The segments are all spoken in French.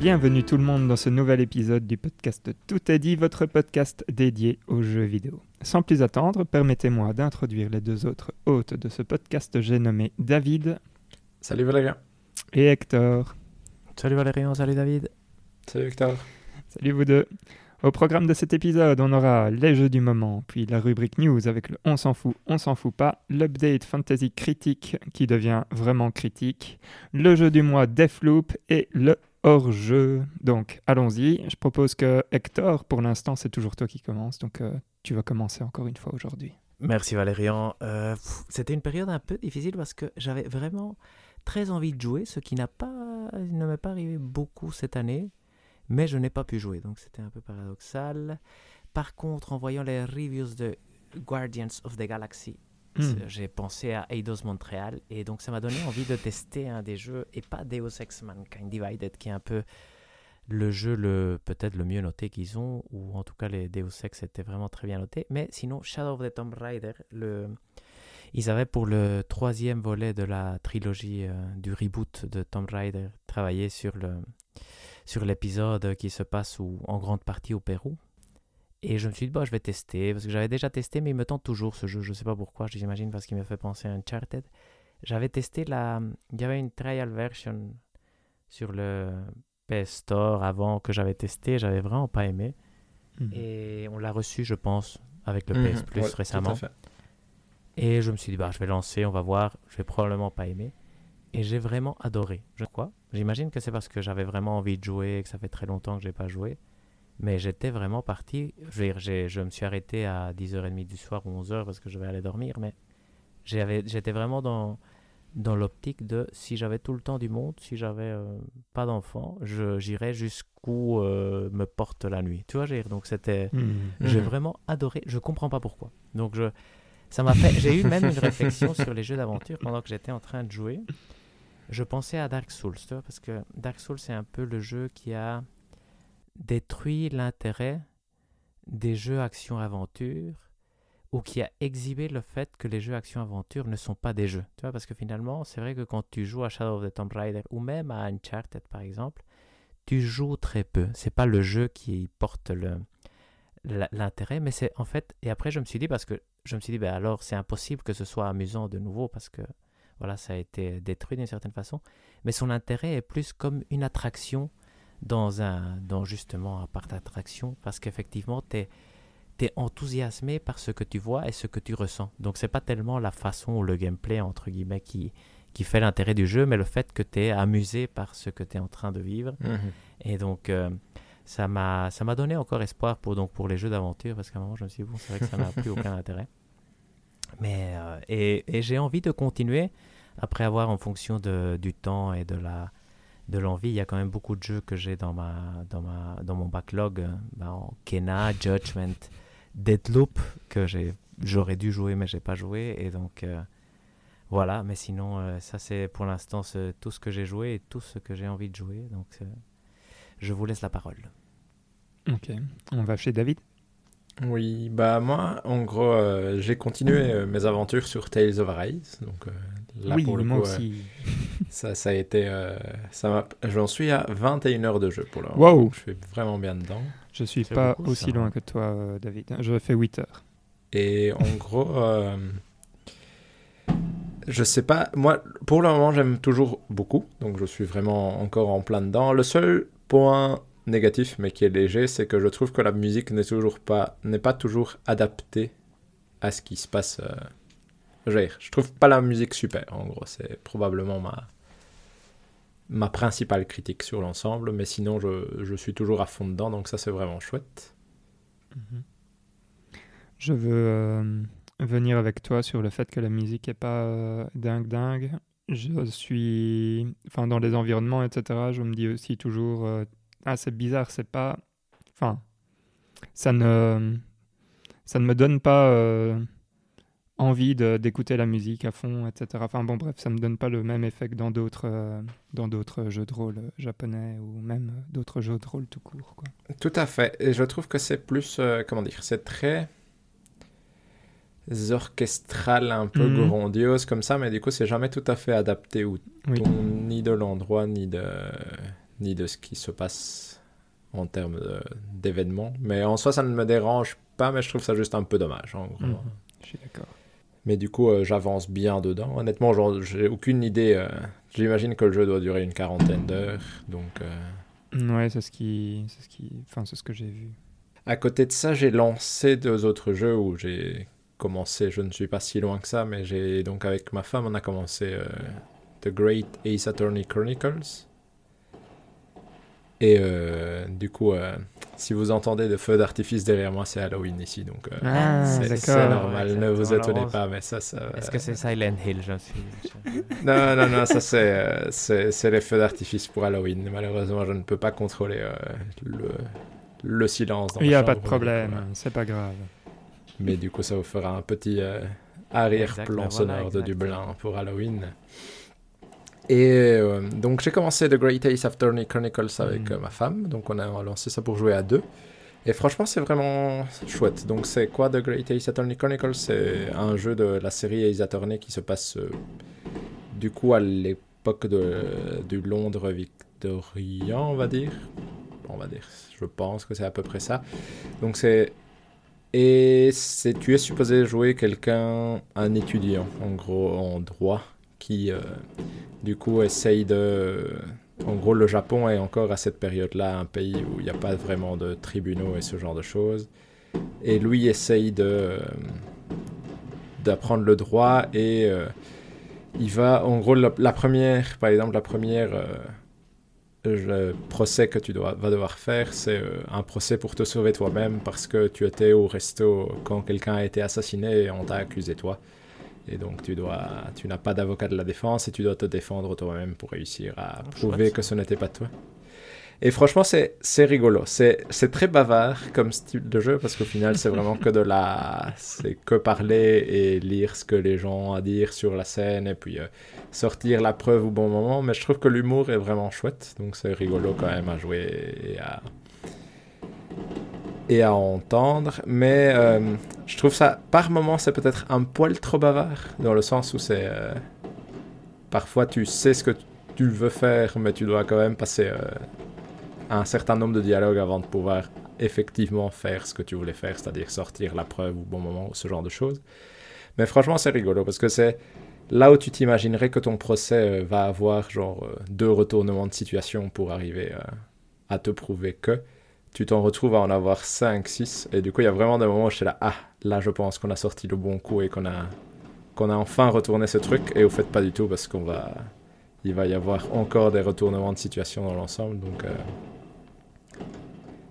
Bienvenue tout le monde dans ce nouvel épisode du podcast Tout est dit, votre podcast dédié aux jeux vidéo. Sans plus attendre, permettez-moi d'introduire les deux autres hôtes de ce podcast. J'ai nommé David. Salut Valérien. Et Hector. Salut Valérien, salut David. Salut Hector. Salut vous deux. Au programme de cet épisode, on aura les jeux du moment, puis la rubrique news avec le on s'en fout, on s'en fout pas, l'update fantasy critique qui devient vraiment critique, le jeu du mois Deathloop et le hors-jeu. Donc allons-y, je propose que Hector, pour l'instant c'est toujours toi qui commence, donc euh, tu vas commencer encore une fois aujourd'hui. Merci Valérian. Euh, C'était une période un peu difficile parce que j'avais vraiment très envie de jouer, ce qui n'a pas, ne m'est pas arrivé beaucoup cette année mais je n'ai pas pu jouer, donc c'était un peu paradoxal. Par contre, en voyant les reviews de Guardians of the Galaxy, hmm. j'ai pensé à Eidos Montréal, et donc ça m'a donné envie de tester un des jeux, et pas Deus Ex Mankind Divided, qui est un peu le jeu le peut-être le mieux noté qu'ils ont, ou en tout cas les Deus Ex étaient vraiment très bien notés, mais sinon Shadow of the Tomb Raider. Ils avaient pour le troisième volet de la trilogie euh, du reboot de Tomb Raider travaillé sur le, sur l'épisode qui se passe en grande partie au Pérou. Et je me suis dit, bah, je vais tester, parce que j'avais déjà testé, mais il me tente toujours ce jeu. Je ne sais pas pourquoi, j'imagine parce qu'il me fait penser à Uncharted. J'avais testé la. Il y avait une trial version sur le PS Store avant que j'avais testé. J'avais vraiment pas aimé. Mhm. Et on l'a reçu, je pense, avec le PS mhm. Plus récemment. Et je me suis dit, bah, je vais lancer, on va voir. Je vais probablement pas aimer. Et j'ai vraiment adoré. Je crois. J'imagine que c'est parce que j'avais vraiment envie de jouer et que ça fait très longtemps que j'ai pas joué. Mais j'étais vraiment parti. Je, veux dire, je me suis arrêté à 10h30 du soir ou 11h parce que je vais aller dormir. Mais j'étais vraiment dans, dans l'optique de si j'avais tout le temps du monde, si j'avais euh, pas d'enfant, j'irais jusqu'où euh, me porte la nuit. Tu vois, donc c'était. Mmh. J'ai mmh. vraiment adoré. Je comprends pas pourquoi. Donc je. Ça m'a fait. J'ai eu même une réflexion sur les jeux d'aventure pendant que j'étais en train de jouer je pensais à Dark Souls, tu vois, parce que Dark Souls, c'est un peu le jeu qui a détruit l'intérêt des jeux action-aventure ou qui a exhibé le fait que les jeux action-aventure ne sont pas des jeux. Tu vois, parce que finalement, c'est vrai que quand tu joues à Shadow of the Tomb Raider ou même à Uncharted, par exemple, tu joues très peu. C'est pas le jeu qui porte le l'intérêt, mais c'est en fait. Et après, je me suis dit parce que je me suis dit, ben alors, c'est impossible que ce soit amusant de nouveau parce que voilà, ça a été détruit d'une certaine façon, mais son intérêt est plus comme une attraction dans, un, dans justement un parc d'attraction, parce qu'effectivement, tu es, es, enthousiasmé par ce que tu vois et ce que tu ressens. Donc, c'est pas tellement la façon ou le gameplay, entre guillemets, qui, qui fait l'intérêt du jeu, mais le fait que tu es amusé par ce que tu es en train de vivre. Mhm. Et donc, euh, ça m'a donné encore espoir pour, donc, pour les jeux d'aventure, parce qu'à un moment, je me suis dit, bon, c'est vrai que ça n'a plus aucun intérêt. Mais, euh, et, et j'ai envie de continuer après avoir, en fonction de, du temps et de la de l'envie, il y a quand même beaucoup de jeux que j'ai dans ma dans ma dans mon backlog, ben, Kena, Judgment, Deadloop que j'ai j'aurais dû jouer mais j'ai pas joué et donc euh, voilà. Mais sinon, euh, ça c'est pour l'instant tout ce que j'ai joué et tout ce que j'ai envie de jouer. Donc je vous laisse la parole. Ok, on va chez David? Oui, bah moi, en gros, j'ai continué mes aventures sur Tales of Arise, donc oui, moi aussi. ça, ça a été. Euh, ça J'en suis à 21 heures de jeu pour le moment. Wow. Je suis vraiment bien dedans. Je suis pas aussi loin que toi, euh, David. Je fais 8 heures. Et en gros, euh, je sais pas. Moi, pour le moment, j'aime toujours beaucoup. Donc, je suis vraiment encore en plein dedans. Le seul point négatif, mais qui est léger, c'est que je trouve que la musique n'est toujours pas, n'est pas toujours adaptée à ce qui se passe je, trouve pas la musique super, en gros. C'est probablement ma, ma principale critique sur l'ensemble, mais sinon, je, je, suis toujours à fond dedans, donc ça, c'est vraiment chouette. Mhm. Je veux euh, venir avec toi sur le fait que la musique est pas euh, dingue dingue. Je suis, enfin, dans les environnements, etc. Je me dis aussi toujours, euh, ah, c'est bizarre, c'est pas, enfin, ça ne, ça ne me donne pas envie d'écouter la musique à fond, etc. Enfin bon, bref, ça me donne pas le même effet que dans d'autres euh, dans d'autres jeux de rôle japonais ou même d'autres jeux de rôle tout court. Quoi. Tout à fait. Et je trouve que c'est plus, euh, comment dire, c'est très orchestral, un peu mhm. grandiose comme ça, mais du coup, c'est jamais tout à fait adapté ou ni de l'endroit ni de ni de ce qui se passe en termes d'événements. Mais en soi, ça ne me dérange pas, mais je trouve ça juste un peu dommage. En gros. Mhm. Je suis d'accord. Mais du coup, euh, j'avance bien dedans. Honnêtement, j'ai aucune idée. euh, J'imagine que le jeu doit durer une quarantaine d'heures. Donc, euh, Ouais, c'est ce qui, c'est ce qui, enfin, c'est ce que j'ai vu. à côté de ça, j'ai lancé deux autres jeux où j'ai commencé. Je ne suis pas si loin que ça, mais j'ai donc avec ma femme, on a commencé The Great Ace Attorney Chronicles. Et euh, du coup, euh, si vous entendez de feux d'artifice derrière moi, c'est Halloween ici, donc euh, Ah, c'est normal. Ouais, ne vous étonnez pas, mais ça, ça. Est-ce que c'est Silent Hill je suis... Non, non, non, ça c'est euh, c'est les feux d'artifice pour Halloween. Malheureusement, je ne peux pas contrôler euh, le, le silence. dans Il n'y a pas de problème, voilà. c'est pas grave. Mais du coup, ça vous fera un petit euh, arrière-plan Exact, sonore voilà, de. Dublin pour Halloween. Et euh, donc, j'ai commencé The Great Ace Attorney Chronicles avec Mhm. euh, ma femme. Donc, on a lancé ça pour jouer à deux. Et franchement, c'est vraiment chouette. Donc, c'est quoi The Great Ace Attorney Chronicles? C'est un jeu de la série Ace Attorney qui se passe euh, du coup à l'époque de, du Londres victorien, on va dire. On va dire, je pense que c'est à peu près ça. Donc, c'est et c'est, tu es supposé jouer quelqu'un, un étudiant, en gros, en droit, qui, euh, du coup, essaye de... En gros, le Japon est encore à cette période-là un pays où il n'y a pas vraiment de tribunaux et ce genre de choses. Et lui essaye de, euh, d'apprendre le droit et euh, il va, en gros, la, la première, par exemple, la première procès que tu dois, vas devoir faire, c'est un procès pour te sauver toi-même parce que tu étais au resto quand quelqu'un a été assassiné et on t'a accusé toi. Et donc tu dois, tu n'as pas d'avocat de la défense et tu dois te défendre toi-même pour réussir à Oh, prouver chouette. que ce n'était pas toi. Et franchement, c'est c'est rigolo. C'est c'est très bavard comme style de jeu parce qu'au final, c'est vraiment que de la. C'est que parler et lire ce que les gens ont à dire sur la scène et puis euh, sortir la preuve au bon moment. Mais je trouve que l'humour est vraiment chouette. Donc c'est rigolo quand même à jouer et à. Et à entendre. Mais euh, je trouve ça. Par moment, c'est peut-être un poil trop bavard. Dans le sens où c'est. euh, Parfois, tu sais ce que tu veux faire, mais tu dois quand même passer. euh, un certain nombre de dialogues avant de pouvoir effectivement faire ce que tu voulais faire, c'est-à-dire sortir la preuve au bon moment, ce genre de choses. Mais franchement, c'est rigolo parce que c'est là où tu t'imaginerais que ton procès va avoir genre deux retournements de situation pour arriver à te prouver que tu t'en retrouves à en avoir 5, 6 et du coup il y a vraiment des moments où je suis là, ah là je pense qu'on a sorti le bon coup et qu'on a, qu'on a enfin retourné ce truc et au fait pas du tout parce qu'on va il va y avoir encore des retournements de situation dans l'ensemble donc euh,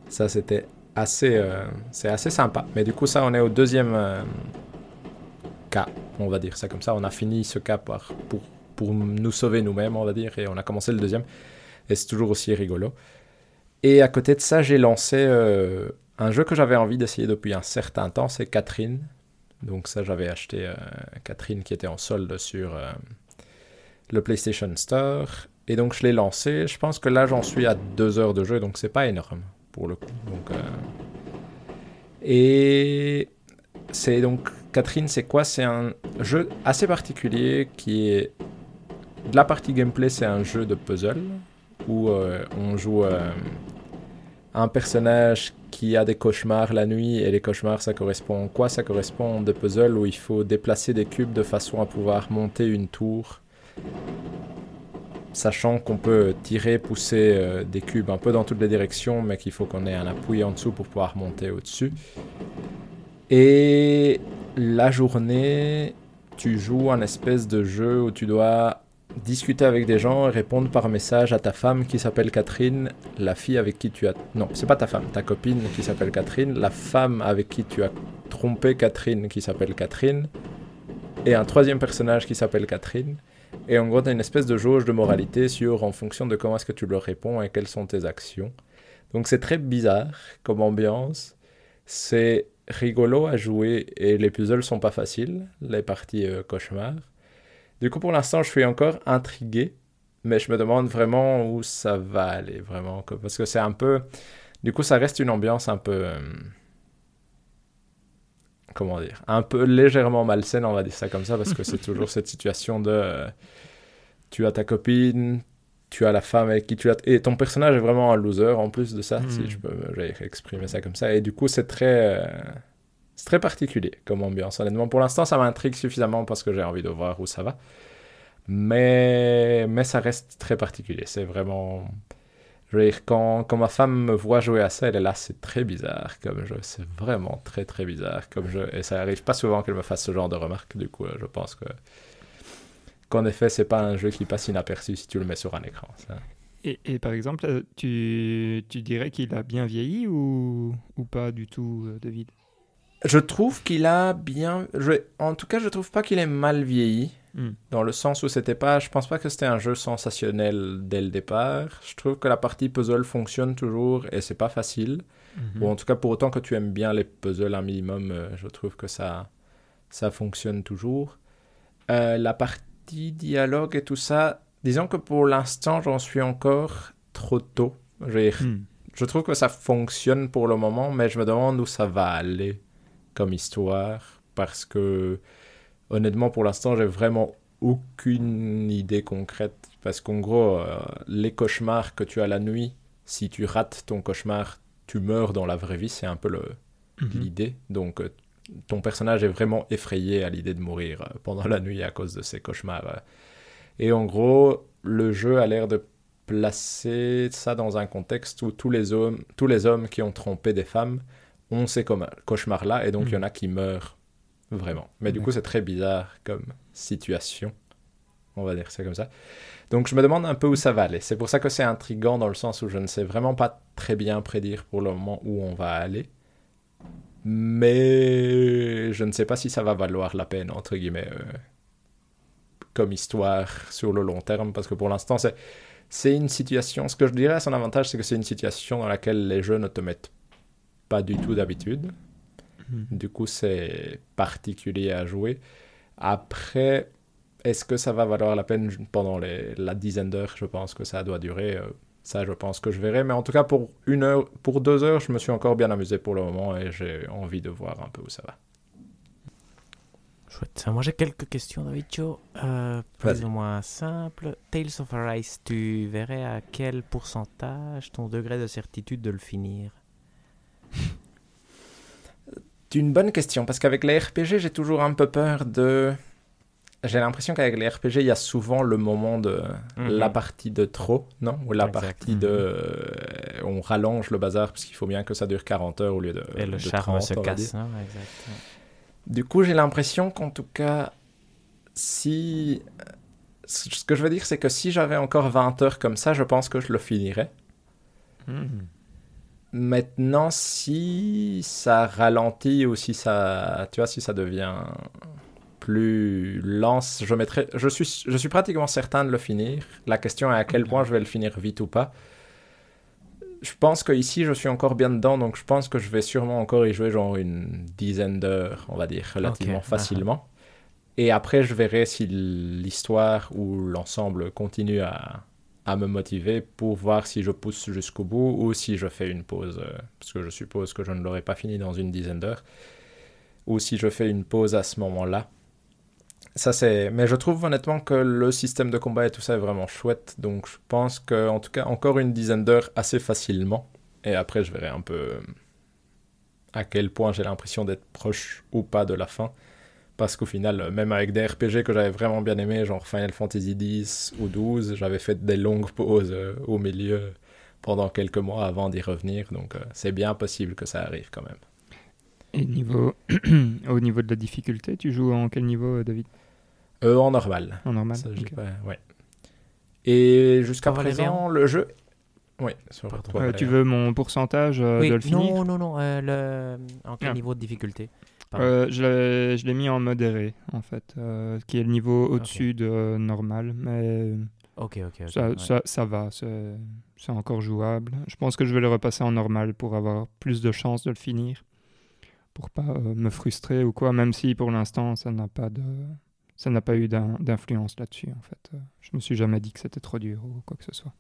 ça, c'était assez, euh, c'est assez sympa. Mais du coup, ça, on est au deuxième euh, cas, on va dire ça comme ça. On a fini ce cas pour, pour nous sauver nous-mêmes, on va dire, et on a commencé le deuxième. Et c'est toujours aussi rigolo. Et à côté de ça, j'ai lancé euh, un jeu que j'avais envie d'essayer depuis un certain temps, c'est Catherine. Donc ça, j'avais acheté euh, Catherine qui était en solde sur euh, le PlayStation Store. Et donc je l'ai lancé. Je pense que là, j'en suis à deux heures de jeu, donc c'est pas énorme pour le coup. Et c'est donc Catherine, c'est quoi? C'est un jeu assez particulier qui est de la partie gameplay, c'est un jeu de puzzle où on joue un personnage qui a des cauchemars la nuit et les cauchemars ça correspond à quoi? Ça correspond à des puzzles où il faut déplacer des cubes de façon à pouvoir monter une tour sachant qu'on peut tirer, pousser euh, des cubes un peu dans toutes les directions, mais qu'il faut qu'on ait un appui en dessous pour pouvoir monter au-dessus. Et la journée, tu joues un espèce de jeu où tu dois discuter avec des gens et répondre par message à ta femme qui s'appelle Catherine, la fille avec qui tu as... Non, c'est pas ta femme, ta copine qui s'appelle Catherine, la femme avec qui tu as trompé Catherine qui s'appelle Catherine, et un troisième personnage qui s'appelle Catherine. Et en gros, tu as une espèce de jauge de moralité sur en fonction de comment est-ce que tu leur réponds et quelles sont tes actions. Donc c'est très bizarre comme ambiance. C'est rigolo à jouer et les puzzles sont pas faciles, les parties euh, cauchemars. Du coup, pour l'instant, je suis encore intrigué, mais je me demande vraiment où ça va aller, vraiment. Parce que c'est un peu... Du coup, ça reste une ambiance un peu... euh, comment dire, un peu légèrement malsaine, on va dire ça comme ça, parce que c'est toujours cette situation de, euh, tu as ta copine, tu as la femme avec qui tu as... Et ton personnage est vraiment un loser en plus de ça, si Hmm. je peux j'allais exprimer ça comme ça. Et du coup, c'est très... euh, C'est très particulier comme ambiance, honnêtement. Pour l'instant, ça m'intrigue suffisamment parce que j'ai envie de voir où ça va. Mais, mais ça reste très particulier. C'est vraiment... Je veux dire, quand, quand ma femme me voit jouer à ça, elle est là, c'est très bizarre comme jeu. C'est vraiment très très bizarre comme jeu. Et ça arrive pas souvent qu'elle me fasse ce genre de remarques. Du coup, euh, je pense que qu'en effet, c'est pas un jeu qui passe inaperçu si tu le mets sur un écran. Et, et par exemple, euh, tu, tu dirais qu'il a bien vieilli ou, ou pas du tout, euh, David? Je trouve qu'il a bien. je- En tout cas, je trouve pas qu'il est mal vieilli. Hmm. Dans le sens où c'était pas. Je pense pas que c'était un jeu sensationnel dès le départ. Je trouve que la partie puzzle fonctionne toujours et c'est pas facile. Mhm. Ou en tout cas, pour autant que tu aimes bien les puzzles un minimum, euh, je trouve que ça, ça fonctionne toujours. Euh, la partie dialogue et tout ça, disons que pour l'instant, j'en suis encore trop tôt. Je Hmm. je trouve que ça fonctionne pour le moment, mais je me demande où ça va aller comme histoire. Parce que, honnêtement, pour l'instant, j'ai vraiment aucune idée concrète. Parce qu'en gros, euh, les cauchemars que tu as la nuit, si tu rates ton cauchemar, tu meurs dans la vraie vie. C'est un peu le, Mhm. l'idée. Donc, euh, ton personnage est vraiment effrayé à l'idée de mourir euh, pendant la nuit à cause de ses cauchemars. Et en gros, le jeu a l'air de placer ça dans un contexte où tous les hommes, tous les hommes qui ont trompé des femmes ont ces com- cauchemars-là, et donc il y en a qui meurent vraiment. Mais du coup, c'est très bizarre comme situation. On va dire ça comme ça. Donc je me demande un peu où ça va aller. C'est pour ça que c'est intriguant dans le sens où je ne sais vraiment pas très bien prédire pour le moment où on va aller. Mais je ne sais pas si ça va valoir la peine, entre guillemets, euh, comme histoire sur le long terme, parce que pour l'instant, c'est, c'est une situation. Ce que je dirais à son avantage, c'est que c'est une situation dans laquelle les jeux ne te mettent pas du tout d'habitude. Mhm. Du coup, c'est particulier à jouer. Après, est-ce que ça va valoir la peine? Pendant les- la dizaine d'heures Je pense que ça doit durer. euh, ça, je pense que je verrai. Mais en tout cas, pour une heure, pour deux heures, je me suis encore bien amusé pour le moment et j'ai envie de voir un peu où ça va. Chouette. Moi, j'ai quelques questions, David Cho. Euh, plus ou moins simples. Tales of Arise, tu verrais à quel pourcentage ton degré de certitude de le finir? C'est une bonne question parce qu'avec les RPG, j'ai toujours un peu peur de. J'ai l'impression qu'avec les RPG, il y a souvent le moment de Mhm. la partie de trop, non? Ou la Exact. partie de. euh, On rallonge le bazar parce qu'il faut bien que ça dure 40 heures au lieu de. Et le de charme 30, se casse. exact. Du coup, j'ai l'impression qu'en tout cas, si. Ce que je veux dire, c'est que si j'avais encore 20 heures comme ça, je pense que je le finirais. Mhm. Maintenant, si ça ralentit ou si ça, tu vois, si ça devient plus lent, je mettrai, je suis, je suis pratiquement certain de le finir. La question est à quel point je vais le finir vite ou pas. Je pense que ici, je suis encore bien dedans, donc je pense que je vais sûrement encore y jouer genre une dizaine d'heures, on va dire, relativement facilement. Et après, je verrai si l'histoire ou l'ensemble continue à, à me motiver pour voir si je pousse jusqu'au bout ou si je fais une pause, euh, parce que je suppose que je ne l'aurai pas fini dans une dizaine d'heures, ou si je fais une pause à ce moment-là. Ça c'est, mais je trouve honnêtement que le système de combat et tout ça est vraiment chouette, donc je pense que en tout cas encore une dizaine d'heures assez facilement, et après je verrai un peu euh, à quel point j'ai l'impression d'être proche ou pas de la fin. Parce qu'au final, même avec des RPG que j'avais vraiment bien aimé, genre Final Fantasy X ou 12, j'avais fait des longues pauses euh, au milieu pendant quelques mois avant d'y revenir. Donc euh, c'est bien possible que ça arrive quand même. Et niveau... au niveau de la difficulté, tu joues en quel niveau, euh, David? Euh, en normal. En normal Ça, pas- ouais. Et jusqu'à présent, le jeu... Oui, sur toi, Euh, tu veux mon pourcentage euh, oui, de le finir non, non, non. euh, le... En quel Ah. niveau de difficulté? Euh, je l'ai- mis en modéré, en fait, euh, qui est le niveau au-dessus de normal, mais ça, ouais. ça, ça va, c'est encore jouable. Je pense que je vais le repasser en normal pour avoir plus de chances de le finir, pour pas euh, me frustrer ou quoi, même si pour l'instant ça n'a pas de ça n'a pas eu d'in- d'influence là-dessus en fait. Je me suis jamais dit que c'était trop dur ou quoi que ce soit.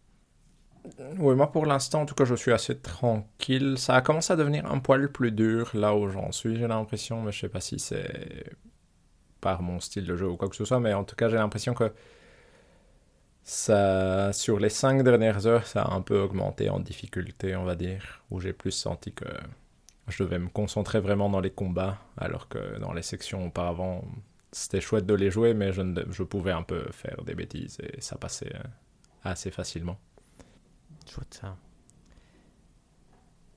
Oui, moi pour l'instant, en tout cas, je suis assez tranquille. Ça a commencé à devenir un poil plus dur là où j'en suis, j'ai l'impression, mais je sais pas si c'est par mon style de jeu ou quoi que ce soit, mais en tout cas, j'ai l'impression que ça, sur les cinq dernières heures, ça a un peu augmenté en difficulté, on va dire, où j'ai plus senti que je devais me concentrer vraiment dans les combats, alors que dans les sections auparavant, c'était chouette de les jouer, mais je, je pouvais un peu faire des bêtises et ça passait euh, assez facilement.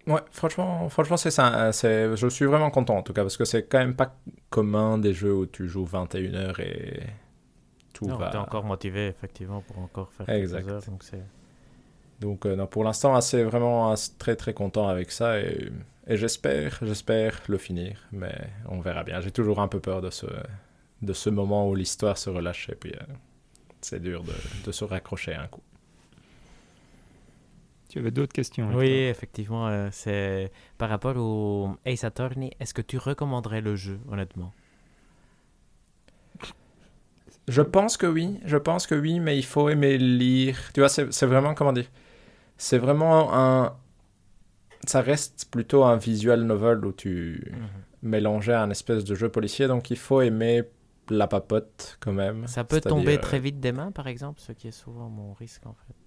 Ouais, franchement, franchement c'est ça. C'est, je suis vraiment content en tout cas, parce que c'est quand même pas commun des jeux où tu joues 21 heures et tout non, va. T'es encore motivé effectivement pour encore faire exact. heures, donc c'est. Donc euh, non, pour l'instant, assez vraiment très très content avec ça et, et j'espère, j'espère le finir, mais on verra bien. J'ai toujours un peu peur de ce, de ce moment où l'histoire se relâche et puis euh, c'est dur de, de, se raccrocher un coup. Tu avais d'autres questions Oui, toi. effectivement, euh, c'est par rapport au Ace Attorney, est-ce que tu recommanderais le jeu, honnêtement? Je pense que oui, je pense que oui, mais il faut aimer lire. Tu vois, c'est vraiment, comment dire, c'est vraiment un... Ça reste plutôt un visual novel où tu mm -hmm. mélangeais un espèce de jeu policier, donc il faut aimer la papote quand même. Ça peut tomber très vite des mains, par exemple, ce qui est souvent mon risque en fait.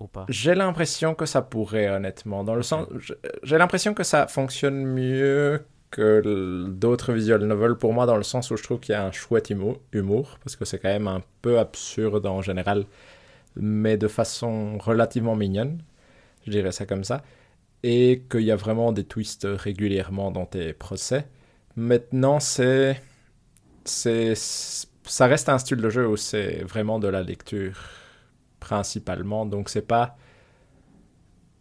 Ou pas? J'ai l'impression que ça pourrait, honnêtement. Dans le sens, j'ai l'impression que ça fonctionne mieux que d'autres visual novels pour moi, dans le sens où je trouve qu'il y a un chouette humour, parce que c'est quand même un peu absurde en général, mais de façon relativement mignonne, je dirais ça comme ça, et qu'il y a vraiment des twists régulièrement dans tes procès. Maintenant, c'est c'est ça reste un style de jeu où c'est vraiment de la lecture principalement. Donc c'est pas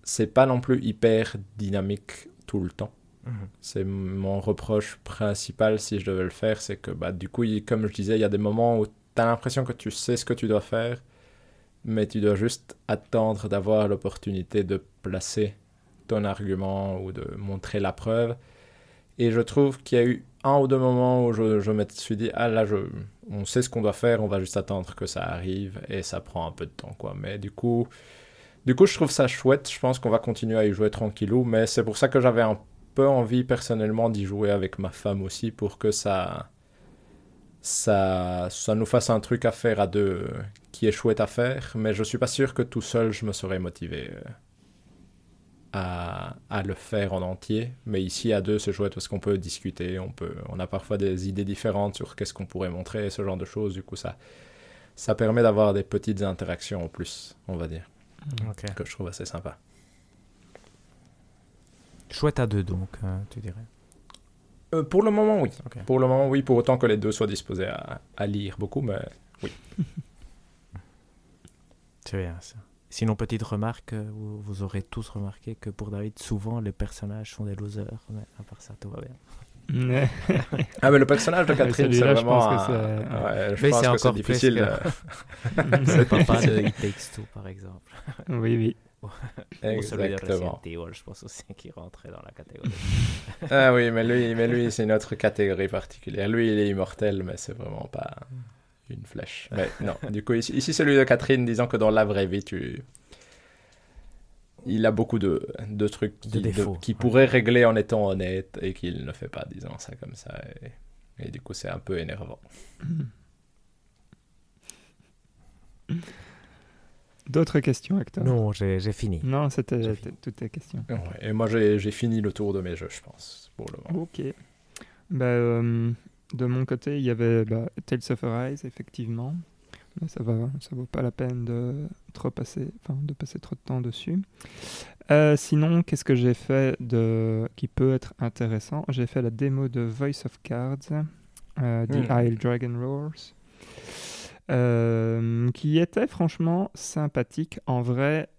c'est pas non plus hyper dynamique tout le temps. -hmm. c'est mon reproche principal si je devais le faire c'est que bah du coup il, comme je disais il y a des moments où tu as l'impression que tu sais ce que tu dois faire mais tu dois juste attendre d'avoir l'opportunité de placer ton argument ou de montrer la preuve. Et je trouve qu'il y a eu un ou deux moments où je, je me suis dit, ah là, je, on sait ce qu'on doit faire, on va juste attendre que ça arrive, et ça prend un peu de temps, quoi. Mais du coup, du coup je trouve ça chouette, je pense qu'on va continuer à y jouer tranquillou, mais c'est pour ça que j'avais un peu envie personnellement d'y jouer avec ma femme aussi, pour que ça, ça, ça nous fasse un truc à faire à deux qui est chouette à faire, mais je suis pas sûr que tout seul je me serais motivé. À, à, le faire en entier. Mais ici, à deux, c'est chouette parce qu'on peut discuter, on, peut, on a parfois des idées différentes sur qu'est-ce qu'on pourrait montrer, ce genre de choses. Du coup, ça, ça permet d'avoir des petites interactions en plus, on va dire, okay. que je trouve assez sympa. Chouette à deux, donc, euh, tu dirais euh, Pour le moment, oui. Okay. Pour le moment, oui, pour autant que les deux soient disposés à, à lire beaucoup, mais oui. c'est bien ça. Sinon, petite remarque, vous, vous, aurez tous remarqué que pour David, souvent les personnages sont des losers, mais à part ça, tout va bien. ah, mais le personnage de Catherine, c'est vraiment. Je pense que c'est ouais, je mais pense c'est que encore difficile. Que... c'est papa de It Takes Two, par exemple. Oui, oui. Ou celui de Exactement. Resident Evil, je pense aussi, qui rentrait dans la catégorie. ah oui, mais lui, mais lui c'est une autre catégorie particulière. Lui, il est immortel, mais c'est vraiment pas une flèche. Mais non, du coup, ici, ici, celui de Catherine, disant que dans la vraie vie, tu... il a beaucoup de, de trucs De qui, défauts, qui ouais. pourrait régler en étant honnête et qu'il ne fait pas, disons ça comme ça. Et, et du coup, c'est un peu énervant. D'autres questions, Hector? Non, j'ai fini. Non, c'était toutes tes questions. Ouais, et moi, j'ai j'ai fini le tour de mes jeux, je pense, pour le moment. Ok. Bah, euh, de mon côté, il y avait bah, Tales of Arise, effectivement. Mais ça va, ça vaut pas la peine de trop passer, enfin, de passer trop de temps dessus. Euh, sinon, qu'est-ce que j'ai fait de qui peut être intéressant? J'ai fait la démo de Voice of Cards, euh, The Hmm. Isle Dragon Roars, euh, qui était franchement sympathique. En vrai,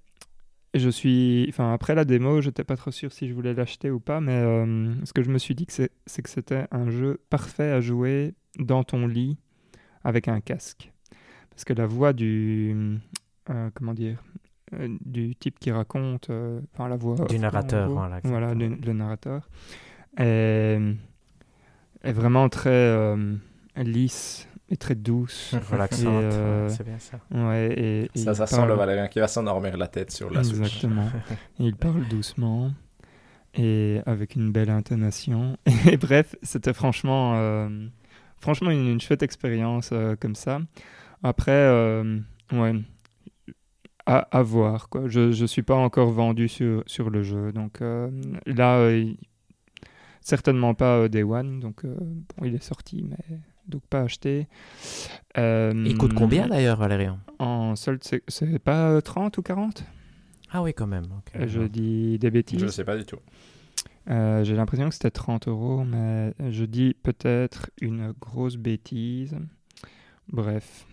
je suis, enfin après la démo, j'étais pas trop sûr si je voulais l'acheter ou pas, mais euh, ce que je me suis dit, que c'est que c'était un jeu parfait à jouer dans ton lit avec un casque, parce que la voix du, euh, comment dire, euh, du type qui raconte, enfin la voix Du narrateur, voilà, voilà, le, narrateur, est, est vraiment très lisse et très douce. Relaxante, Et, euh, ouais, c'est bien ça. Ouais, et, et Ça, ça sent le Valérien qui va s'endormir la tête sur la Switch. Exactement. Et il parle doucement et avec une belle intonation. Et bref, c'était franchement, euh, franchement une, une chouette expérience euh, comme ça. Après, euh, ouais, à, à voir. Quoi. Je ne suis pas encore vendu sur, sur le jeu. Donc euh, là, euh, certainement pas euh, Day One. Donc euh, bon, il est sorti, mais donc pas acheté. Euh, Il coûte combien d'ailleurs, Valérian En solde, c'est- pas euh, 30 ou 40 Ah oui, quand même. Euh, Je dis des bêtises. Je sais pas du tout. Euh, J'ai l'impression que c'était 30 euros, mais je dis peut-être une grosse bêtise. Bref.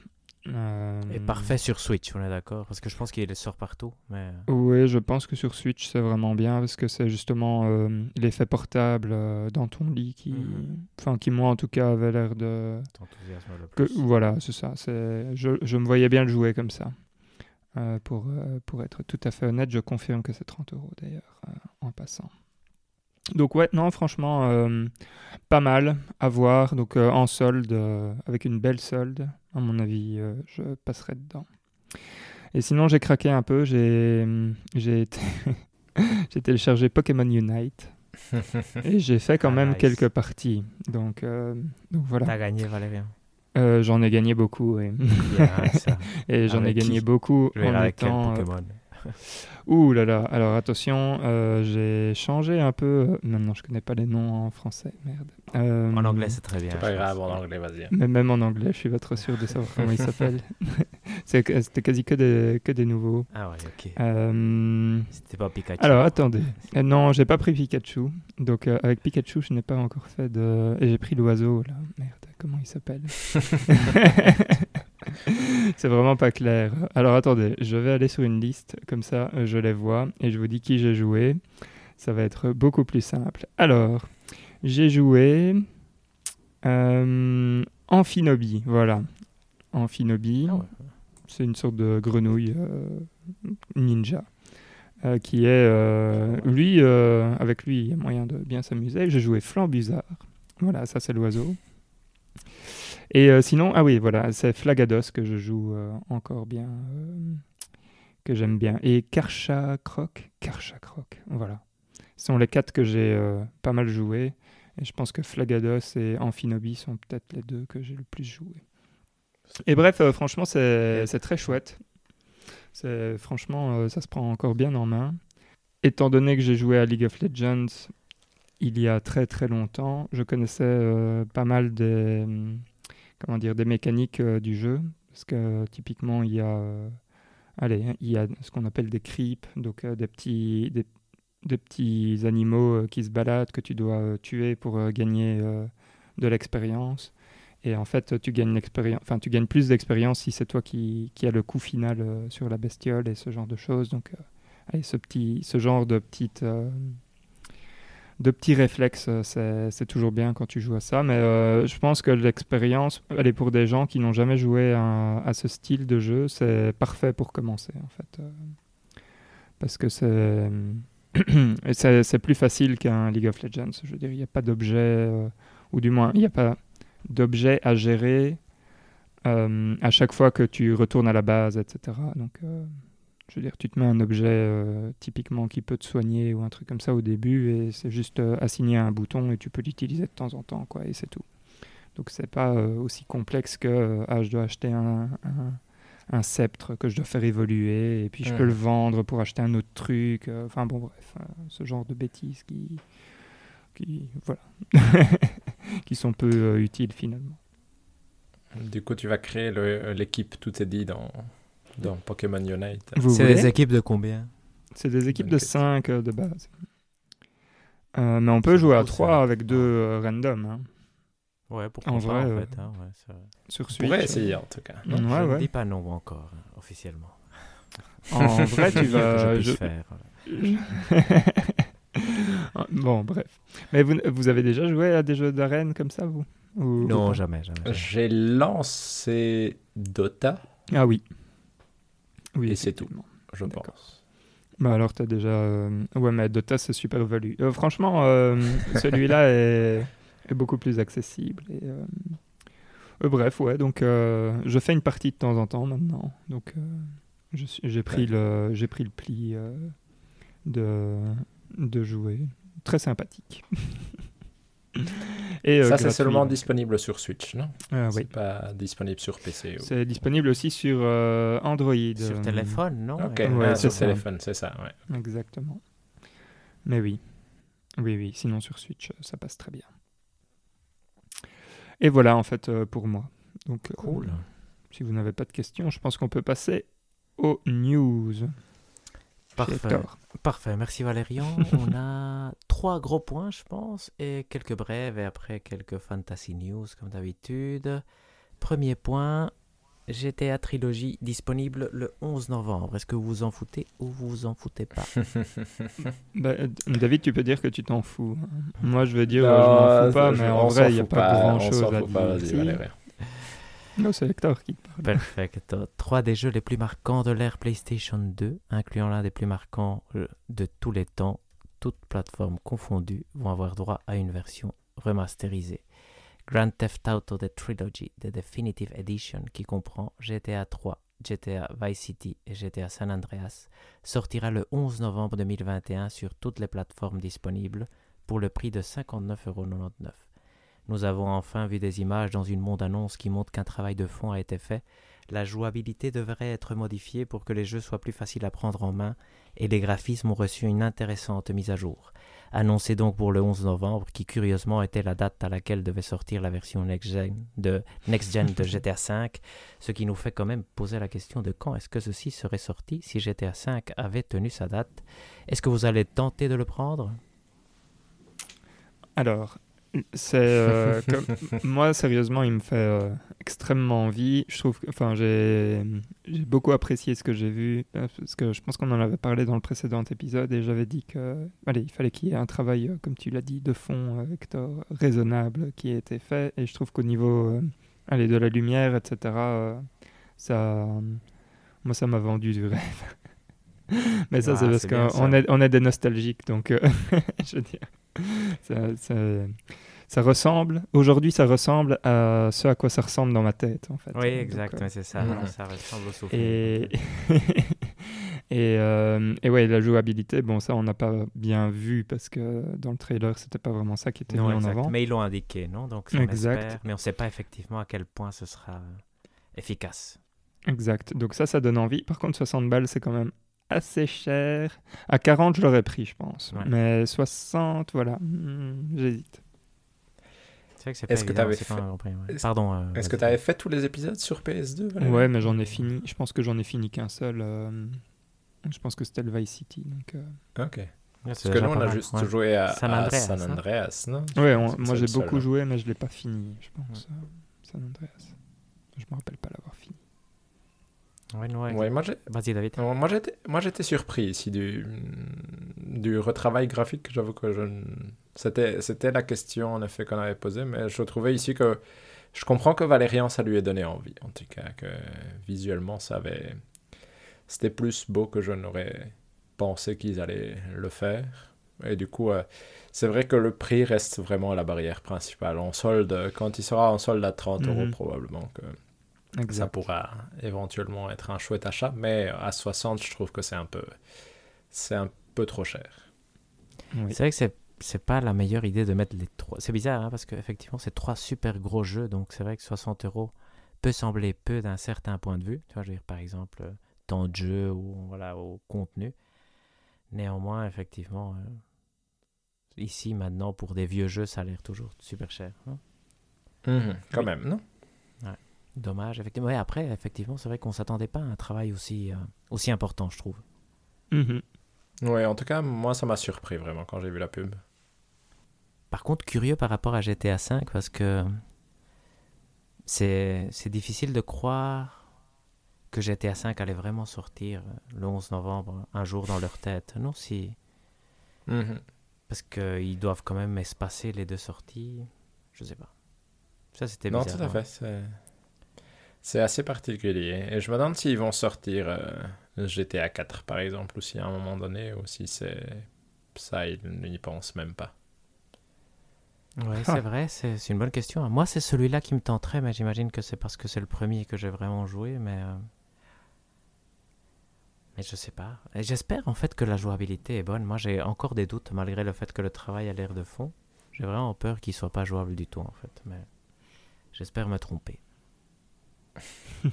Euh, Et parfait sur Switch, on est d'accord Parce que je pense qu'il sort partout. Mais... Oui, je pense que sur Switch c'est vraiment bien parce que c'est justement euh, l'effet portable euh, dans ton lit qui, Mhm. enfin qui moi en tout cas avait l'air de T'enthousiasme le que plus. voilà c'est ça. C'est je, je me voyais bien le jouer comme ça. Euh, pour euh, pour être tout à fait honnête, je confirme que c'est 30 euros d'ailleurs euh, en passant. Donc ouais, non franchement euh, pas mal à voir. Donc euh, en solde euh, avec une belle solde à mon avis, je passerai dedans. Et sinon, j'ai craqué un peu. J'ai j'ai été- j'ai téléchargé Pokémon Unite et j'ai fait quand Ah, même nice. quelques parties. Donc, donc voilà. T'as gagné, Valérian. Euh, j'en ai gagné beaucoup. oui. Et j'en ai gagné beaucoup en étant. Pokémon Ouh là là. Alors attention, euh, j'ai changé un peu. euh, Maintenant, je connais pas les noms en français. Merde. Euh, En anglais, c'est très bien. C'est pas grave, en anglais, vas-y. Mais même en anglais, je suis pas trop sûr de savoir comment il s'appelle. C'était quasi que des, que des nouveaux. Ah ouais, ok. Euh, C'était pas Pikachu. Alors attendez. Euh, non, j'ai pas pris Pikachu. Donc euh, avec Pikachu, je n'ai pas encore fait de. Et j'ai pris l'oiseau là. Merde, comment il s'appelle? C'est vraiment pas clair. Alors attendez, je vais aller sur une liste, comme ça euh, je les vois et je vous dis qui j'ai joué. Ça va être beaucoup plus simple. Alors, j'ai joué euh, Amphinobi, voilà. Amphinobi, Ah ouais. c'est une sorte de grenouille euh, ninja. euh, qui est euh, lui euh, avec lui il y a moyen de bien s'amuser j'ai joué Flambusard voilà ça c'est l'oiseau et euh, sinon ah oui voilà c'est Flagados que je joue euh, encore bien euh, que j'aime bien. Et Karcha Croc Karcha Croc voilà. Ce sont les quatre que j'ai pas mal joué et je pense que Flagados et Amphinobi sont peut-être les deux que j'ai le plus joué et bref franchement c'est très chouette. Franchement, ça se prend encore bien en main. Étant donné que j'ai joué à League of Legends il y a très très longtemps, je connaissais pas mal des comment dire des mécaniques euh, du jeu parce que typiquement il y a euh, allez, il y a ce qu'on appelle des creeps, donc euh, des petits des, petits animaux qui se baladent que tu dois tuer pour gagner de l'expérience. Et en fait, tu gagnes enfin, tu gagnes plus d'expérience si c'est toi qui, qui as le coup final sur la bestiole et ce genre de choses. Donc, allez, ce petit, ce genre de petites, euh, de petits réflexes, euh, c'est, toujours bien quand tu joues à ça. Mais euh, je pense que l'expérience, elle est pour des gens qui n'ont jamais joué à, ce style de jeu, c'est parfait pour commencer, en fait, euh, parce que c'est plus facile qu'un League of Legends. Je veux dire, il n'y a pas d'objet, ou du moins, il n'y a pas d'objet à gérer à chaque fois que tu retournes à la base, etc. Donc, je veux dire, tu te mets un objet euh, typiquement qui peut te soigner ou un truc comme ça au début et c'est juste euh, assigné à un bouton et tu peux l'utiliser de temps en temps, quoi, et c'est tout. Donc, c'est pas euh, aussi complexe que euh, ah, je dois acheter un, un, un sceptre que je dois faire évoluer et puis je peux le vendre pour acheter un autre truc. euh, Enfin, bon, bref, euh, ce genre de bêtises qui. qui voilà. qui sont peu euh, utiles finalement. Du coup, tu vas créer l'équipe, tout est dit dans, dans Pokémon Unite. C'est des équipes de combien? C'est des équipes de question. 5 de base. Euh, mais on peut jouer à beaucoup, 3 ça. avec deux euh, random hein, Ouais, pourquoi En pas, vrai, en euh, fait. hein, ouais, ça- sur On Switch. pourrait essayer en tout cas. Ouais, je ne ouais. dis pas non encore, hein, officiellement. En vrai, tu Que vas. je puisse je- faire, voilà. bon, bref. Mais vous, vous avez déjà joué à des jeux d'arène comme ça, vous? Ou- Non, jamais. jamais. J'ai lancé Dota, Ah oui. Oui, Et c'est tout. je pense. Bah alors, t'as déjà. euh, Ouais, mais Dota, c'est super valu. Euh, franchement, euh, celui-là est... est beaucoup plus accessible. Et, euh, euh, bref, ouais, donc euh, je fais une partie de temps en temps maintenant. Donc, euh, j'ai pris, le... j'ai pris le pli euh, de... de jouer. Très sympathique. Et, euh, Ça, c'est seulement disponible sur Switch, non? Ah, C'est oui. pas disponible sur PC. ou- C'est disponible aussi sur euh, Android. Sur euh, téléphone, non? Ok, Ouais, ah, sur téléphone, c'est ça, ouais. Exactement. Mais oui. Oui, oui. Sinon, sur Switch, ça passe très bien. Et voilà, en fait, euh, pour moi. Donc, euh, Cool. si vous n'avez pas de questions, je pense qu'on peut passer aux news. Parfait. Parfait, merci Valérian. On a trois gros points, je pense, et quelques brèves, et après quelques fantasy news, comme d'habitude. Premier point, GTA Trilogy disponible le 11 novembre. Est-ce que vous vous en foutez ou vous vous en foutez pas? Bah, David, tu peux dire que tu t'en fous. Moi, je vais dire Non, je m'en fous pas, mais on en vrai, il n'y a pas, grand-chose à dire. Non, c'est Hector qui parle. Perfect. Trois des jeux les plus marquants de l'ère PlayStation 2, incluant l'un des plus marquants euh, de tous les temps, toutes plateformes confondues, vont avoir droit à une version remasterisée. Grand Theft Auto The Trilogy, The Definitive Edition, qui comprend GTA 3, GTA Vice City et GTA San Andreas, sortira le 11 novembre 2021 sur toutes les plateformes disponibles pour le prix de 59,99€. Nous avons enfin vu des images dans une bande-annonce qui montre qu'un travail de fond a été fait. La jouabilité devrait être modifiée pour que les jeux soient plus faciles à prendre en main et les graphismes ont reçu une intéressante mise à jour. Annoncé donc pour le 11 novembre, qui curieusement était la date à laquelle devait sortir la version next-gen de, next -gen de GTA V, ce qui nous fait quand même poser la question de quand est-ce que ceci serait sorti si GTA V avait tenu sa date. Est-ce que vous allez tenter de le prendre? Alors, c'est euh, comme- moi sérieusement, il me fait euh, extrêmement envie. Je trouve, que- enfin, j'ai beaucoup apprécié ce que j'ai vu euh, parce que je pense qu'on en avait parlé dans le précédent épisode et j'avais dit que, allez, il fallait qu'il y ait un travail, comme tu l'as dit, de fond, Hector, raisonnable qui ait été fait. Et je trouve qu'au niveau, euh, allez, de la lumière, etc., ça, moi, ça m'a vendu du rêve. Mais ça, Ah, c'est parce qu'on est, on est des nostalgiques, donc je veux dire, ça, ça- ça ressemble, aujourd'hui, ça ressemble à ce à quoi ça ressemble dans ma tête, en fait. Oui, exact, euh, c'est ça, voilà, ça ressemble au souffle. et, et, euh, et ouais, la jouabilité, bon, ça, on n'a pas bien vu parce que dans le trailer, c'était pas vraiment ça qui était Non, mis en avant. Mais ils l'ont indiqué, non? Donc on Exact. espère, mais on ne sait pas effectivement à quel point ce sera efficace. Exact. Donc ça, ça donne envie. Par contre, 60 balles, c'est quand même assez cher. À 40, je l'aurais pris, je pense. Ouais. Mais 60, voilà, hmm, j'hésite. C'est vrai que c'est pas Est-ce évident, c'est pas fait- un grand prix, ouais. Est-ce- Pardon. euh, Est-ce que tu avais fait tous les épisodes sur PS2 Valérie? Ouais, mais j'en ai fini. Je pense que j'en ai fini qu'un seul. euh, Je pense que c'était le Vice City. Donc, euh, Ok. Parce que nous, on a juste ouais. joué à San à Andreas, San hein. Andreas, non? Ouais, on- moi j'ai beaucoup joué, mais je l'ai pas fini, je pense. euh, San Andreas. Je me rappelle pas l'avoir fini. Ouais, ouais. Ouais, moi j'ai Vas-y, David. Non, Moi j'étais, moi j'étais surpris ici du, du retravail graphique. J'avoue que je, ne- c'était, c'était la question en effet qu'on avait posée, mais je trouvais ici que je comprends que Valérian ça lui ait donné envie. En tout cas, que visuellement ça avait, c'était plus beau que je n'aurais pensé qu'ils allaient le faire. Et du coup, euh, c'est vrai que le prix reste vraiment la barrière principale. En solde, quand il sera en solde à 30 euros Mhm. probablement que ça pourra éventuellement être un chouette achat, mais à 60, je trouve que c'est un peu, c'est un peu trop cher. Oui. C'est vrai que c'est c'est pas la meilleure idée de mettre les trois. C'est bizarre hein, parce qu'effectivement, c'est trois super gros jeux, donc c'est vrai que 60 euros peut sembler peu d'un certain point de vue. Tu vois, je veux dire par exemple euh, temps de jeu ou voilà au contenu. Néanmoins, effectivement, euh, ici maintenant pour des vieux jeux, ça a l'air toujours super cher. hein. Quand Oui. même, non Dommage, effectivement. Ouais, après, effectivement, c'est vrai qu'on s'attendait pas à un travail aussi, euh, aussi important, je trouve. Mhm. Ouais, en tout cas, moi, ça m'a surpris vraiment quand j'ai vu la pub. Par contre, curieux par rapport à GTA V parce que c'est difficile de croire que GTA V allait vraiment sortir le 11 novembre, un jour dans leur tête. Non, si. Mhm. Parce qu'ils doivent quand même espacer les deux sorties. Je sais pas. Ça, c'était Non, bizarre. tout à ouais. fait. C'est, c'est assez particulier. Et je me demande s'ils vont sortir euh, GTA 4, par exemple, aussi à un moment donné, ou si c'est ça, ils n'y pensent même pas. Ah. c'est vrai, c'est une bonne question. Moi, c'est celui-là qui me tenterait, mais j'imagine que c'est parce que c'est le premier que j'ai vraiment joué, mais... euh, Mais je sais pas. Et j'espère en fait que la jouabilité est bonne. Moi, j'ai encore des doutes, malgré le fait que le travail a l'air de fond. J'ai vraiment peur qu'il soit pas jouable du tout en fait, mais j'espère me tromper.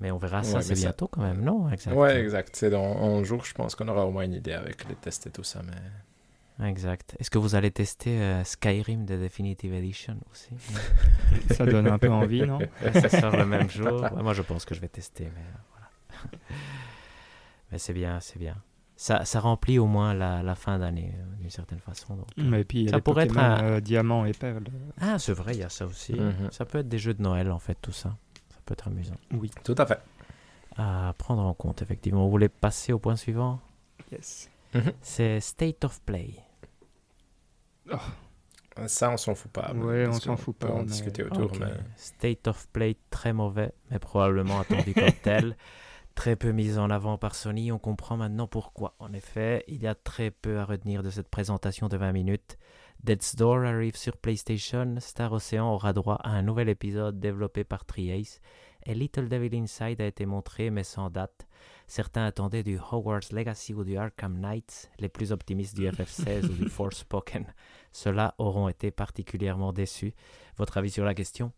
mais on verra ça, Ouais, c'est mais ça- bientôt quand même, non? Exact. Ouais, exact. C'est dans 11 jours, je pense qu'on aura au moins une idée avec les tests et tout ça. Mais... Exact. Est-ce que vous allez tester euh, Skyrim de Definitive Edition aussi? Ça donne un peu envie, non? Ça sort le même jour. Ouais, moi, je pense que je vais tester, mais euh, voilà. mais c'est bien, c'est bien. Ça, ça remplit au moins la, la fin d'année, euh, d'une certaine façon. donc, euh. Mais puis, il y a Ça pourrait être un- euh, diamant et perle. Ah, c'est vrai, il y a ça aussi. Mhm. Ça peut être des jeux de Noël, en fait, tout ça. Ça peut être amusant. Oui. Tout à fait. À prendre en compte, effectivement. Vous voulez passer au point suivant? Yes. C'est State of Play. Ça, on s'en fout pas. Parce on s'en fout pas, en mais- discuter autour, Ok. mais... State of Play très mauvais, mais probablement attendu comme tel. Très peu mis en avant par Sony, on comprend maintenant pourquoi. En effet, il y a très peu à retenir de cette présentation de 20 minutes. Death's Door arrive sur PlayStation, Star Ocean aura droit à un nouvel épisode développé par Triace, et Little Devil Inside a été montré mais sans date. Certains attendaient du Hogwarts Legacy ou du Arkham Knights, les plus optimistes du FF16 ou du Forspoken. Ceux-là auront été particulièrement déçus. Votre avis sur la question?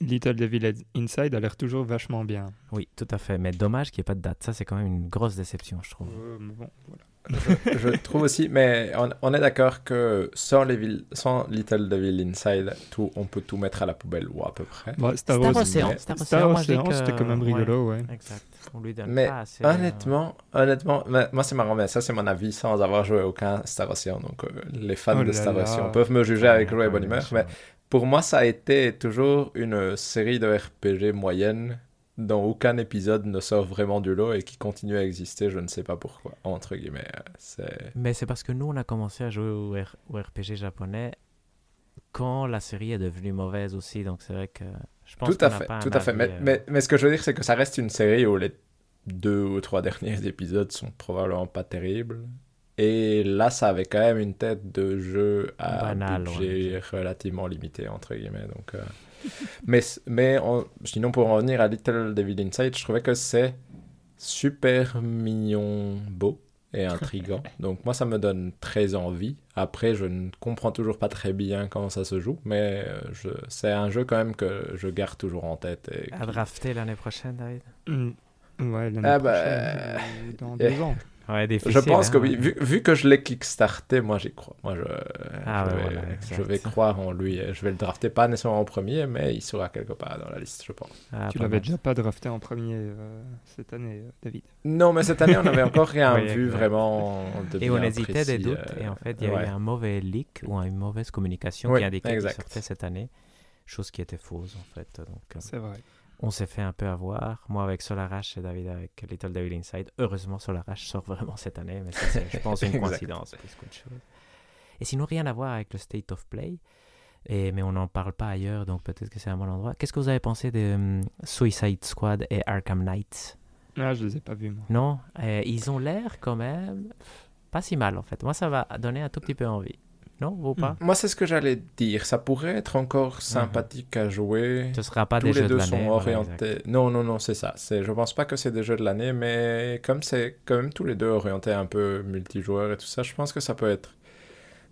Little Devil Inside a l'air toujours vachement bien. Oui, tout à fait. Mais dommage qu'il n'y ait pas de date. Ça, c'est quand même une grosse déception, je trouve. Euh, bon, voilà. Je, je trouve aussi, mais on, on est d'accord que sans, les villes- sans Little Devil Inside, tout, on peut tout mettre à la poubelle, ou à peu près. Bon, Star, mais- Star Star Ocean, c'était quand même rigolo, ouais. Exact. On lui donne Mais pas assez. euh, Honnêtement, honnêtement, moi c'est marrant, mais ça c'est mon avis sans avoir joué aucun Star Ocean. Donc euh, les fans Oh de Star. Ocean peuvent me juger avec joie et bonne humeur. Mais pour moi, ça a été toujours une série de RPG moyenne dont aucun épisode ne sort vraiment du lot et qui continue à exister. Je ne sais pas pourquoi, entre guillemets. euh, Mais c'est parce que nous, on a commencé à jouer au, R- au RPG japonais quand la série est devenue mauvaise aussi. Donc c'est vrai que je pense tout à fait, pas tout à fait. Mais, euh, mais, mais ce que je veux dire, c'est que ça reste une série où les deux ou trois derniers épisodes sont probablement pas terribles. Et là, ça avait quand même une tête de jeu à Banal, budget relativement limité, entre guillemets. Donc, euh, mais mais on- sinon, pour en revenir à Little Devil Inside, je trouvais que c'est super mignon, beau et intriguant. Donc moi, ça me donne très envie. Après, je ne comprends toujours pas très bien comment ça se joue, mais euh, je... c'est un jeu quand même que je garde toujours en tête. Et À drafter l'année prochaine, David? Mm. Ouais, l'année Ah bah, prochaine, ou dans deux ans. Ouais, difficile. Je pense hein, que oui, ouais. vu, vu que je l'ai kickstarté, moi j'y crois. Moi je, Ah je, ouais, vais, voilà, exact. je vais croire en lui. Je vais le drafter pas nécessairement en premier, mais il sera quelque part dans la liste, je pense. Ah, tu l'avais déjà pas drafté en premier euh, cette année, euh, David. Non, mais cette année on n'avait encore rien Oui, vu exact. vraiment de Et on hésitait des doutes, euh, et en fait, il y a eu ouais. un mauvais leak ou une mauvaise communication Oui, qui indiquait qu'il sortait cette année, chose qui était fausse en fait. Euh, C'est vrai. On s'est fait un peu avoir. Moi avec Solar et David avec Little Devil Inside. Heureusement, Solar sort vraiment cette année, mais c'est, je pense, une coïncidence plus chose. Et sinon, rien à voir avec le State of Play. Et, mais on n'en parle pas ailleurs, donc peut-être que c'est un bon endroit. Qu'est-ce que vous avez pensé de hum, Suicide Squad et Arkham Knight? Ah, je les ai pas vus, moi. Non? Euh, Ils ont l'air quand même pas si mal en fait. Moi, ça va donner un tout petit peu envie. Non, vous pas Moi c'est ce que j'allais dire. Ça pourrait être encore sympathique à jouer. Ce sera pas Tous des les jeux deux de l'année. sont voilà, orientés. non, non, non, c'est ça. C'est, je pense pas que c'est des jeux de l'année, mais comme c'est quand même tous les deux orientés un peu multijoueurs et tout ça, je pense que ça peut être.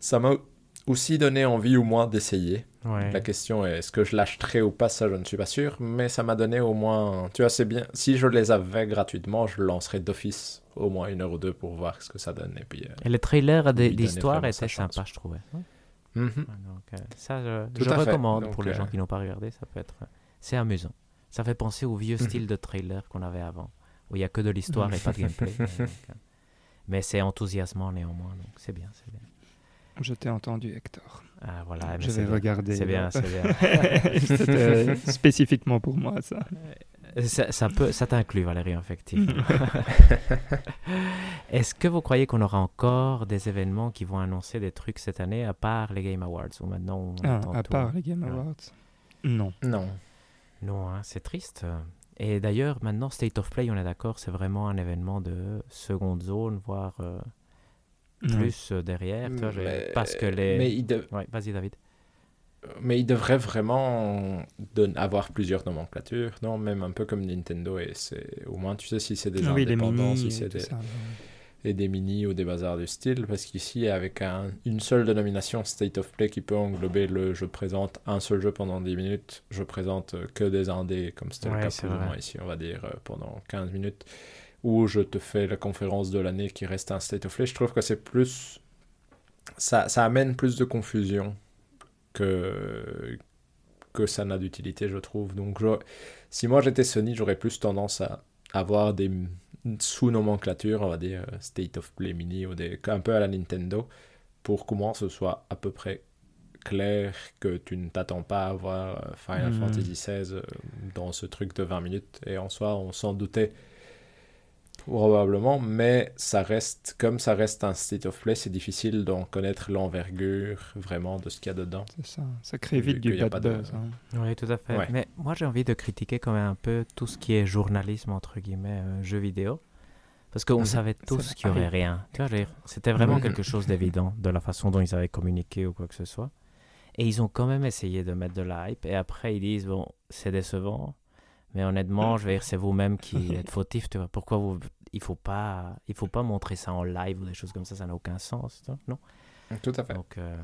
Ça m'a aussi donné envie au moins d'essayer. Ouais. La question est est-ce que je l'achèterai ou pas Ça, je ne suis pas sûr, mais ça m'a donné au moins. Tu vois, c'est bien. Si je les avais gratuitement, je lancerais d'office au moins une heure ou deux pour voir ce que ça donne. Et puis. euh, Et le trailer d'histoire était sympa, je trouvais. Ouais. mhm. Donc, euh, ça, je, je recommande Donc, pour les gens euh, qui n'ont pas regardé. Ça peut être. C'est amusant. Ça fait penser au vieux Mhm. style de trailer qu'on avait avant, où il n'y a que de l'histoire et pas de gameplay. Donc, euh, mais c'est enthousiasmant néanmoins, donc c'est bien, c'est bien. Je t'ai entendu, Hector. Ah, voilà, mais je c'est vais bien. regarder. C'est bien, euh, c'est bien. C'était spécifiquement pour moi, ça. Ça, ça peut, ça t'inclut, Valérie, effectivement. Est-ce que vous croyez qu'on aura encore des événements qui vont annoncer des trucs cette année, à part les Game Awards, ou maintenant on Ah, à tout? part les Game Ouais. Awards? Non. Non. Non, hein, c'est triste. Et d'ailleurs, maintenant, State of Play, on est d'accord, c'est vraiment un événement de seconde zone, voire euh, plus euh, derrière. Mais- Parce que les... Mais il, de- Ouais, vas-y, David. Mais il devrait vraiment avoir plusieurs nomenclatures, non? Même un peu comme Nintendo, et c'est au moins tu sais si c'est des oui, indépendants, mini si c'est des... ça. et des mini ou des bazars du style, parce qu'ici, avec un, une seule dénomination State of Play qui peut englober le je présente un seul jeu pendant 10 minutes, je présente que des indés, comme c'était Ouais, le cas plus ou moins ici, on va dire, euh, pendant 15 minutes, ou je te fais la conférence de l'année qui reste un State of Play, je trouve que c'est plus... Ça, ça amène plus de confusion que, que ça n'a d'utilité, je trouve. Donc, je- si moi j'étais Sony, j'aurais plus tendance à avoir des sous-nomenclatures, on va dire euh, State of Play Mini ou des, un peu à la Nintendo, pour comment ce soit à peu près clair que tu ne t'attends pas à voir euh, Final Mhm. Fantasy XVI euh, dans ce truc de 20 minutes. Et en soi, on s'en doutait probablement, mais ça reste, comme ça reste un State of Play, c'est difficile d'en connaître l'envergure vraiment de ce qu'il y a dedans. C'est ça. Ça crée vite du bad pas de- buzz. hein. Oui, tout à fait. Ouais. Mais moi, j'ai envie de critiquer quand même un peu tout ce qui est journalisme, entre guillemets, euh, jeux vidéo. Parce qu'on Mhm. savait tous qu'il n'y aurait rien. Tu vois, c'était vraiment Mhm. quelque chose d'évident de la façon dont ils avaient communiqué ou quoi que ce soit. Et ils ont quand même essayé de mettre de la hype. Et après, ils disent, bon, c'est décevant. Mais honnêtement, je veux dire, c'est vous-même qui êtes fautif. Tu vois. Pourquoi vous... il faut pas, il faut pas montrer ça en live ou des choses comme ça. Ça n'a aucun sens. Non? Tout à fait. donc, euh,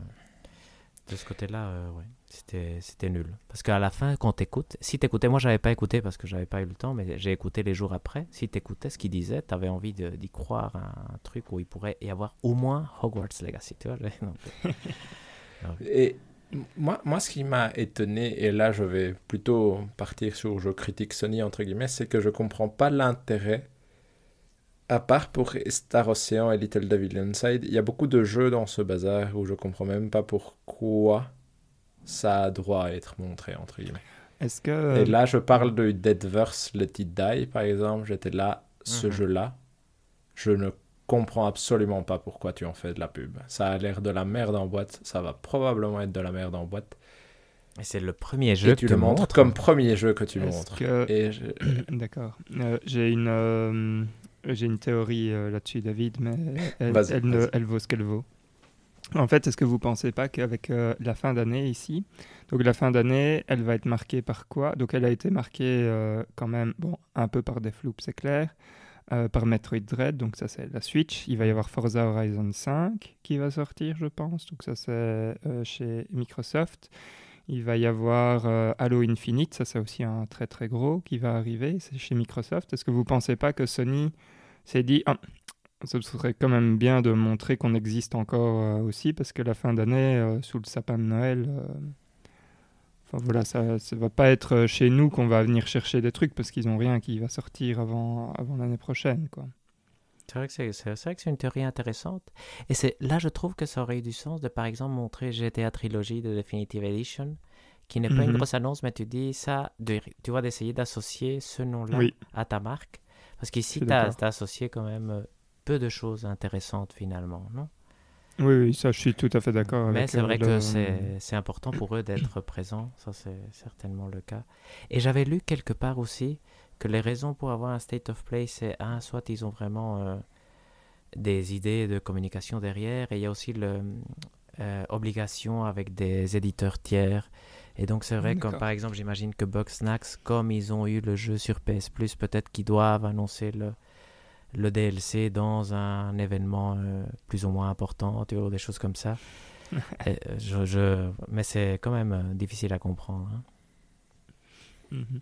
de ce côté-là, euh, ouais, c'était, c'était nul. Parce qu'à la fin, quand t'écoutes, si t'écoutais, moi j'avais pas écouté parce que j'avais pas eu le temps, mais j'ai écouté les jours après. Si t'écoutais ce qu'il disait, t'avais envie de- d'y croire un truc où il pourrait y avoir au moins Hogwarts Legacy, tu vois. donc, euh, Et moi, moi, ce qui m'a étonné, et là je vais plutôt partir sur je critique Sony entre guillemets, c'est que je comprends pas l'intérêt, à part pour Star Ocean et Little Devil Inside, il y a beaucoup de jeux dans ce bazar où je comprends même pas pourquoi ça a droit à être montré entre guillemets. Est-ce que. Et là, je parle de Deadverse Let It Die, par exemple. J'étais là, ce Mhm. jeu-là. Je ne comprends absolument pas pourquoi tu en fais de la pub. Ça a l'air de la merde en boîte. Ça va probablement être de la merde en boîte. Et c'est le premier jeu Et que tu tu le montres montres. comme premier jeu que tu montres. que- je- D'accord. Euh, j'ai une, euh, j'ai une théorie euh, là-dessus, David, mais elle, Vas-y, elle, ne- vas-y. elle vaut ce qu'elle vaut. En fait, est-ce que vous pensez pas qu'avec euh, la fin d'année ici, donc la fin d'année, elle va être marquée par quoi? Donc elle a été marquée euh, quand même, bon, un peu par des floops, c'est clair, euh, par Metroid Dread, donc ça c'est la Switch. Il va y avoir Forza Horizon 5 qui va sortir, je pense, donc ça c'est euh, chez Microsoft. Il va y avoir euh, Halo Infinite, ça c'est aussi un très très gros qui va arriver, c'est chez Microsoft. Est-ce que vous pensez pas que Sony s'est dit, ah, ça serait quand même bien de montrer qu'on existe encore aussi, parce que la fin d'année, sous le sapin de Noël, enfin voilà, ça ne va pas être euh, chez nous qu'on va venir chercher des trucs, parce qu'ils n'ont rien qui va sortir avant, avant l'année prochaine. Quoi. C'est vrai que c'est, une théorie intéressante. Et c'est là, je trouve que ça aurait eu du sens de, par exemple, montrer GTA Trilogy de Definitive Edition, qui n'est pas une Mhm. grosse annonce, mais tu dis ça, de, tu vois, d'essayer d'associer ce nom-là Oui. à ta marque. Parce qu'ici, tu as, d'accord. associé quand même euh, peu de choses intéressantes finalement, non? Oui, oui, ça, je suis tout à fait d'accord Mais c'est euh, vrai le- que c'est, important pour eux d'être présents, ça c'est certainement le cas. Et j'avais lu quelque part aussi que les raisons pour avoir un state of play, c'est un, soit ils ont vraiment euh, des idées de communication derrière, et il y a aussi l'obligation avec des éditeurs tiers. Et donc c'est vrai, comme D'accord. par exemple, j'imagine que Bugsnax, comme ils ont eu le jeu sur PS Plus, peut-être qu'ils doivent annoncer le, le DLC dans un événement euh, plus ou moins important, tu vois, des choses comme ça. Et, euh, je, je- Mais c'est quand même euh, difficile à comprendre. hein. Mhm.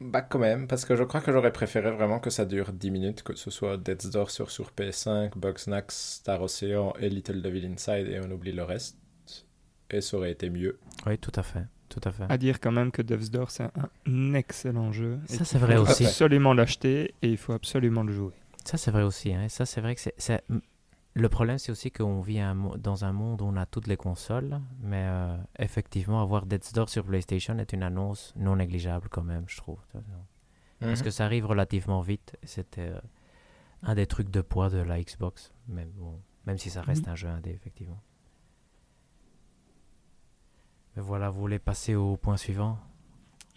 Bah quand même, parce que je crois que j'aurais préféré vraiment que ça dure 10 minutes, que ce soit Death's Door sur, sur PS5, Bugsnax, Star Ocean et Little Devil Inside, et on oublie le reste. Et ça aurait été mieux. Oui, tout à fait. Tout à fait. À dire quand même que Death's Door, c'est un excellent jeu. Ça, c'est vrai faut aussi. absolument l'acheter et il faut absolument le jouer. Ça, c'est vrai aussi. Hein. Ça, c'est vrai que c'est. Le problème, c'est aussi qu'on vit un dans un monde où on a toutes les consoles, mais euh, effectivement, avoir Death's Door sur PlayStation est une annonce non négligeable quand même, je trouve. Parce Mhm. que ça arrive relativement vite. C'était euh, un des trucs de poids de la Xbox, même, bon, même si ça reste un jeu indé, effectivement. Mais voilà, vous voulez passer au point suivant?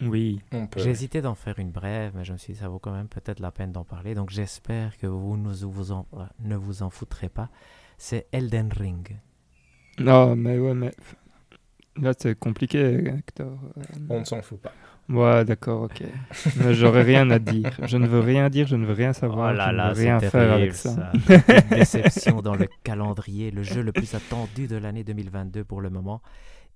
Oui. Hésité d'en faire une brève, mais je me suis dit ça vaut quand même peut-être la peine d'en parler. Donc j'espère que vous, ne vous en, euh, ne vous en foutrez pas. C'est Elden Ring. Non, mais ouais, mais là c'est compliqué, Hector. Euh, On ne s'en fout pas. Ouais, d'accord, ok. Mais J'aurais rien à dire. Je ne veux rien dire, je ne veux rien Oh savoir, là je ne là, veux c'est rien faire avec terrible, ça. Petite déception dans le calendrier. Le jeu le plus attendu de l'année 2022 pour le moment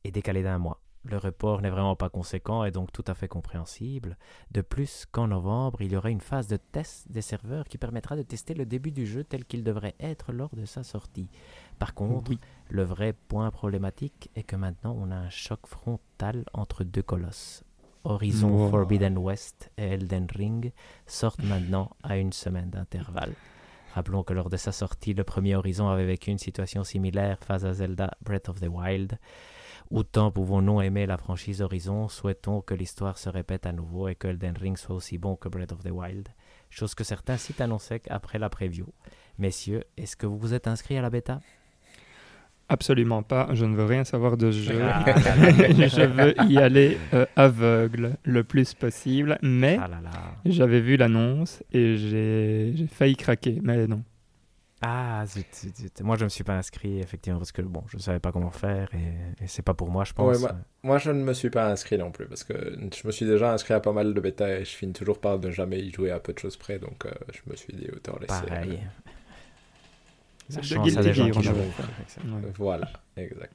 est décalé d'un mois. Le report n'est vraiment pas conséquent et donc tout à fait compréhensible. De plus, qu'en novembre, il y aura une phase de test des serveurs qui permettra de tester le début du jeu tel qu'il devrait être lors de sa sortie. Par contre, Oui. le vrai point problématique est que maintenant on a un choc frontal entre deux colosses. Horizon Wow. Forbidden West et Elden Ring sortent maintenant à une semaine d'intervalle. Rappelons que lors de sa sortie, le premier Horizon avait vécu une situation similaire face à Zelda Breath of the Wild. Autant pouvons-nous aimer la franchise Horizon, souhaitons que l'histoire se répète à nouveau et que Elden Ring soit aussi bon que Breath of the Wild. Chose que certains sites annonçaient après la preview. Messieurs, est-ce que vous vous êtes inscrits à la bêta? Absolument pas. Je ne veux rien savoir de ce jeu. Ah je veux y aller euh, aveugle le plus possible. Mais Ah j'avais vu l'annonce et j'ai failli craquer. Mais non. Ah, zut, zut, zut. Moi, je ne me suis pas inscrit, effectivement, parce que bon, je ne savais pas comment faire et, et c'est pas pour moi, je pense. Ouais, moi- Moi, je ne me suis pas inscrit non plus parce que je me suis déjà inscrit à pas mal de bêta et je finis toujours par ne jamais y jouer à peu de choses près. Donc, euh, je me suis dit autant laisser. Pareil. C'est Ça à des gens qui jouent. euh, Voilà, exact.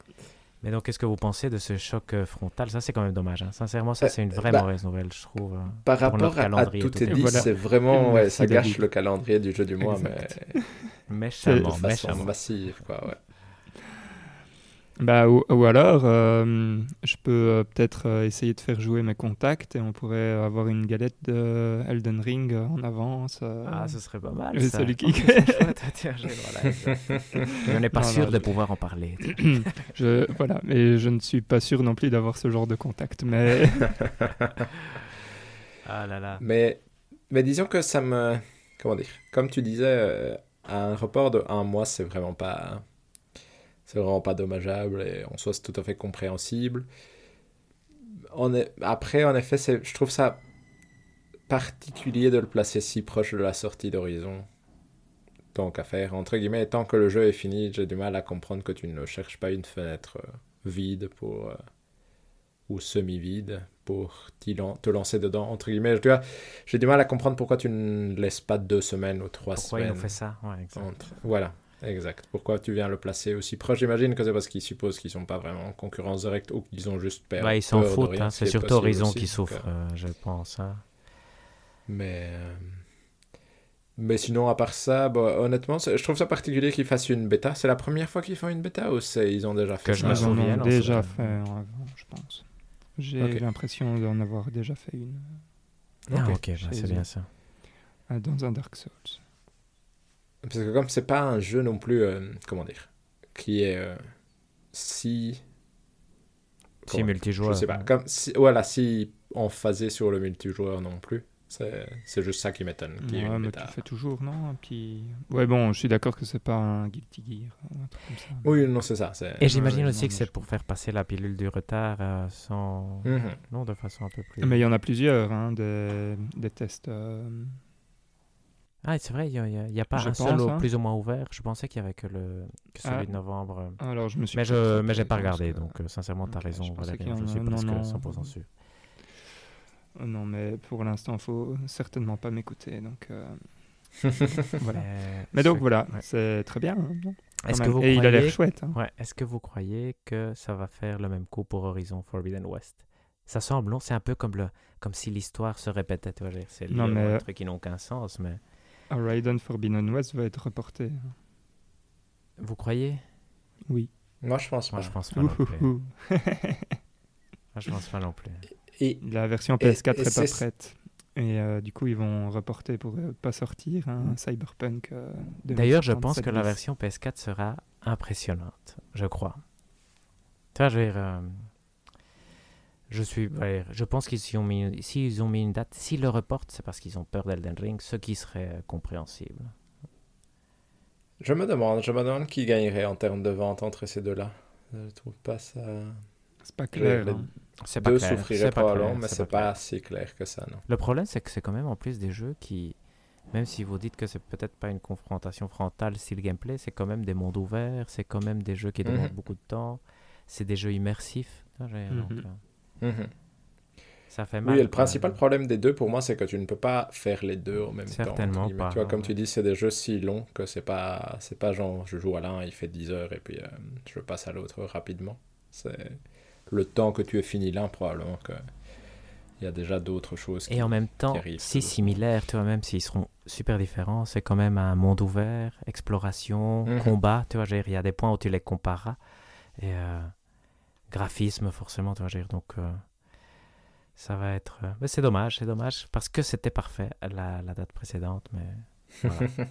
Mais donc, qu'est-ce que vous pensez de ce choc euh, frontal? Ça, c'est quand même dommage. hein. Sincèrement, ça, Euh, c'est une vraie bah, mauvaise nouvelle, je trouve. euh. Par Pour rapport à, tout est est dit, Voilà. c'est vraiment, ouais, ça gâche le calendrier du jeu du mois, Exact. mais Méchamment, de façon méchamment. massive, quoi. Ouais. Bah, ou, ou alors, euh, je peux euh, peut-être euh, essayer de faire jouer mes contacts et on pourrait avoir une galette de Elden Ring euh, en avance. euh. Ah, ce serait pas mal. Ça. celui qui- on n'est pas Non, sûr non, de je- pouvoir en parler. je, voilà, mais je ne suis pas sûr non plus d'avoir ce genre de contact. Mais Ah là là. Mais, mais disons que ça me. Comment dire Comme tu disais, euh, un report de un mois, c'est vraiment pas. C'est vraiment pas dommageable et en soi, c'est tout à fait compréhensible. On est... Après, en effet, c'est- je trouve ça particulier de le placer si proche de la sortie d'Horizon. Tant qu'à faire. Entre guillemets, tant que le jeu est fini, j'ai du mal à comprendre que tu ne cherches pas une fenêtre euh, vide pour. euh, ou semi-vide pour te lancer dedans. Entre guillemets, j'ai du mal à comprendre pourquoi tu ne laisses pas deux semaines ou trois Pourquoi ils semaines. ont fait ça? Ouais, entre- Voilà, exact. Pourquoi tu viens le placer aussi proche? J'imagine que c'est parce qu'ils supposent qu'ils sont pas vraiment en concurrence directe ou qu'ils ont juste peur. Bah, ils s'en foutent. hein. ce C'est surtout Horizon aussi, qui souffre, euh, euh, je pense. hein. Mais, euh, mais sinon, à part ça, bah, honnêtement, je trouve ça particulier qu'ils fassent une bêta. C'est la première fois qu'ils font une bêta ou c'est ils ont déjà fait Que je ça me ils en ont déjà fait avant, je pense. J'ai Ok. l'impression d'en avoir déjà fait une Ah, Ok. bah, c'est bien ça. euh, dans un Dark Souls. Parce que comme c'est pas un jeu non plus, euh, comment dire, qui est euh, si... Si multijoueur. Je sais pas. Comme si, voilà, si on phasait sur le multijoueur non plus. C'est c'est juste ça qui m'étonne. ait Ouais, mais tu le fais toujours, non Un petit... Ouais, bon, je suis d'accord que c'est pas un Guilty Gear, un truc comme ça. Oui, non, c'est ça. Et j'imagine Ouais, aussi non, que c'est je- pour faire passer la pilule du retard euh, sans... Mhm. Non, de façon un peu plus... Mais il y en a plusieurs, hein, des, des tests. euh, Ah, c'est vrai, il n'y a, pas Je un pense, au hein. plus ou moins ouvert. Je pensais qu'il y avait que, le... que celui Ah. de novembre. Alors, je me suis Mais je mais j'ai pas regardé, que- donc euh, sincèrement, tu as raison, je en Je suis non, presque non. 100% sûr. Euh, Non, mais pour l'instant, faut certainement pas m'écouter. Donc, euh, voilà. Euh, Mais donc voilà, ouais. c'est très bien. hein, Est-ce que vous Et il a l'air chouette. hein. Ouais, est-ce que vous croyez que ça va faire le même coup pour Horizon Forbidden West? Ça semble, non? C'est un peu comme, le, comme si l'histoire se répétait, tu vois. C'est Non, lié mais- à un truc qui n'ont aucun sens, mais Horizon Forbidden West va être reporté. hein. vous croyez? Oui. Moi, je pense pas. Moi, je pense pas non plus. Ouhouhou. Moi, je pense pas non plus. Et La version Et- PS4 et est pas prête. Et euh, du coup, ils vont reporter pour euh, pas sortir un Cyberpunk. euh, D'ailleurs, je pense que la 2077. version PS4 sera impressionnante, je crois. Tu vois, je euh, je suis, ouais, je pense qu'ils ont mis, s'ils ont mis une date, s'ils le reportent, c'est parce qu'ils ont peur d'Elden Ring, ce qui serait euh, compréhensible. je me demande, je me demande qui gagnerait en termes de vente entre ces deux-là. Je trouve pas ça. C'est pas clair. les- hein. C'est pas Deux clair, souffriraient probablement, mais c'est pas pas, clair. si clair que ça, non. Le problème, c'est que c'est quand même en plus des jeux qui, même si vous dites que c'est peut-être pas une confrontation frontale style gameplay, c'est quand même des mondes ouverts, c'est quand même des jeux qui demandent Mhm. beaucoup de temps, c'est des jeux immersifs. donc, Mhm. Mhm. Ça fait mal. Oui, et le principal problème des deux pour moi, c'est que tu ne peux pas faire les deux en même temps. Certainement Tu vois, comme ouais. tu dis, c'est des jeux si longs que c'est pas, c'est pas genre je joue à l'un, il fait 10 heures et puis euh, je passe à l'autre rapidement. C'est le temps que tu aies fini l'un, probablement que il y a déjà d'autres choses. Et en même temps, qui si similaires, tu vois, même s'ils seront super différents, c'est quand même un monde ouvert, exploration, Mhm. combat, tu vois, il y a des points où tu les compareras. Et euh, graphisme, forcément, tu vois, je veux dire, donc euh, ça va être... euh, Mais c'est dommage, c'est dommage, parce que c'était parfait la, la date précédente, mais voilà. Mais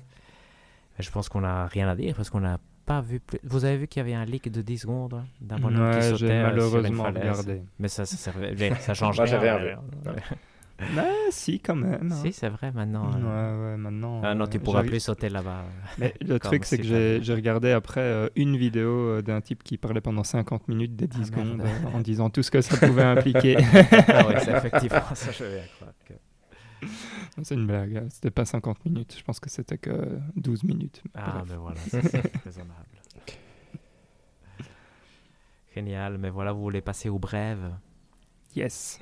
je pense qu'on n'a rien à dire, parce qu'on n'a pas vu plus... Vous avez vu qu'il y avait un leak de 10 secondes hein, d'un bonhomme qui Ouais, sautait j'ai euh, sur une malheureusement falaise. regardé. Mais ça, ça, servait- ça change Moi, rien. rien vu. euh, Ah, si, quand même. hein. Si, c'est vrai, maintenant. Ouais, euh, ouais, maintenant. Ah non, tu pourras j'ai- plus sauter là-bas. Mais le truc, c'est que j'ai regardé après euh, une vidéo euh, d'un type qui parlait pendant 50 minutes des 10 Ah, secondes euh, en disant tout ce que ça pouvait impliquer. ah ouais, c'est effectivement ça, je vais croire. que- c'est une blague, hein. c'était pas 50 minutes, je pense que c'était que 12 minutes. Ah, Bref. mais voilà, ça, c'est raisonnable. Génial, mais voilà, vous voulez passer aux brèves? Yes.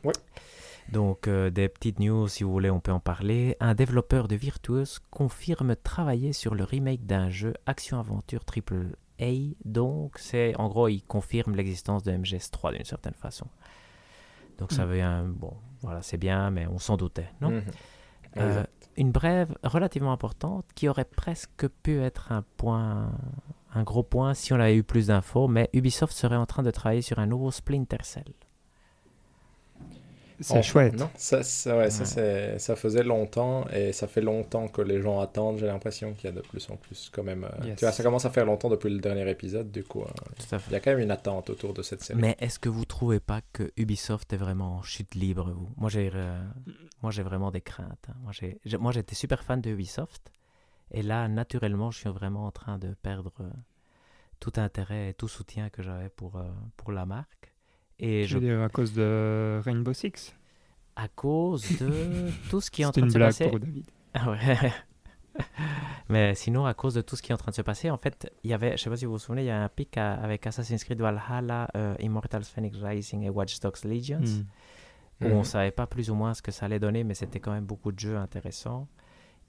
Donc, euh, des petites news, si vous voulez, on peut en parler. Un développeur de Virtuos confirme travailler sur le remake d'un jeu action-aventure triple A. Donc, c'est en gros, il confirme l'existence de MGS3 d'une certaine façon. Donc, ça Mm. veut un. Bon, voilà, c'est bien, mais on s'en doutait, non? Mhm. Euh, une brève relativement importante qui aurait presque pu être un point, un gros point si on avait eu plus d'infos, mais Ubisoft serait en train de travailler sur un nouveau Splinter Cell. C'est Oh, chouette. Non, ça, ça, ouais, ça, Ouais. ça faisait longtemps et ça fait longtemps que les gens attendent. J'ai l'impression qu'il y a de plus en plus quand même. euh, Yes. Tu vois, ça commence à faire longtemps depuis le dernier épisode, du coup. euh, Tout à fait. il y a quand même une attente autour de cette série. Mais est-ce que vous trouvez pas que Ubisoft est vraiment en chute libre, vous? Moi, j'ai, euh, moi, j'ai vraiment des craintes. hein. Moi, j'ai, j'ai- moi, j'étais super fan de Ubisoft, et là, naturellement, je suis vraiment en train de perdre euh, tout intérêt et tout soutien que j'avais pour euh, pour la marque. Et Je je veux dire, à cause de Rainbow Six. à cause de tout ce qui est en C'est train une de se blague passer. pour David. Ah ouais. Mais sinon, à cause de tout ce qui est en train de se passer, en fait, il y avait, je sais pas si vous vous souvenez, il y a un pic à- avec Assassin's Creed Valhalla, euh, Immortals Phoenix Rising et Watch Dogs Legions, Hmm. où on Mhm. savait pas plus ou moins ce que ça allait donner, mais c'était quand même beaucoup de jeux intéressants.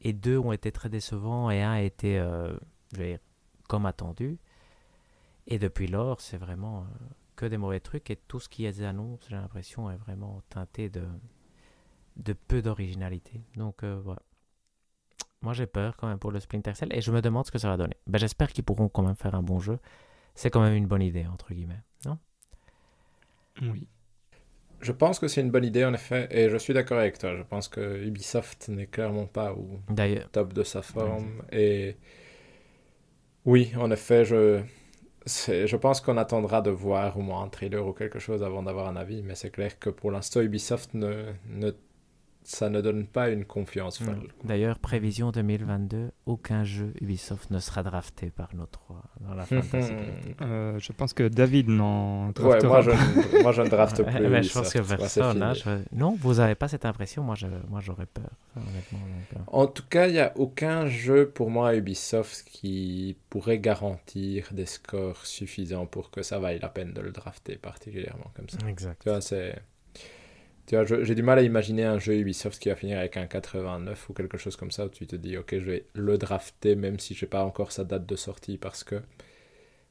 Et deux ont été très décevants et un a été, euh, je vais dire, comme attendu. Et depuis lors, c'est vraiment euh, que des mauvais trucs et tout ce qui est annonce, j'ai l'impression, est vraiment teinté de, de peu d'originalité. Donc euh, voilà. Moi j'ai peur quand même pour le Splinter Cell et je me demande ce que ça va donner. Ben, J'espère qu'ils pourront quand même faire un bon jeu. C'est quand même une bonne idée, entre guillemets. Non? Oui. Je pense que c'est une bonne idée en effet, et je suis d'accord avec toi. Je pense que Ubisoft n'est clairement pas au D'ailleurs, top de sa forme. Et oui, en effet, je, je pense qu'on attendra de voir au moins un trailer ou quelque chose avant d'avoir un avis, mais c'est clair que pour l'instant, Ubisoft ne, ne, ça ne donne pas une confiance folle. D'ailleurs, prévision 2022, aucun jeu Ubisoft ne sera drafté par notre dans la. Euh, je pense que David n'en Ouais, draftera moi je, moi je ne drafte Ouais, plus. mais je pense Ubisoft. que Ouais, personne. hein, je- Non, vous n'avez pas cette impression. Moi, j'aurais peur, ça, honnêtement. donc, euh. En tout cas, il n'y a aucun jeu pour moi à Ubisoft qui pourrait garantir des scores suffisants pour que ça vaille la peine de le drafter particulièrement comme ça. Exact. Tu vois, c'est... Tu vois, j'ai du mal à imaginer un jeu Ubisoft qui va finir avec un 89 ou quelque chose comme ça, où tu te dis, ok, je vais le drafter même si je sais pas encore sa date de sortie, parce que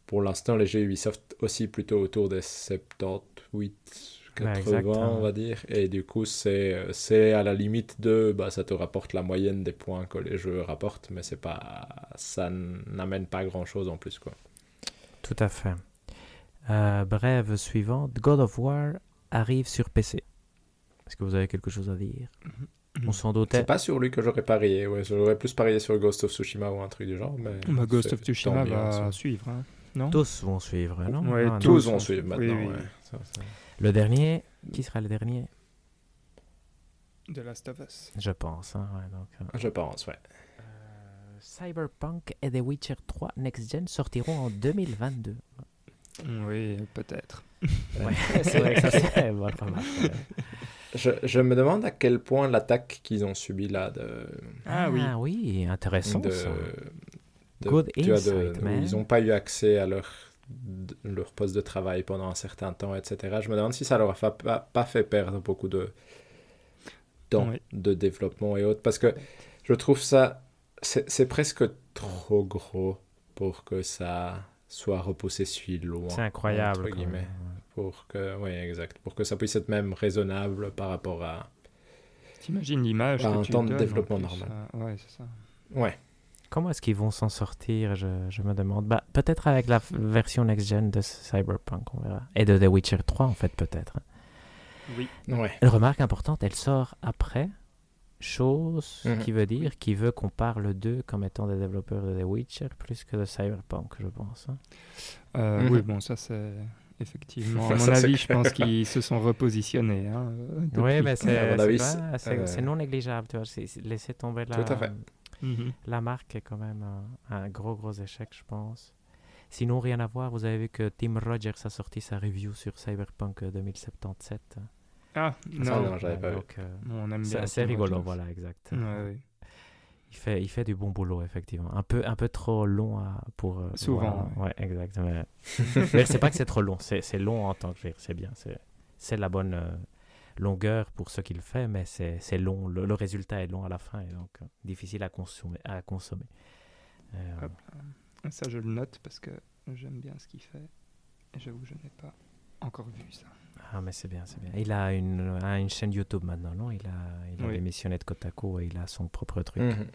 pour l'instant, les jeux Ubisoft aussi plutôt autour des 78, 80, Ouais, on va dire, et du coup, c'est, à la limite de, bah, ça te rapporte la moyenne des points que les jeux rapportent, mais c'est pas, ça n'amène pas grand chose en plus, quoi. Tout à fait. Euh, brève suivante. God of War arrive sur PC. Est-ce que vous avez quelque chose à dire? On s'en C'est doutait. pas sur lui que j'aurais parié, ouais, j'aurais plus parié sur Ghost of Tsushima ou un truc du genre, mais... Bah, Ghost c'est of Tsushima va suivre, hein. non? Tous vont suivre, non? Ouais, Ah, non. Tous vont suivre maintenant, oui, oui. ouais. Ça, ça. Le dernier, qui sera le dernier? De Last of Us. Je pense. hein, ouais, donc, euh, Je pense, ouais. euh, Cyberpunk et The Witcher 3 Next Gen sortiront en 2022. Oui, peut-être. Ouais, c'est vrai que ça c'est bonne remarque, ouais. Je, je me demande à quel point l'attaque qu'ils ont subie là de... Ah oui. oui, intéressant de, ça. de- Good tu vois, de- insight, où man. ils n'ont pas eu accès à leur de leur poste de travail pendant un certain temps, etc. Je me demande si ça leur a fa- pas, pas fait perdre beaucoup de temps Oui. de développement et autres. Parce que je trouve ça, c'est c'est presque trop gros pour que ça soit repoussé si loin. C'est incroyable. entre quand guillemets. Pour que, oui, exact. Pour que ça puisse être même raisonnable par rapport à. T'imagines l'image un tu temps de développement normal. euh, ouais, c'est ça. Ouais. Comment est-ce qu'ils vont s'en sortir je, je me demande. Bah, peut-être avec la version next-gen de Cyberpunk, on verra. Et de The Witcher 3, en fait, peut-être. Oui. Ouais. Une remarque importante, elle sort après, chose Mhm. qui veut dire qu'il veut qu'on parle d'eux comme étant des développeurs de The Witcher plus que de Cyberpunk, je pense. hein. Euh, Mhm. Oui, bon, ça c'est effectivement. À mon Ça, avis, je pense qu'ils se sont repositionnés. Hein, euh, Oui, mais c'est c'est euh, c'est non négligeable, tu vois. Laisser tomber la, Tout à fait. Mhm. la marque est quand même un, un gros, gros échec, je pense. Sinon, rien à voir, vous avez vu que Tim Rogers a sorti sa review sur Cyberpunk 2077. Ah, Ça, non. non, j'avais pas vu. euh, c'est rigolo, Rogers. voilà, exact. Ouais, ouais. Il fait, il fait du bon boulot, effectivement. Un peu, un peu trop long à- pour. euh, Souvent, voilà. Ouais, exact. Mais, c'est pas que c'est trop long, c'est c'est long en tant que. C'est bien. c'est- C'est la bonne euh, longueur pour ce qu'il fait, mais c'est c'est long. Le, le résultat est long à la fin et donc euh, difficile à consommer. À consommer. Hop. Ça, je le note parce que j'aime bien ce qu'il fait. Et j'avoue, je n'ai pas encore vu ça. Ah, mais c'est bien, c'est bien. Il a une, a une chaîne YouTube maintenant, non? Il a, il a Oui. démissionné de Kotaku et il a son propre truc. Mhm.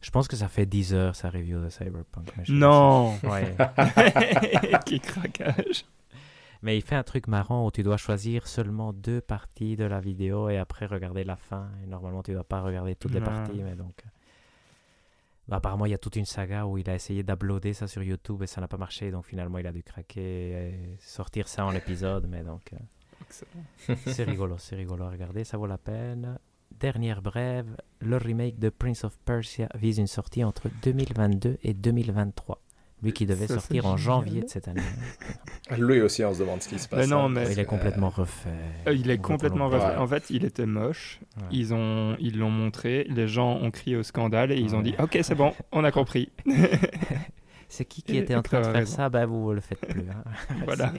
Je pense que ça fait 10 heures sa review de Cyberpunk. Non Ouais. Qui craquage Mais il fait un truc marrant où tu dois choisir seulement deux parties de la vidéo et après regarder la fin. Et normalement, tu dois pas regarder toutes les Non. parties, mais donc. Apparemment, il y a toute une saga où il a essayé d'uploader ça sur YouTube et ça n'a pas marché. Donc finalement, il a dû craquer et sortir ça en épisode. Mais donc, euh, c'est rigolo, c'est rigolo à regarder, ça vaut la peine. Dernière brève, le remake de Prince of Persia vise une sortie entre 2022 et 2023. Lui qui devait Ça, sortir en génial. janvier de cette année. Lui aussi, on se demande ce qui se passe. Mais non, hein, mais- parce il est complètement refait. Euh, il est On complètement refait. En fait, il était moche. Ouais. Ils ont, ils l'ont montré. Les gens ont crié au scandale et ils ont dit OK, c'est bon, on a compris. C'est qui qui était en train de faire raison. ça? Ben vous le faites plus. hein. Voilà.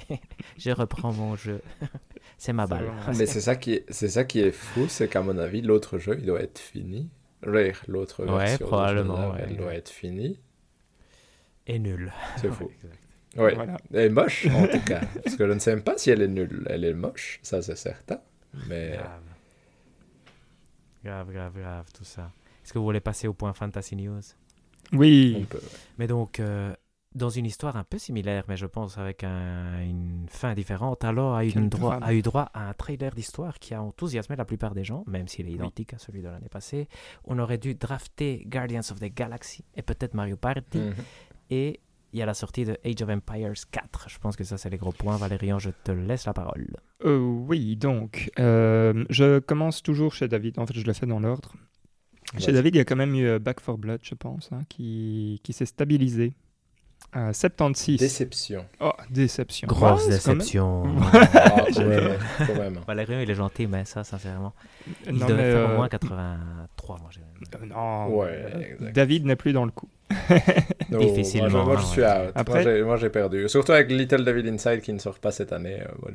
Je reprends mon jeu. C'est ma balle. Mais c'est ça qui est, c'est ça qui est fou, c'est qu'à mon avis, l'autre jeu, il doit être fini. Rare, l'autre Ouais, version probablement, elle doit être finie. Et nul. C'est fou. Voilà. Elle est moche, en tout cas. Parce que je ne sais même pas si elle est nulle. Elle est moche, ça c'est certain. Mais Grave. Grave, grave, grave, tout ça. Est-ce que vous voulez passer au point Fantasy News? On Oui. peut. ouais. Mais donc, euh, dans une histoire un peu similaire, mais je pense avec un- une fin différente, alors a eu, droit, a eu droit à un trailer d'histoire qui a enthousiasmé la plupart des gens, même s'il est identique à celui de l'année passée. On aurait dû drafter Guardians of the Galaxy et peut-être Mario Party. Mhm. Et il y a la sortie de Age of Empires 4. Je pense que ça, c'est les gros points. Valérian, je te laisse la parole. Euh, oui, donc, euh, je commence toujours chez David. En fait, je le fais dans l'ordre. Chez. David, il y a quand même eu euh, Back for Blood, je pense, hein, qui, qui s'est stabilisé à 76. Déception. Oh, déception. Grosse Ouais, c'est quand même- déception. Ah, J'ai- ouais, quand même. Valérian, il est gentil, mais ça, sincèrement. Il Non, devait faire euh, au moins 83, moi, j'ai euh, non, Ouais, euh. David n'est plus dans le coup. Difficilement, Moi, je, moi, je hein, suis ouais. out. Après- Moi, j'ai- Moi, j'ai perdu. Surtout avec Little Devil Inside qui ne sort pas cette année. euh, moi,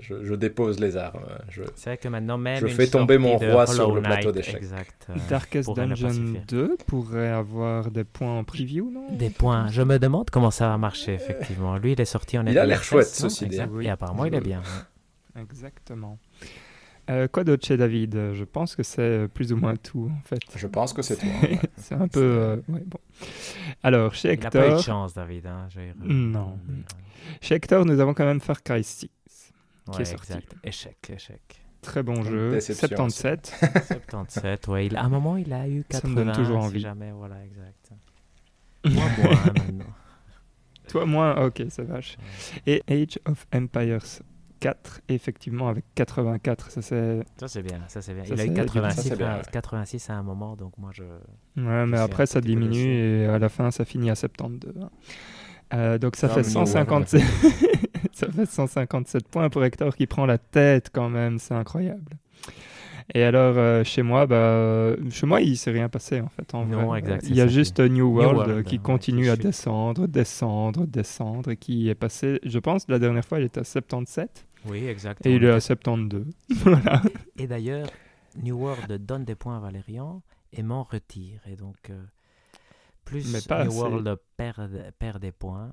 je, je- je dépose les armes. Je... C'est vrai que maintenant, même. Je fais tomber mon roi sur le plateau d'échecs. Euh, Darkest Dungeon suffire. 2 pourrait avoir des points en preview, non? Des points. Je me demande comment ça va marcher, effectivement. Lui, il est sorti en Il a l'air chouette, non ceci dit, hein. Et apparemment, il est bien. Exactement. Euh, quoi d'autre chez David? Je pense que c'est euh, plus ou moins tout, en fait. je pense que c'est ouais. c'est un peu... euh, ouais, bon. Alors, chez Il n'a pas eu de Hector, chance, David. Hein. Non. chez Hector, nous avons quand même Far Cry 6. Ouais, est sorti. exact. Échec, échec. Très bon jeu. Déception 77. 77, ouais. Il, à un moment, il a eu 80. Ça me donne toujours si envie. jamais, voilà, exact. Moi, moins, hein, maintenant. Toi, moins Ok, ça vache. Et Age of Empires 4, effectivement, avec 84. Ça, c'est... Ça, c'est bien, ça, c'est bien. Ça, il a eu c'est- 86, ça, c'est bien, à, ouais. 86 à un moment, donc moi, je... Ouais, mais C'est après, ça diminue et à la fin, ça finit à 72. hein. Euh, donc, ça Non, fait, mais nous, 157... ça fait 157 points pour Hector qui prend la tête quand même. C'est incroyable. Et alors, euh, chez moi, bah, chez moi, il s'est rien passé en fait. En Non, vrai. exact, Il y a ça juste New World, World, qui continue à descendre, descendre, descendre, et qui est passé, je pense, la dernière fois, il était à 77 Oui, exact. et il est à était- 72. voilà. Et d'ailleurs, New World donne des points à Valérian et m'en retire. Et donc, euh, plus Mais pas New assez. World perd, perd des points,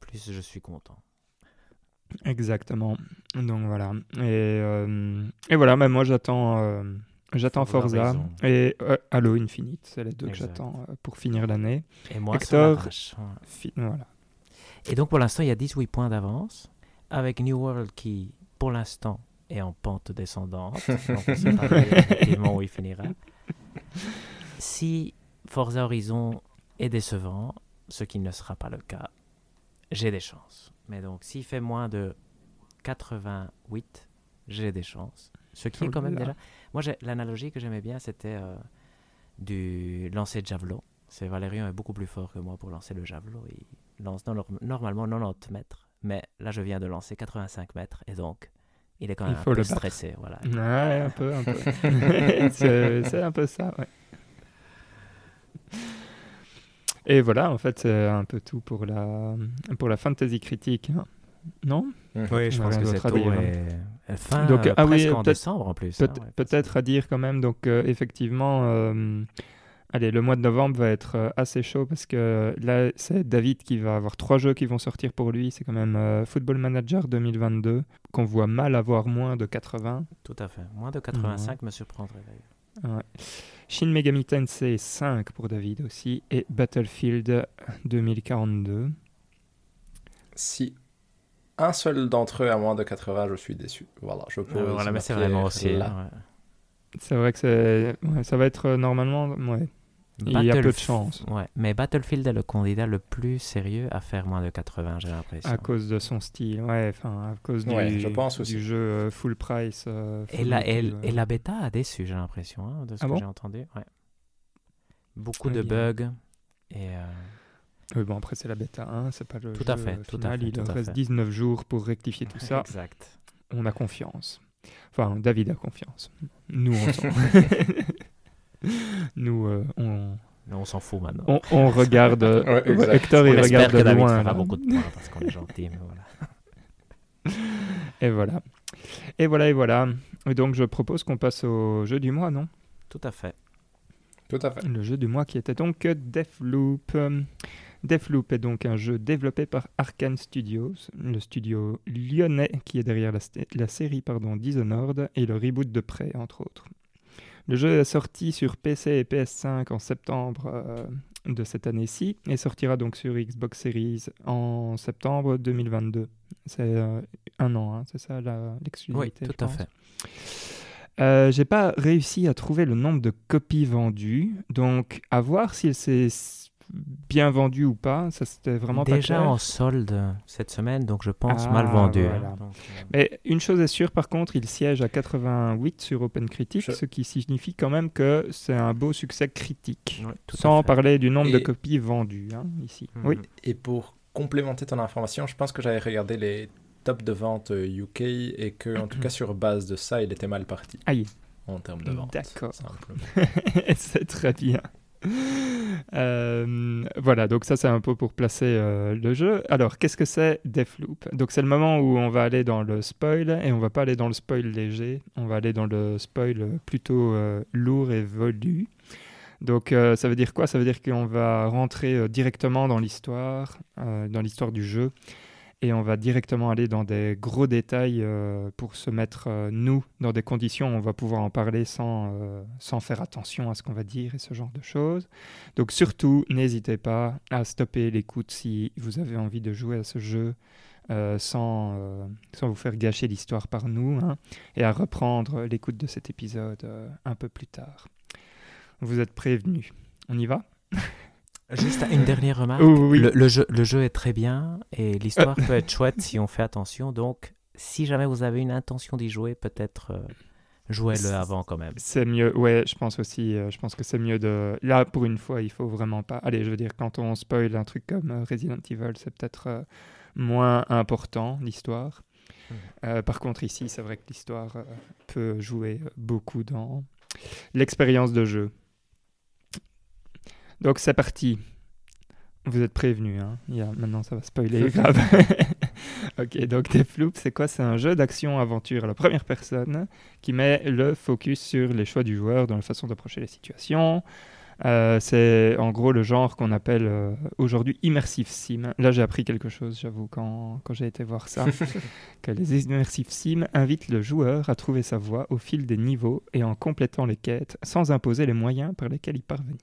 plus je suis content. Exactement. Donc voilà. Et, euh, et voilà, mais moi j'attends euh, j'attends Forza et euh, Halo Infinite. C'est les deux que j'attends euh, pour finir l'année. Et moi, Hector- voilà. Et donc, pour l'instant, il y a 18 points d'avance. Avec New World qui, pour l'instant, est en pente descendante. donc, on sait pas effectivement où il finira. Si Forza Horizon est décevant, ce qui ne sera pas le cas, j'ai des chances. Mais donc, s'il fait moins de 88, j'ai des chances. Ce qui est quand même déjà. Moi, l'analogie que j'aimais bien, c'était euh, du lancer de javelot. C'est Valérian est beaucoup plus fort que moi pour lancer le javelot. Il lance dans leur- normalement 90 mètres, mais là, je viens de lancer 85 mètres et donc, il est quand Il même un peu le stressé. Voilà. Ouais, un peu, un peu. c'est c'est un peu ça, ouais. Et voilà, en fait, c'est un peu tout pour la, pour la fantasy critique. hein. Non? Oui, je pense que c'est et- Et... Fin, Donc, euh, ah oui, en peut-être- décembre en plus. Peut- hein, ouais, Peut-être à dire quand même, donc euh, effectivement, euh, allez, le mois de novembre va être euh, assez chaud parce que là, c'est David qui va avoir trois jeux qui vont sortir pour lui. C'est quand même euh, Football Manager 2022, qu'on voit mal avoir moins de 80. Tout à fait. Moins de 85 me surprendrait d'ailleurs. Ouais. Shin Megami Tensei 5 pour David aussi et Battlefield 2042. Si un seul d'entre eux a moins de 80, je suis déçu. Voilà, je Euh, voilà, ma mais c'est vraiment aussi. C'est vrai que ouais, ça va être euh, normalement, ouais, il y a peu de chance Ouais, mais Battlefield est le candidat le plus sérieux à faire moins de 80, j'ai l'impression. à cause de son style, ouais, enfin à cause du, Ouais, je pense aussi. du jeu euh, full price. euh, Et la, prix, et, ouais. et la bêta a déçu, j'ai l'impression, hein, de ce Ah que bon j'ai entendu. Ouais. Beaucoup Très de bien. bugs. Et euh, Oui, bon, après, c'est la bêta 1, c'est pas le Tout jeu à fait, tout à fait, Il tout à reste fait. 19 jours pour rectifier tout ça. Exact. On a confiance. Enfin, David a confiance. Nous, on. Nous, euh, on, Mais on s'en fout maintenant. on, on regarde... Ouais, exact. Hector, il regarde que de David loin. fera beaucoup de points parce qu'on est gentil. Mais voilà. Et voilà. Et voilà, et voilà. Et donc, je propose qu'on passe au jeu du mois, non? Tout à fait. Tout à fait. Le jeu du mois qui était donc Deathloop. Euh, Deathloop est donc un jeu développé par Arkane Studios, le studio lyonnais qui est derrière la série pardon, Dishonored et le reboot de Prey, entre autres. Le jeu est sorti sur PC et PS5 en septembre euh, de cette année-ci et sortira donc sur Xbox Series en septembre 2022. C'est euh, un an, hein, c'est ça la- Oui, l'exclusivité tout à pense. fait. Euh, j'ai pas réussi à trouver le nombre de copies vendues, donc à voir s'il s'est s- bien vendu ou pas. Ça c'était vraiment pas Déjà clair. en solde cette semaine, donc je pense Ah, mal vendu. voilà. Donc, euh, Mais une chose est sûre, par contre, il siège à 88 sur OpenCritic, Je- ce qui signifie quand même que c'est un beau succès critique. Sans parler du nombre de copies vendues hein, ici. Mhm. Oui. Et pour complémenter ton information, je pense que j'avais regardé les tops de vente euh, UK et que, en tout cas, sur base de ça, il était mal parti Aïe. en termes de vente. D'accord. c'est très bien. Euh, voilà, donc ça c'est un peu pour placer euh, le jeu. Alors, qu'est-ce que c'est Deathloop? Donc c'est le moment où on va aller dans le spoil et on va pas aller dans le spoil léger, on va aller dans le spoil plutôt euh, lourd et volu. Donc ça veut dire quoi? Ça veut dire qu'on va rentrer directement dans l'histoire, dans l'histoire du jeu, et on va directement aller dans des gros détails euh, pour se mettre, euh, nous, dans des conditions où on va pouvoir en parler sans, euh, sans faire attention à ce qu'on va dire et ce genre de choses. Donc surtout, n'hésitez pas à stopper l'écoute si vous avez envie de jouer à ce jeu sans, sans vous faire gâcher l'histoire par nous, hein, et à reprendre l'écoute de cet épisode un peu plus tard. Vous êtes prévenus. On y va? Juste une dernière remarque. Oui. le, le jeu, le jeu est très bien et l'histoire peut être chouette si on fait attention. Donc, si jamais vous avez une intention d'y jouer, peut-être euh, jouez-le avant quand même. C'est mieux, ouais, je pense aussi, euh, je pense que c'est mieux de... Là, pour une fois, il faut vraiment pas... Allez, je veux dire, quand on spoil un truc comme euh, Resident Evil, c'est peut-être moins important, l'histoire. Euh, par contre, ici, c'est vrai que l'histoire peut jouer beaucoup dans l'expérience de jeu. Donc, c'est parti. Vous êtes prévenus, hein. Il y a... maintenant ça va spoiler grave. ok, donc Deathloop, c'est quoi? C'est un jeu d'action-aventure à la première personne qui met le focus sur les choix du joueur dans la façon d'approcher les situations, euh, c'est en gros le genre qu'on appelle euh, aujourd'hui immersive sim. Là, j'ai appris quelque chose, j'avoue, quand, quand j'ai été voir ça. que les immersive sim invitent le joueur à trouver sa voie au fil des niveaux et en complétant les quêtes sans imposer les moyens par lesquels y parvenir.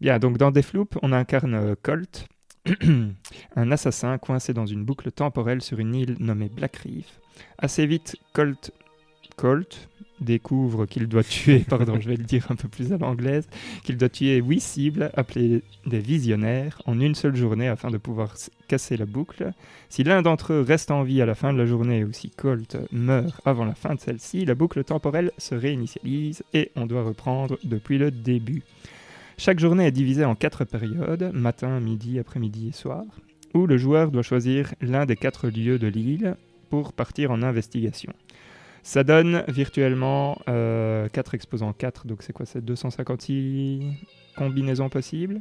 Bien, donc dans Deathloop, on incarne euh, Colt, un assassin coincé dans une boucle temporelle sur une île nommée Black Reef. Assez vite, Colt, Colt découvre qu'il doit tuer, pardon, je vais le dire un peu plus à l'anglaise, qu'il doit tuer huit cibles appelées des visionnaires en une seule journée afin de pouvoir casser la boucle. Si l'un d'entre eux reste en vie à la fin de la journée ou si Colt meurt avant la fin de celle-ci, la boucle temporelle se réinitialise et on doit reprendre depuis le début. Chaque journée est divisée en quatre périodes, matin, midi, après-midi et soir, où le joueur doit choisir l'un des quatre lieux de l'île pour partir en investigation. Ça donne virtuellement euh, 4 exposants 4, donc c'est quoi C'est 256 combinaisons possibles?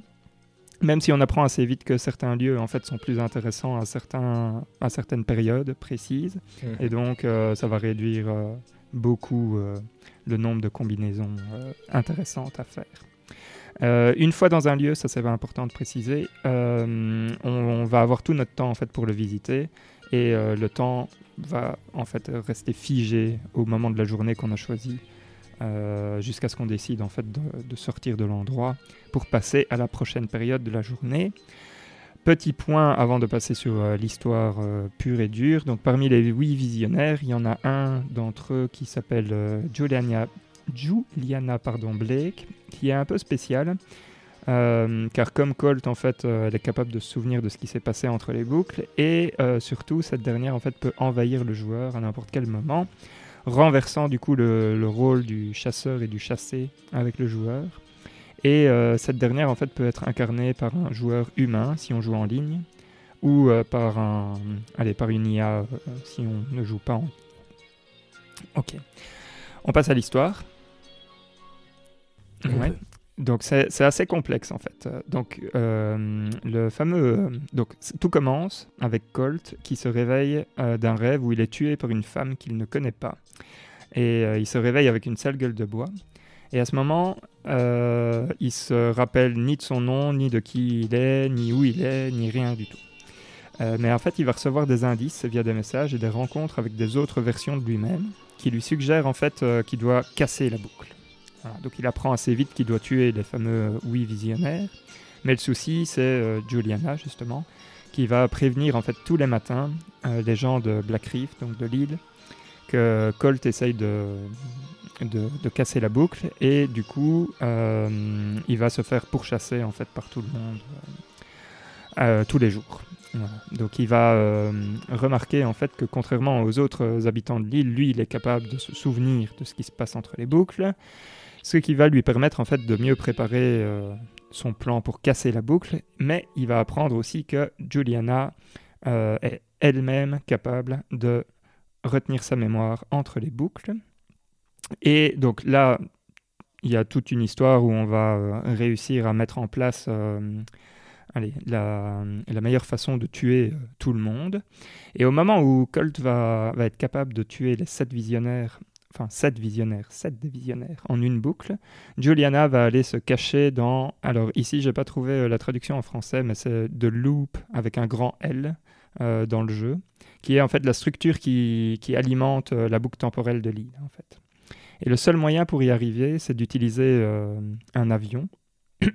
Même si on apprend assez vite que certains lieux en fait sont plus intéressants à, certains, à certaines périodes précises, mmh. et donc euh, ça va réduire euh, beaucoup euh, le nombre de combinaisons intéressantes à faire. Euh, une fois dans un lieu, ça c'est important de préciser, on, on, va avoir tout notre temps en fait pour le visiter et le temps va en fait rester figé au moment de la journée qu'on a choisi euh, jusqu'à ce qu'on décide en fait de, de sortir de l'endroit pour passer à la prochaine période de la journée. Petit point avant de passer sur euh, l'histoire euh, pure et dure. Donc parmi les huit visionnaires, il y en a un d'entre eux qui s'appelle euh, Juliana, pardon, Blake, qui est un peu spécial. Euh, car comme Colt, en fait, euh, elle est capable de se souvenir de ce qui s'est passé entre les boucles, et euh, surtout, cette dernière, en fait, peut envahir le joueur à n'importe quel moment, renversant du coup le, le, rôle du chasseur et du chassé avec le joueur. Et cette dernière, en fait, peut être incarnée par un joueur humain si on joue en ligne, ou par un, allez, par une IA si on ne joue pas en. Ok. On passe à l'histoire. Donc c'est assez complexe en fait. Donc euh, le fameux, donc tout commence avec Colt qui se réveille euh, d'un rêve où il est tué par une femme qu'il ne connaît pas. Et euh, il se réveille avec une sale gueule de bois. Et à ce moment, euh, il se rappelle ni de son nom, ni de qui il est, ni où il est, ni rien du tout. Euh, mais en fait, il va recevoir des indices via des messages et des rencontres avec des autres versions de lui-même qui lui suggèrent en fait euh, qu'il doit casser la boucle. Donc il apprend assez vite qu'il doit tuer les fameux oui visionnaires. Mais le souci, c'est euh, Juliana, justement, qui va prévenir en fait tous les matins euh, les gens de Black Reef, donc de l'île, que Colt essaye de, de, casser la boucle et du coup, euh, il va se faire pourchasser en fait par tout le monde tous les jours. Donc il va remarquer en fait que contrairement aux autres habitants de l'île, lui il est capable de se souvenir de ce qui se passe entre les boucles, ce qui va lui permettre en fait de mieux préparer euh, son plan pour casser la boucle, mais il va apprendre aussi que Juliana euh, est elle-même capable de retenir sa mémoire entre les boucles. Et donc là, il y a toute une histoire où on va euh, réussir à mettre en place la, meilleure façon de tuer tout le monde. Et au moment où Colt va être capable de tuer les sept visionnaires enfin sept visionnaires, sept visionnaires en une boucle. Juliana va aller se cacher dans, alors ici j'ai pas trouvé euh, la traduction en français, mais c'est de loop avec un grand L euh, dans le jeu, qui est en fait la structure qui, alimente euh, la boucle temporelle de l'île en fait. Et le seul moyen pour y arriver, c'est d'utiliser un avion.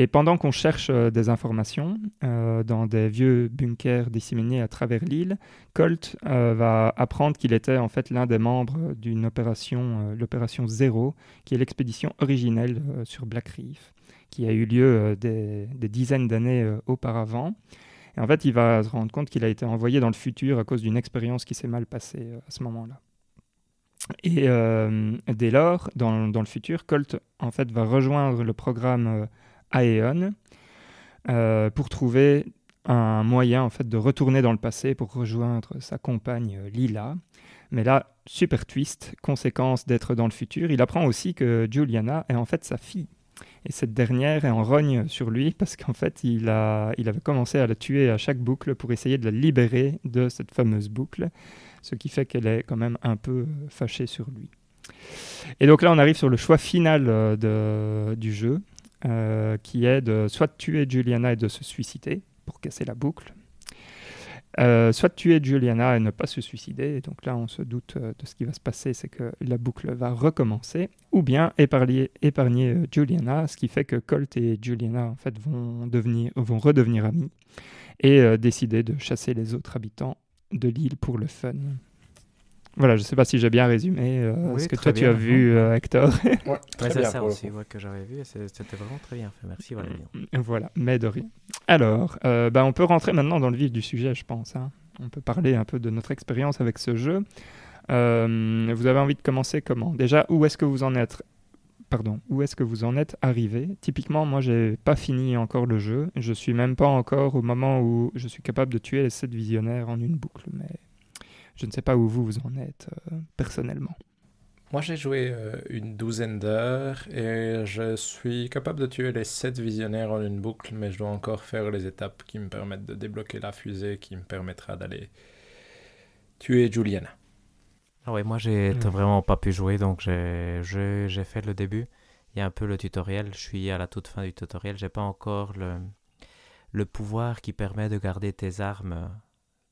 Et pendant qu'on cherche euh, des informations euh, dans des vieux bunkers disséminés à travers l'île, Colt euh, va apprendre qu'il était en fait l'un des membres d'une opération, l'opération Zéro, qui est l'expédition originelle sur Black Reef, qui a eu lieu des, des, dizaines d'années auparavant. Et en fait, il va se rendre compte qu'il a été envoyé dans le futur à cause d'une expérience qui s'est mal passée à ce moment-là. Et dès lors, dans, dans, le futur, Colt en fait va rejoindre le programme Aeon euh, pour trouver un moyen en fait de retourner dans le passé pour rejoindre sa compagne euh, Lila. Mais là, super twist, conséquence d'être dans le futur, il apprend aussi que Juliana est en fait sa fille. Et cette dernière est en rogne sur lui parce qu'en fait, il, a, il avait commencé à la tuer à chaque boucle pour essayer de la libérer de cette fameuse boucle, ce qui fait qu'elle est quand même un peu fâchée sur lui. Et donc là, on arrive sur le choix final euh, du jeu, euh, qui est de soit tuer Juliana et de se suicider pour casser la boucle, euh, soit tuer Juliana et ne pas se suicider, et donc là on se doute de ce qui va se passer, c'est que la boucle va recommencer, ou bien épargner, épargner Juliana, ce qui fait que Colt et Juliana en fait vont, devenir, vont redevenir amis et décider de chasser les autres habitants de l'île pour le fun. Voilà, je ne sais pas si j'ai bien résumé euh, ce que toi tu as vu, euh, Hector. ouais, c'est ça aussi que j'avais vu et c'était vraiment très bien fait. Merci Valérie. Mm, voilà, mais de rien. Alors, euh, bah, on peut rentrer maintenant dans le vif du sujet, je pense. Hein. On peut parler un peu de notre expérience avec ce jeu. vous avez envie de commencer comment? Déjà, où est-ce que vous en êtes? Pardon, où est-ce que vous en êtes arrivé? Typiquement, moi, j'ai pas fini encore le jeu. Je suis même pas encore au moment où je suis capable de tuer les 7 visionnaires en une boucle, mais je ne sais pas où vous, vous en êtes euh, personnellement. Moi, j'ai joué euh, une douzaine d'heures et je suis capable de tuer les sept visionnaires en une boucle, mais je dois encore faire les étapes qui me permettent de débloquer la fusée qui me permettra d'aller tuer Juliana. Ah ouais, moi, j'ai hmm. vraiment pas pu jouer, donc j'ai fait le début. Il y a un peu le tutoriel. Je suis à la toute fin du tutoriel. J'ai pas encore le, le pouvoir qui permet de garder tes armes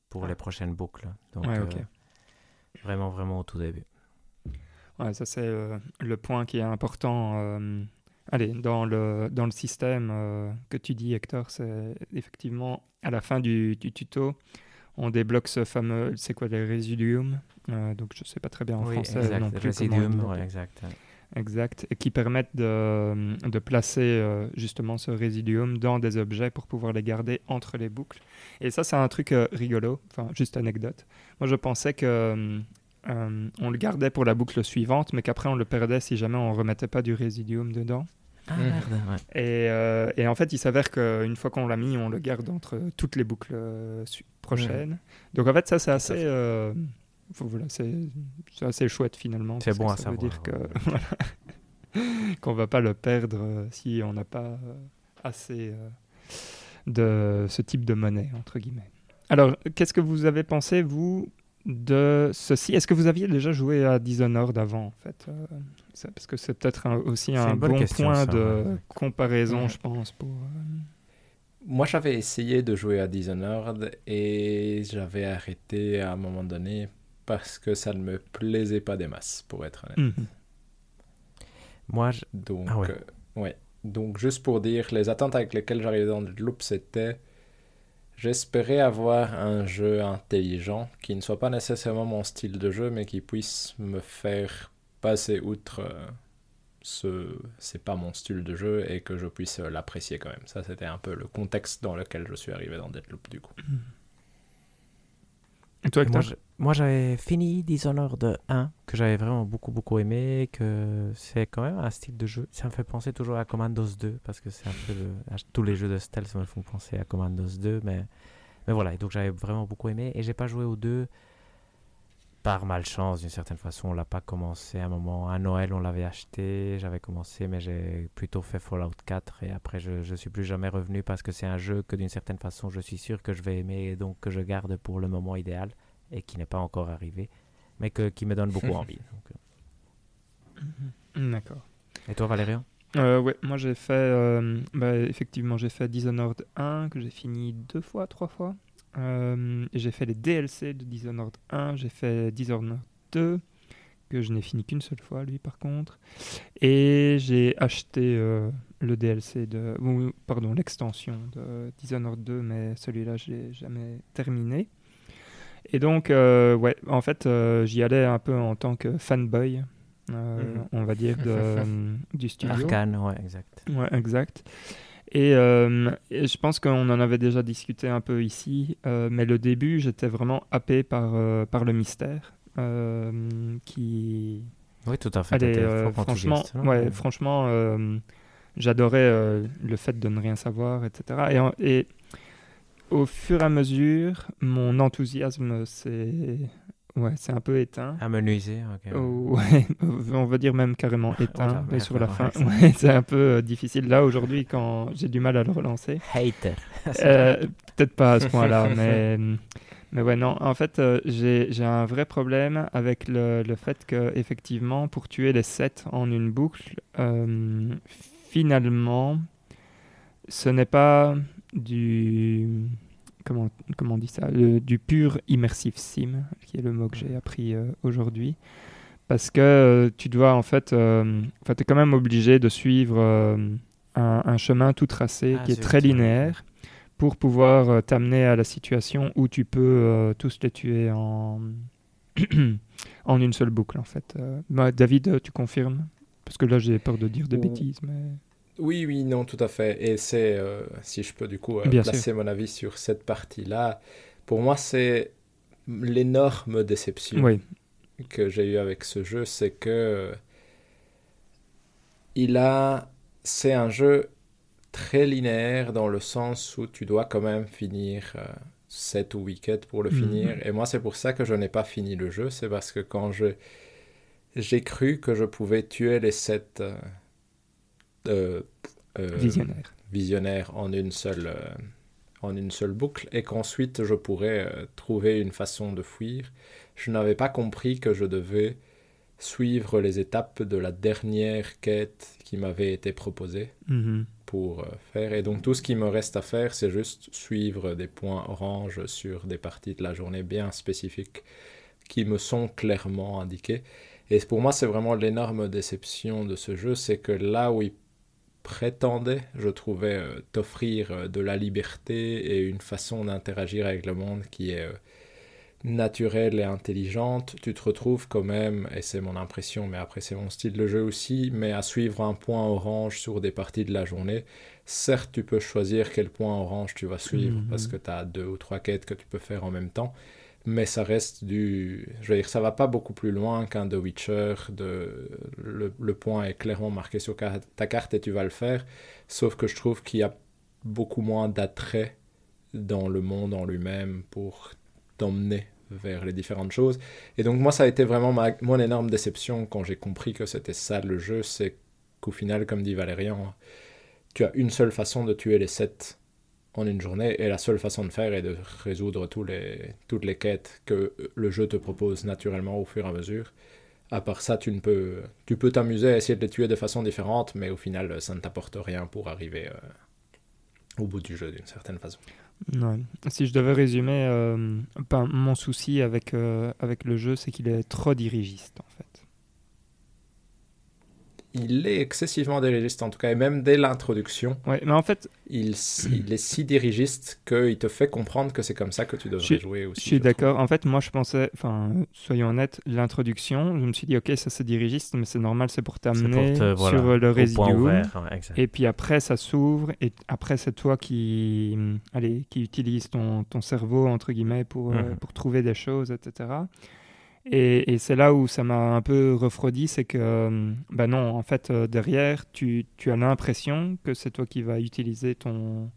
pour les prochaines boucles. Donc, euh, vraiment, vraiment au tout début. Ouais, ça c'est euh, le point qui est important. Euh, allez, dans le, dans le système que tu dis, Hector, c'est effectivement à la fin du, tuto, on débloque ce fameux, c'est quoi, les résidiums Donc je ne sais pas très bien en français exact, non plus. Exact. Exact, et qui permettent de, de placer justement ce résidium dans des objets pour pouvoir les garder entre les boucles. Et ça, c'est un truc euh, rigolo, enfin, juste anecdote. Moi, je pensais que euh, euh, on le gardait pour la boucle suivante, mais qu'après, on le perdait si jamais on remettait pas du résidium dedans. Ah, merde, ouais. et, et, en fait, il s'avère qu'une fois qu'on l'a mis, on le garde entre toutes les boucles prochaines. Donc, en fait, ça, c'est assez. Voilà, c'est assez chouette finalement. C'est bon à ça savoir. veut dire que qu'on va pas le perdre si on n'a pas assez de ce type de monnaie, entre guillemets. Alors, qu'est-ce que vous avez pensé, vous, de ceci? Est-ce que vous aviez déjà joué à Dishonored avant, en fait euh, Parce que c'est peut-être aussi un bon point de comparaison, je pense. Pour, euh, Moi, j'avais essayé de jouer à Dishonored et j'avais arrêté à un moment donné parce que ça ne me plaisait pas des masses, pour être honnête. Mhm. Moi, je... Donc, ah ouais. Euh, ouais. Donc, juste pour dire, les attentes avec lesquelles j'arrivais dans le loop, c'était j'espérais avoir un jeu intelligent qui ne soit pas nécessairement mon style de jeu, mais qui puisse me faire passer outre euh, ce c'est pas mon style de jeu et que je puisse l'apprécier quand même. Ça, c'était un peu le contexte dans lequel je suis arrivé dans Deadloop du coup. Et toi, moi, j'avais fini Dishonored 1, que j'avais vraiment beaucoup, beaucoup aimé, que c'est quand même un style de jeu. Ça me fait penser toujours à Commandos 2, parce que c'est un peu. Tous les jeux de stealth me font penser à Commandos 2, mais, mais voilà. Donc, j'avais vraiment beaucoup aimé. Et j'ai pas joué aux deux par malchance, d'une certaine façon. On l'a pas commencé à un moment. À Noël, on l'avait acheté. J'avais commencé, mais j'ai plutôt fait Fallout 4. Et après, je, je suis plus jamais revenu parce que c'est un jeu que d'une certaine façon, je suis sûr que je vais aimer et donc que je garde pour le moment idéal et qui n'est pas encore arrivé, mais que, qui me donne beaucoup envie. Mhm. D'accord. Et toi, Valérian? Euh, Ouais, moi j'ai fait, euh, bah, effectivement, j'ai fait Dishonored 1, que j'ai fini deux fois, trois fois. Euh, j'ai fait les DLC de Dishonored 1, j'ai fait Dishonored 2, que je n'ai fini qu'une seule fois, lui, par contre. Et j'ai acheté euh, le DLC de. pardon, l'extension de Dishonored 2, mais celui-là, je l'ai jamais terminé. Et donc, euh, ouais, en fait, euh, j'y allais un peu en tant que fanboy, euh, mhm. on va dire, de, du studio. Arkane, ouais, exact. Ouais, exact. Et, je pense qu'on en avait déjà discuté un peu ici, mais le début, j'étais vraiment happé par, par le mystère qui. Oui, tout à fait. Allez, franchement, ouais, franchement j'adorais le fait de ne rien savoir, etc. Et, et au fur et à mesure, mon enthousiasme s'est ouais, c'est un peu éteint. Amenuisé, ok. Oh, ouais, on va dire même carrément éteint, mais sur la fin, ouais, c'est un peu euh, difficile. Là, aujourd'hui, quand j'ai du mal à le relancer, Hater. euh, peut-être pas à ce point-là, mais, mais ouais, non, en fait, euh, j'ai un vrai problème avec le, le fait que, effectivement, pour tuer les 7 en une boucle, finalement, ce n'est pas du. Comment, comment on dit ça Le- Du pur immersive sim, qui est le mot que j'ai appris euh, aujourd'hui. Parce que euh, tu dois, en fait, euh, tu es quand même obligé de suivre euh, un, un chemin tout tracé Ah, qui est très linéaire pour pouvoir t'amener à la situation où tu peux tous les tuer en, en une seule boucle, en fait. Bah, David, tu confirmes? Parce que là, j'ai peur de dire des bêtises, mais... Oui, oui, non, tout à fait. Et c'est, euh, si je peux du coup euh, placer mon avis sur cette partie-là, pour moi, c'est l'énorme déception Oui, que j'ai eu avec ce jeu, c'est que euh, il a, c'est un jeu très linéaire dans le sens où tu dois quand même finir euh, 7 ou 8 quêtes pour le Mhm. finir. Et moi, c'est pour ça que je n'ai pas fini le jeu, c'est parce que quand je j'ai cru que je pouvais tuer les 7 visionnaire. visionnaire en une seule, euh, en une seule boucle et qu'ensuite je pourrais euh, trouver une façon de fuir. Je n'avais pas compris que je devais suivre les étapes de la dernière quête qui m'avait été proposée Mhm. pour euh, faire. Et donc tout ce qui me reste à faire, c'est juste suivre des points orange sur des parties de la journée bien spécifiques qui me sont clairement indiquées. Et pour moi, c'est vraiment l'énorme déception de ce jeu, c'est que là où il prétendait, je trouvais, euh, t'offrir euh, de la liberté et une façon d'interagir avec le monde qui est euh, naturelle et intelligente, tu te retrouves quand même, et c'est mon impression, mais après c'est mon style de jeu aussi, mais à suivre un point orange sur des parties de la journée. Certes, tu peux choisir quel point orange tu vas suivre Mhm. parce que tu as deux ou trois quêtes que tu peux faire en même temps, mais ça reste du... Je veux dire, ça va pas beaucoup plus loin qu'un The Witcher. De... Le, le point est clairement marqué sur ta carte et tu vas le faire, sauf que je trouve qu'il y a beaucoup moins d'attrait dans le monde en lui-même pour t'emmener vers les différentes choses. Et donc moi, ça a été vraiment mon énorme déception quand j'ai compris que c'était ça le jeu, c'est qu'au final, comme dit Valérian, tu as une seule façon de tuer les sept en une journée, et la seule façon de faire est de résoudre les, toutes les quêtes que le jeu te propose naturellement au fur et à mesure. À part ça, tu ne peux, tu peux t'amuser à essayer de les tuer de façon différente, mais au final, ça ne t'apporte rien pour arriver euh, au bout du jeu d'une certaine façon. Ouais. Si je devais résumer, euh, ben, mon souci avec, euh, avec le jeu, c'est qu'il est trop dirigiste, en fait. Il est excessivement dirigiste en tout cas, et même dès l'introduction, Ouais, mais en fait, il, est si dirigiste qu'il te fait comprendre que c'est comme ça que tu devrais Je jouer aussi. Je suis d'accord. En fait, moi, je pensais, enfin, soyons honnêtes, l'introduction, je me suis dit, ok, ça c'est dirigiste, mais c'est normal, c'est pour t'amener voilà, sur le résidu. ouvert, ouais, exact. Et puis après, ça s'ouvre, et après, c'est toi qui, allez, qui utilise ton, ton cerveau, entre guillemets, pour, euh, Mhm. pour trouver des choses, etc. Et, et c'est là où ça m'a un peu refroidi, c'est que, hum, ben non, en fait, euh, derrière, tu, tu as l'impression que c'est toi qui vas utiliser ton,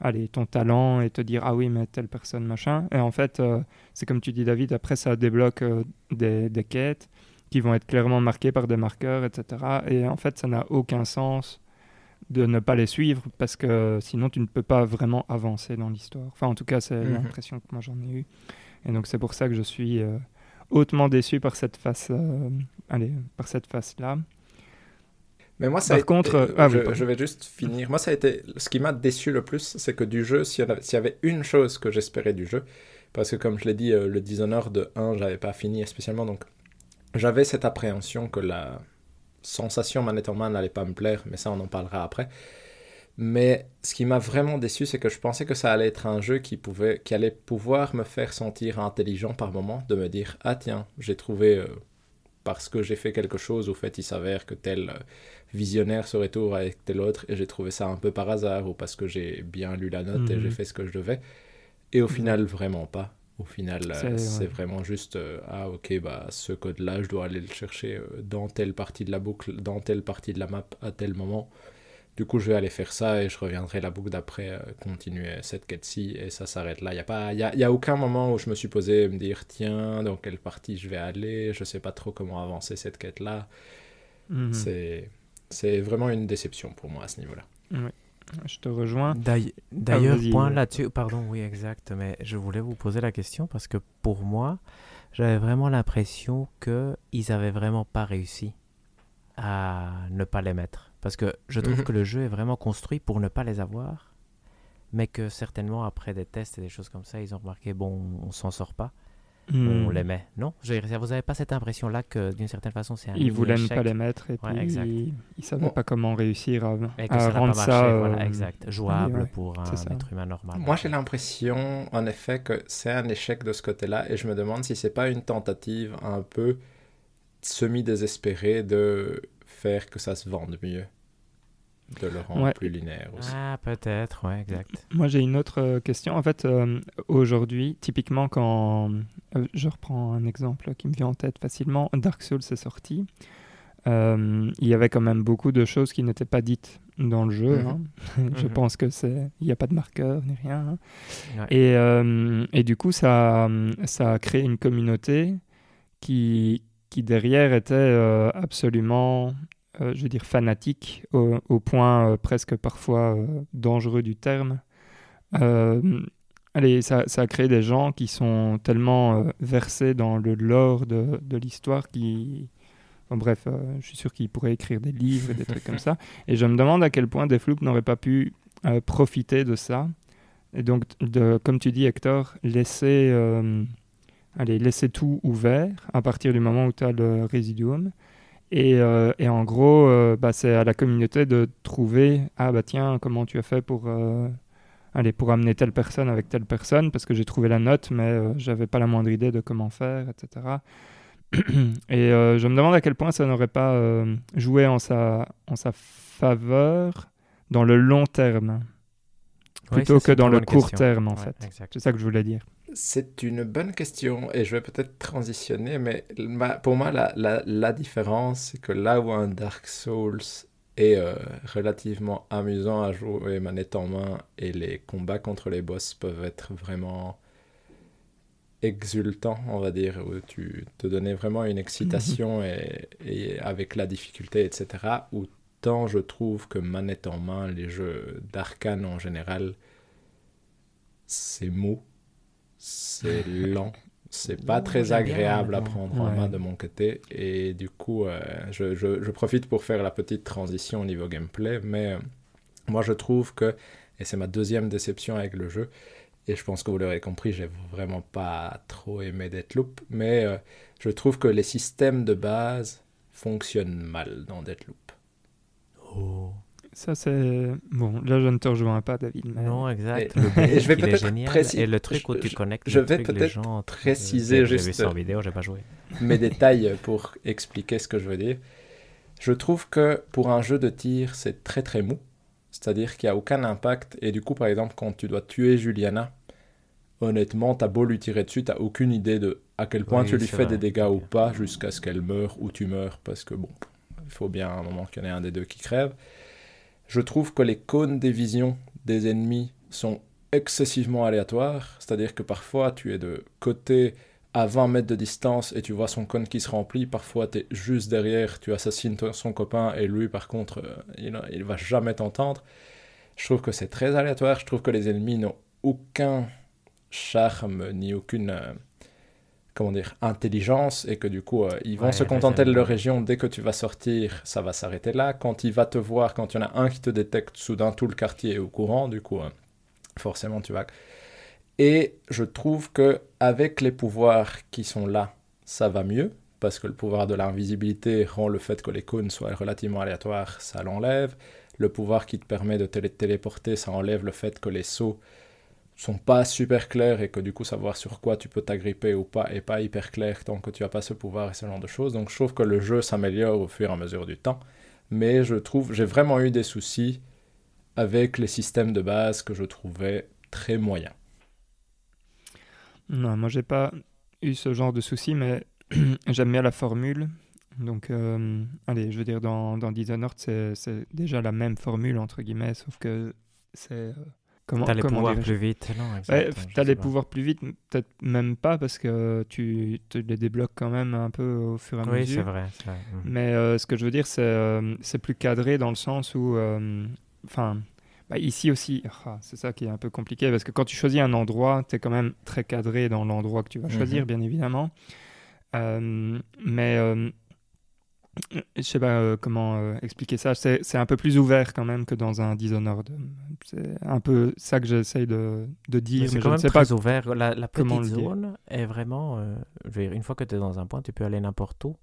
allez, ton talent et te dire, ah oui, mais telle personne, machin. Et en fait, euh, c'est comme tu dis, David, après, ça débloque euh, des, des quêtes qui vont être clairement marquées par des marqueurs, etc. Et en fait, ça n'a aucun sens de ne pas les suivre parce que sinon, tu ne peux pas vraiment avancer dans l'histoire. Enfin, en tout cas, c'est Mhm. l'impression que moi j'en ai eu. Et donc, c'est pour ça que je suis euh, hautement déçu par cette face, euh, allez, par cette face-là. Mais moi, ça Par a été- contre, euh, ah oui, je, vais juste finir. Moi, ça a été ce qui m'a déçu le plus, c'est que du jeu, s'il y, avait- s'il y avait une chose que j'espérais du jeu, parce que comme je l'ai dit, euh, le Dishonored de 1, j'avais pas fini spécialement, donc j'avais cette appréhension que la sensation manette en main n'allait pas me plaire, mais ça, on en parlera après. Mais ce qui m'a vraiment déçu, c'est que je pensais que ça allait être un jeu qui, pouvait, qui allait pouvoir me faire sentir intelligent par moment, de me dire Ah, tiens, j'ai trouvé, euh, parce que j'ai fait quelque chose, au fait, il s'avère que tel euh, visionnaire se retourne avec tel autre, et j'ai trouvé ça un peu par hasard, ou parce que j'ai bien lu la note et Mhm. j'ai fait ce que je devais. Et au final, vraiment pas. Au final, euh, C'est- ouais. vraiment juste euh, Ah, ok, bah, ce code-là, je dois aller le chercher dans telle partie de la boucle, dans telle partie de la map, à tel moment. Du coup, je vais aller faire ça et je reviendrai la boucle d'après, euh, continuer cette quête-ci et ça s'arrête là. Il n'y a, pas, y a, y a aucun moment où je me suis posé me dire tiens, dans quelle partie je vais aller, je sais pas trop comment avancer cette quête-là. Mhm. C'est C'est vraiment une déception pour moi à ce niveau-là. Je te rejoins. D'ail- D'ailleurs, point là-dessus, pardon, oui, exact, mais je voulais vous poser la question parce que pour moi, j'avais vraiment l'impression qu'ils avaient vraiment pas réussi à ne pas les mettre. Parce que je trouve Mhm. que le jeu est vraiment construit pour ne pas les avoir, mais que certainement après des tests et des choses comme ça, ils ont remarqué, bon, on s'en sort pas, on Mhm. les met. Non Vous n'avez pas cette impression-là que d'une certaine façon, c'est un Ils voulaient ne pas les mettre et Ouais, puis exact. ils, ils savaient Bon. pas comment réussir à, et que à ça n'a pas rendre marché, ça voilà, exact, jouable ouais, pour un ça. être humain normal. Moi, j'ai l'impression, en effet, que c'est un échec de ce côté-là, et je me demande si c'est pas une tentative un peu semi-désespérée de faire que ça se vende mieux, de le rendre Ouais. plus linéaire aussi. Ah, peut-être, ouais, exact. Moi, j'ai une autre euh, question. En fait, euh, aujourd'hui, typiquement, quand euh, je reprends un exemple qui me vient en tête facilement, Dark Souls est sorti. euh, il y avait quand même beaucoup de choses qui n'étaient pas dites dans le jeu. Mhm. hein. je Mhm. pense que c'est, il n'y a pas de marqueur ni rien. hein. Ouais. Et, euh, et du coup, ça, ça a créé une communauté qui, qui derrière était euh, absolument, euh, je veux dire, fanatique, au, au point euh, presque parfois euh, dangereux du terme. Allez, ça, ça a créé des gens qui sont tellement versés dans le lore de, de l'histoire qui... Bref, je suis sûr qu'ils pourraient écrire des livres et des trucs comme ça. Et je me demande à quel point Deathloop n'aurait pas pu profiter de ça. Et donc, de, comme tu dis, Hector, laisser, allez, laisser tout ouvert à partir du moment où tu as le résiduum. Et, euh, et en gros, euh, bah, c'est à la communauté de trouver Ah, bah tiens, comment tu as fait pour, euh, allez, pour amener telle personne avec telle personne? Parce que j'ai trouvé la note, mais j'avais pas la moindre idée de comment faire, etc. et je me demande à quel point ça n'aurait pas joué en sa, en sa faveur dans le long terme plutôt que dans le court question. terme, en Ouais, fait. C'est ça que je voulais dire. C'est une bonne question et je vais peut-être transitionner, mais ma- pour moi, la, la, la différence, c'est que là où un Dark Souls est euh, relativement amusant à jouer manette en main et les combats contre les boss peuvent être vraiment exultants, on va dire, où tu te donnais vraiment une excitation et, et avec la difficulté, etc. Autant je trouve que manette en main, les jeux d'arcane en général, c'est mou, c'est lent, c'est pas très agréable à prendre en main de mon côté. Et du coup, euh, je, je- je profite pour faire la petite transition au niveau gameplay. Mais euh, moi, je trouve que, et c'est ma deuxième déception avec le jeu, et je pense que vous l'aurez compris, j'ai vraiment pas trop aimé Deathloop, mais euh, je trouve que les systèmes de base fonctionnent mal dans Deathloop. Oh. Ça, c'est. Bon, là, je ne te rejoins pas, David. Mais... Non, exact. Et- le et je vais peut-être Et le truc où je- tu je- connectes je vais peut-être préciser J'ai- J'ai juste- vu ça en vidéo, j'ai pas joué. mes détails pour expliquer ce que je veux dire. Je trouve que pour un jeu de tir, c'est très très mou. C'est-à-dire qu'il n'y a aucun impact. Et du coup, par exemple, quand tu dois tuer Juliana, honnêtement, t'as beau lui tirer dessus, t'as aucune idée de à quel point Oui, tu lui fais vrai. des dégâts ou pas jusqu'à ce qu'elle meure ou tu meurs. Parce que bon, il faut bien à un moment qu'il y en ait un des deux qui crève. Je trouve que les cônes des visions des ennemis sont excessivement aléatoires. C'est-à-dire que parfois, tu es de côté à 20 mètres de distance et tu vois son cône qui se remplit. Parfois, tu es juste derrière, tu assassines son copain et lui, par contre, euh, il, il va jamais t'entendre. Je trouve que c'est très aléatoire. Je trouve que les ennemis n'ont aucun charme ni aucune euh, comment dire intelligence et que du coup euh, ils vont Ouais, se contenter de leur région. Dès que tu vas sortir ça va s'arrêter là. Quand il va te voir quand il y en a un qui te détecte soudain tout le quartier est au courant du coup euh, forcément tu vas. Et je trouve que avec les pouvoirs qui sont là ça va mieux parce que le pouvoir de l'invisibilité rend le fait que les cônes soient relativement aléatoires ça l'enlève. Le pouvoir qui te permet de te télé- téléporter ça enlève le fait que les sauts sont pas super clairs et que du coup savoir sur quoi tu peux t'agripper ou pas est pas hyper clair tant que tu as pas ce pouvoir et ce genre de choses. Donc je trouve que le jeu s'améliore au fur et à mesure du temps, mais je trouve j'ai vraiment eu des soucis avec les systèmes de base que je trouvais très moyens. Non, moi, j'ai pas eu ce genre de souci, mais j'aime bien la formule. Donc, euh, allez, je veux dire, dans, dans Dishonored, c'est c'est déjà la même formule, entre guillemets, sauf que c'est... euh, comment T'as les comment pouvoirs plus vite. Non, Ouais, t'as les pas. pouvoirs plus vite, peut-être même pas, parce que tu te les débloques quand même un peu au fur et à Oui, mesure. c'est vrai. c'est vrai. Mhm. Mais euh, ce que je veux dire, c'est euh, c'est plus cadré dans le sens où, euh, enfin, bah, ici aussi, ah, c'est ça qui est un peu compliqué parce que quand tu choisis un endroit, tu es quand même très cadré dans l'endroit que tu vas choisir, Mhm. bien évidemment. Euh, mais euh, je sais pas euh, comment euh, expliquer ça. C'est un peu plus ouvert quand même que dans un Dishonored. C'est un peu ça que j'essaye de, dire, c'est je quand même sais pas ouvert. La, petite zone est vraiment. euh, je veux dire, une fois que tu es dans un point, tu peux aller n'importe où.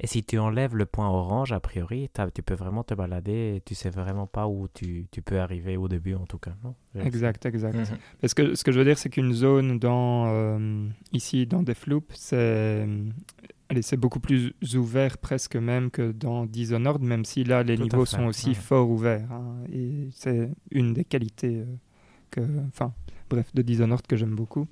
Et si tu enlèves le point orange, a priori, tu peux vraiment te balader et tu sais vraiment pas où tu, tu peux arriver au début, en tout cas. Non? Exact, exact. Mhm. Parce que ce que je veux dire, c'est qu'une zone dans euh, ici dans Deathloop, c'est allez, c'est beaucoup plus ouvert presque même que dans Dishonored, même si là les Tout niveaux fait, sont aussi ouais. fort ouverts. hein. et c'est une des qualités euh, que, enfin, bref, de Dishonored que j'aime beaucoup.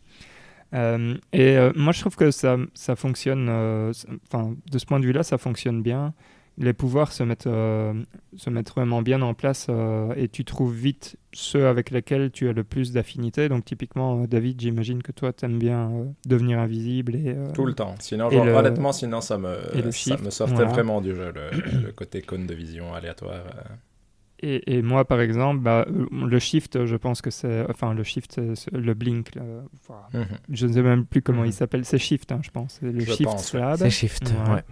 Euh, et euh, moi, je trouve que ça, ça fonctionne. Enfin, de ce point de vue-là, ça fonctionne bien. Les pouvoirs se mettent, euh, se mettent vraiment bien en place euh, et tu trouves vite ceux avec lesquels tu as le plus d'affinité. Donc, typiquement, euh, David, j'imagine que toi, tu aimes bien euh, devenir invisible. Et, euh, Tout le temps. Sinon, genre, le- honnêtement, sinon ça me, ça shift, me sortait voilà. vraiment du jeu, le, le côté cône de vision aléatoire. euh. Et, et moi, par exemple, bah, le shift, je pense que c'est. Enfin, le shift, le blink. là. Enfin, Mhm. je ne sais même plus comment Mhm. il s'appelle. C'est shift, hein, je pense. C'est le Je shift slab. C'est shift. Ouais. ouais.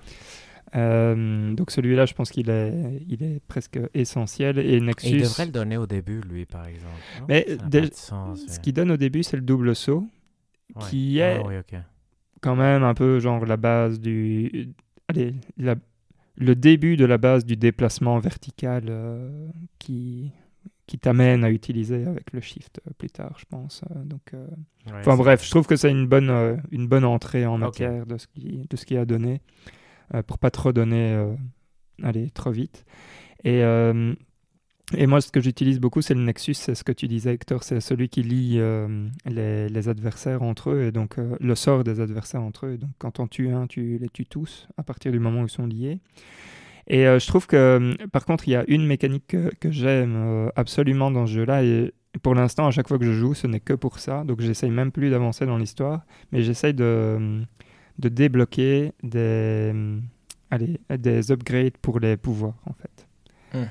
Euh, donc celui-là, je pense qu'il est, il est presque essentiel. Et Et Nexus, il devrait le donner au début, lui, par exemple. Mais, de sens, ce ouais. qui donne au début, c'est le double saut, Ouais. qui Ah est oui, quand même un peu genre la base du... Allez, la- le début de la base du déplacement vertical euh, qui, qui t'amène à utiliser avec le shift plus tard, je pense. Euh, donc, euh, Ouais, Enfin bref, je trouve que c'est une bonne, une bonne entrée en Ok. matière de ce qui, de ce qui a donné, pour pas trop donner, euh, aller trop vite. Et, euh, et moi, ce que j'utilise beaucoup, c'est le Nexus, c'est ce que tu disais, Hector, c'est celui qui lie euh, les, adversaires entre eux, et donc euh, le sort des adversaires entre eux. Donc quand on tue un, tu les tues tous, à partir du moment où ils sont liés. Et euh, je trouve que, euh, par contre, il y a une mécanique que, j'aime euh, absolument dans ce jeu-là, et pour l'instant, à chaque fois que je joue, ce n'est que pour ça. Donc, j'essaye même plus d'avancer dans l'histoire, mais j'essaye de, de débloquer des, allez, des upgrades pour les pouvoirs, en fait. Mhm.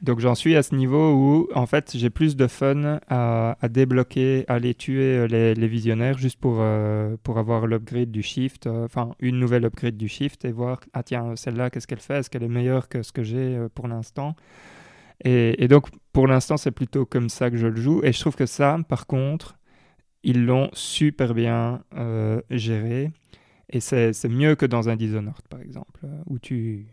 Donc, j'en suis à ce niveau où, en fait, j'ai plus de fun à, à débloquer, à aller tuer euh, les, les visionnaires juste pour, euh, pour avoir l'upgrade du shift, euh, enfin, une nouvelle upgrade du shift et voir, ah tiens, celle-là, qu'est-ce qu'elle fait? Est-ce qu'elle est meilleure que ce que j'ai euh, pour l'instant? Et, et donc, pour l'instant, c'est plutôt comme ça que je le joue. Et je trouve que ça, par contre, ils l'ont super bien géré. Et c'est mieux que dans un Dishonored, par exemple, où tu,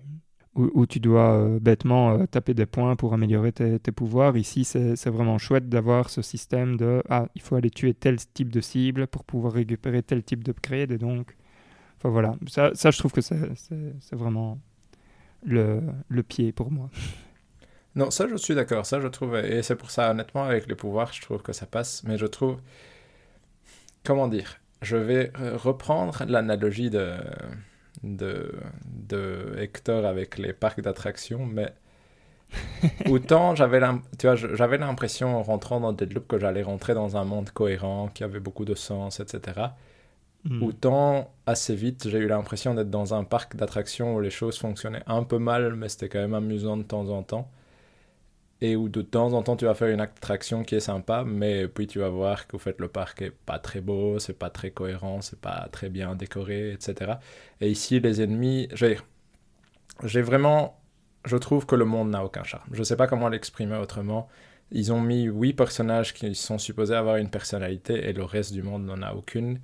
où, tu dois euh, bêtement euh, taper des points pour améliorer tes, pouvoirs. Ici, c'est vraiment chouette d'avoir ce système de ah, il faut aller tuer tel type de cible pour pouvoir récupérer tel type d'upgrade. Et donc, enfin voilà, ça, ça je trouve que c'est vraiment le, le pied pour moi. Non, ça je suis d'accord, ça je trouve, et c'est pour ça honnêtement avec les pouvoirs je trouve que ça passe, mais je trouve, comment dire, je vais euh, reprendre l'analogie de, de, de Hector avec les parcs d'attractions, mais autant j'avais l'impression en rentrant dans Deadloop que j'allais rentrer dans un monde cohérent, qui avait beaucoup de sens, etc. Hmm. Autant assez vite, j'ai eu l'impression d'être dans un parc d'attractions où les choses fonctionnaient un peu mal, mais c'était quand même amusant de temps en temps. Et où de temps en temps tu vas faire une attraction qui est sympa, mais puis tu vas voir qu'au fait le parc est pas très beau, c'est pas très cohérent, c'est pas très bien décoré, etc. Et ici, les ennemis, j'ai, j'ai vraiment, je trouve que le monde n'a aucun charme. Je sais pas comment l'exprimer autrement. Ils ont mis huit personnages qui sont supposés avoir une personnalité et le reste du monde n'en a aucune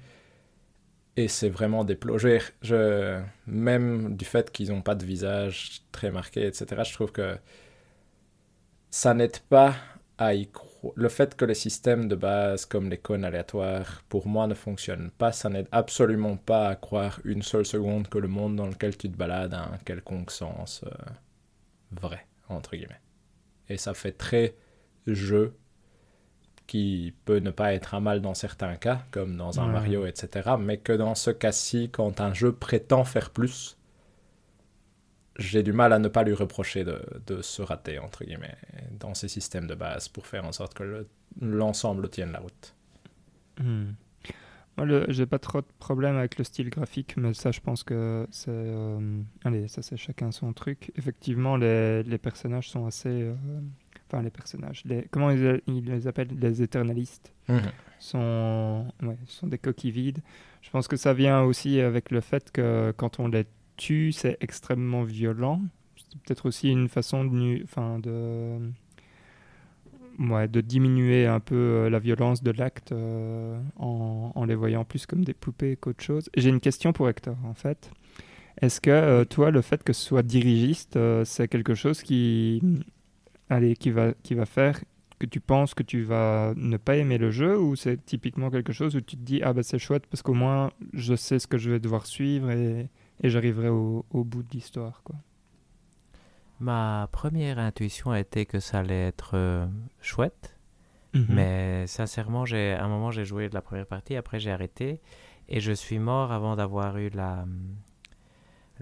et c'est vraiment déploré. Je, même du fait qu'ils n'ont pas de visage très marqué, etc., je trouve que ça n'aide pas à y croire. Le fait que les systèmes de base, comme les cônes aléatoires, pour moi ne fonctionnent pas, ça n'aide absolument pas à croire une seule seconde que le monde dans lequel tu te balades a un quelconque sens euh, vrai, entre guillemets. Et ça fait très jeu qui peut ne pas être un mal dans certains cas, comme dans un Ouais. Mario, etc. Mais que dans ce cas-ci, quand un jeu prétend faire plus, j'ai du mal à ne pas lui reprocher de, de, se rater, entre guillemets, dans ces systèmes de base pour faire en sorte que l'ensemble tienne la route. Hmm. Moi, j'ai pas trop de problème avec le style graphique, mais ça, je pense que c'est. Euh, allez, ça, c'est chacun son truc. Effectivement, les, les personnages sont assez. Euh, enfin, les personnages. Les, comment ils, les appellent Les éternalistes. Mhm. Sont, ouais, sont des coquilles vides. Je pense que ça vient aussi avec le fait que quand on les c'est extrêmement violent. C'est peut-être aussi une façon de. Enfin, de de diminuer un peu euh, la violence de l'acte euh, en, les voyant plus comme des poupées qu'autre chose. J'ai une question pour Hector, en fait. Est-ce que euh, toi, le fait que ce soit dirigiste, c'est quelque chose qui, allez, qui, va, qui va faire que tu penses que tu vas ne pas aimer le jeu ou c'est typiquement quelque chose où tu te dis ah ben c'est chouette parce qu'au moins je sais ce que je vais devoir suivre et, et j'arriverai au, au bout de l'histoire quoi. Ma première intuition a été que ça allait être euh, chouette. Mhm. Mais sincèrement, j'ai, à un moment, j'ai joué de la première partie, après j'ai arrêté. Et je suis mort avant d'avoir eu la,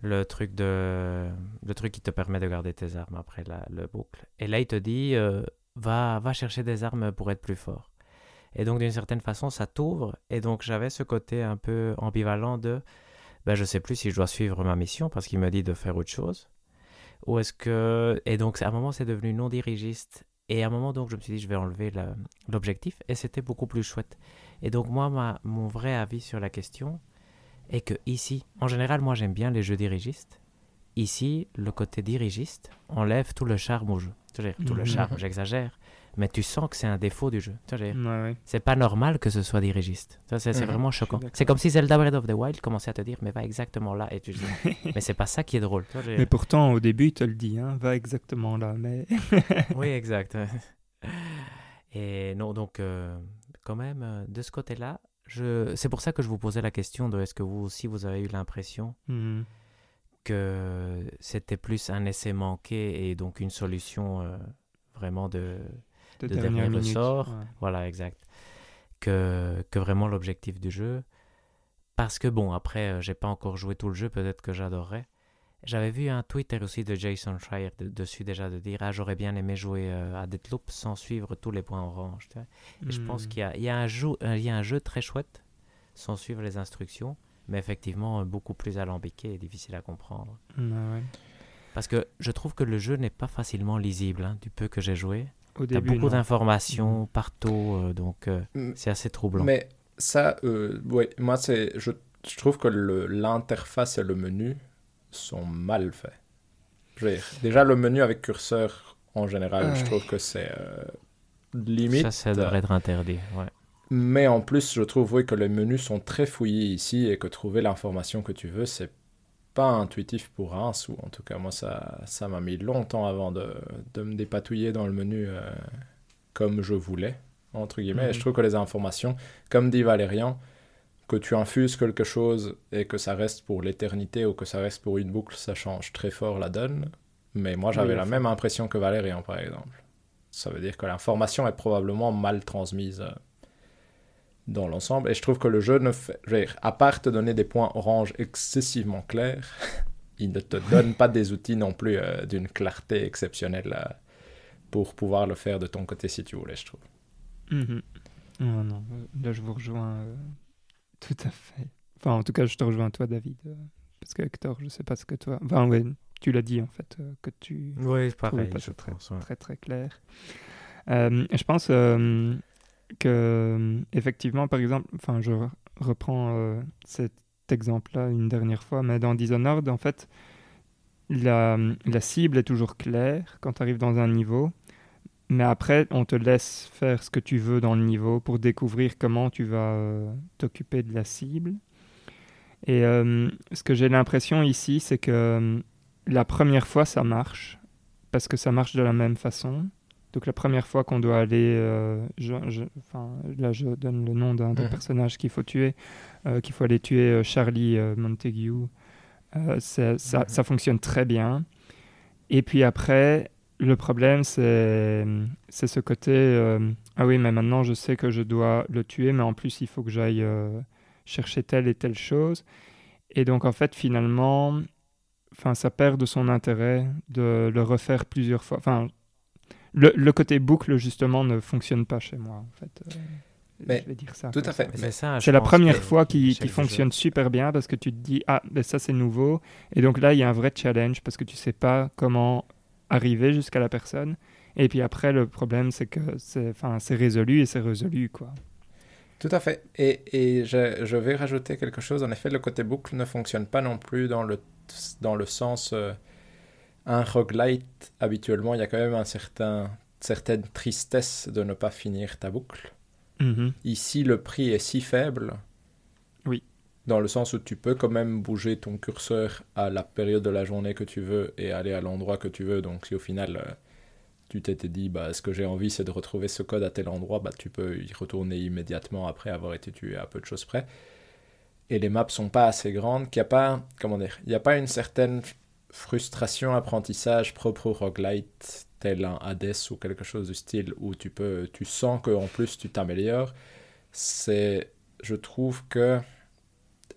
le, truc de, le truc qui te permet de garder tes armes après la, le boucle. Et là, il te dit euh, va, va chercher des armes pour être plus fort. Et donc, d'une certaine façon, ça t'ouvre. Et donc, j'avais ce côté un peu ambivalent de ben, je sais plus si je dois suivre ma mission parce qu'il me dit de faire autre chose. Ou est-ce que... Et donc, à un moment, c'est devenu non dirigiste. Et à un moment, donc, je me suis dit, je vais enlever l'objectif. Et c'était beaucoup plus chouette. Et donc, moi, ma, mon vrai avis sur la question est que ici, en général, moi, j'aime bien les jeux dirigistes. Ici, le côté dirigiste enlève tout le charme au jeu. Tout le mhm. charme, j'exagère mais tu sens que c'est un défaut du jeu. C'est pas normal que ce soit dirigiste. C'est vraiment choquant. C'est comme si Zelda Breath of the Wild commençait à te dire, mais va exactement là. Et tu dis, mais c'est pas ça qui est drôle. mais pourtant, au début, il te le dit, hein, va exactement là. Mais... oui, exact. Et non, donc, euh, quand même, euh, de ce côté-là, je... c'est pour ça que je vous posais la question de est-ce que vous aussi, vous avez eu l'impression mhm. que c'était plus un essai manqué et donc une solution euh, vraiment de de, dernier ressort. Voilà, exact. Que, que vraiment l'objectif du jeu. Parce que bon, après, euh, j'ai pas encore joué tout le jeu, peut-être que j'adorerais. J'avais vu un Twitter aussi de Jason Schreier dessus déjà de dire Ah, j'aurais bien aimé jouer euh, à Deathloop sans suivre tous les points orange. Et je pense hmm. qu'il y a, il y, a un jeu, euh, il y a un jeu très chouette sans suivre les instructions, mais effectivement beaucoup plus alambiqué et difficile à comprendre. Parce que je trouve que le jeu n'est pas facilement lisible, hein, du peu que j'ai joué. Au début, beaucoup d'informations mm. partout, euh, donc euh, mm. c'est assez troublant. Mais ça, euh, ouais, moi, c'est, je, je, trouve que l'interface et le menu sont mal faits. déjà, le menu avec curseur, en général, je trouve que c'est limite. Ça, ça devrait être interdit, ouais. Mais en plus, je trouve oui, que les menus sont très fouillés ici et que trouver l'information que tu veux, c'est pas intuitif pour un ou en tout cas moi ça ça m'a mis longtemps avant de, de, me dépatouiller dans le menu euh, comme je voulais entre guillemets. Et je mhm. trouve que les informations comme dit Valérian que tu infuses quelque chose et que ça reste pour l'éternité ou que ça reste pour une boucle ça change très fort la donne. Mais moi j'avais la même impression que Valérian par exemple. Ça veut dire que l'information est probablement mal transmise euh, dans l'ensemble. Et je trouve que le jeu ne fait, à part te donner des points orange excessivement clairs, il ne te donne pas des outils non plus euh, d'une clarté exceptionnelle euh, pour pouvoir le faire de ton côté si tu voulais, je trouve. Mhm. Non, non, là je vous rejoins euh, tout à fait. Enfin, en tout cas, je te rejoins toi, David. parce que Hector, je sais pas ce que toi. Enfin, ouais, tu l'as dit en fait, que tu. Oui, pareil. Pas je très, très, très clair. je pense que euh, effectivement, par exemple, enfin, je reprends euh, cet exemple-là une dernière fois, mais dans Dishonored, en fait, la, la cible est toujours claire quand tu arrives dans un niveau, mais après, on te laisse faire ce que tu veux dans le niveau pour découvrir comment tu vas euh, t'occuper de la cible. Et ce que j'ai l'impression ici, c'est que la première fois, ça marche, parce que ça marche de la même façon. Donc la première fois qu'on doit aller, euh, enfin, là je donne le nom d'un des personnages qu'il faut tuer, euh, qu'il faut aller tuer euh, Charlie Montague, ça, ça, mhm. ça, fonctionne très bien. Et puis après, le problème c'est ce côté, ah oui mais maintenant je sais que je dois le tuer, mais en plus il faut que j'aille chercher telle et telle chose. Et donc en fait finalement, enfin, ça perd de son intérêt de le refaire plusieurs fois. Enfin, le, le côté boucle, justement, ne fonctionne pas chez moi, en fait. Euh, Mais je vais dire ça. Tout à ça. fait. C'est ça, je C'est la première que fois qui, l'échelle qui du fonctionne super bien parce que tu te dis ah ben ça c'est nouveau et donc là il y a un vrai challenge parce que tu sais pas comment arriver jusqu'à la personne et puis après le problème c'est que c'est enfin c'est résolu et c'est résolu quoi. Tout à fait. Et, et je, je vais rajouter quelque chose. En effet, le côté boucle ne fonctionne pas non plus dans le, dans le sens... euh, un roguelite, habituellement, il y a quand même un certain, certaine tristesse de ne pas finir ta boucle. Mhm. Ici, le prix est si faible. Oui. Dans le sens où tu peux quand même bouger ton curseur à la période de la journée que tu veux et aller à l'endroit que tu veux. Donc, si au final, euh, tu t'étais dit, bah, ce que j'ai envie, c'est de retrouver ce code à tel endroit, bah, tu peux y retourner immédiatement après avoir été tué à peu de choses près. Et les maps sont pas assez grandes, qu'il n'y a pas, comment dire, il n'y a pas une certaine frustration, apprentissage propre au roguelite, tel un Hades ou quelque chose du style, où tu peux, tu sens que en plus tu t'améliores. C'est, je trouve que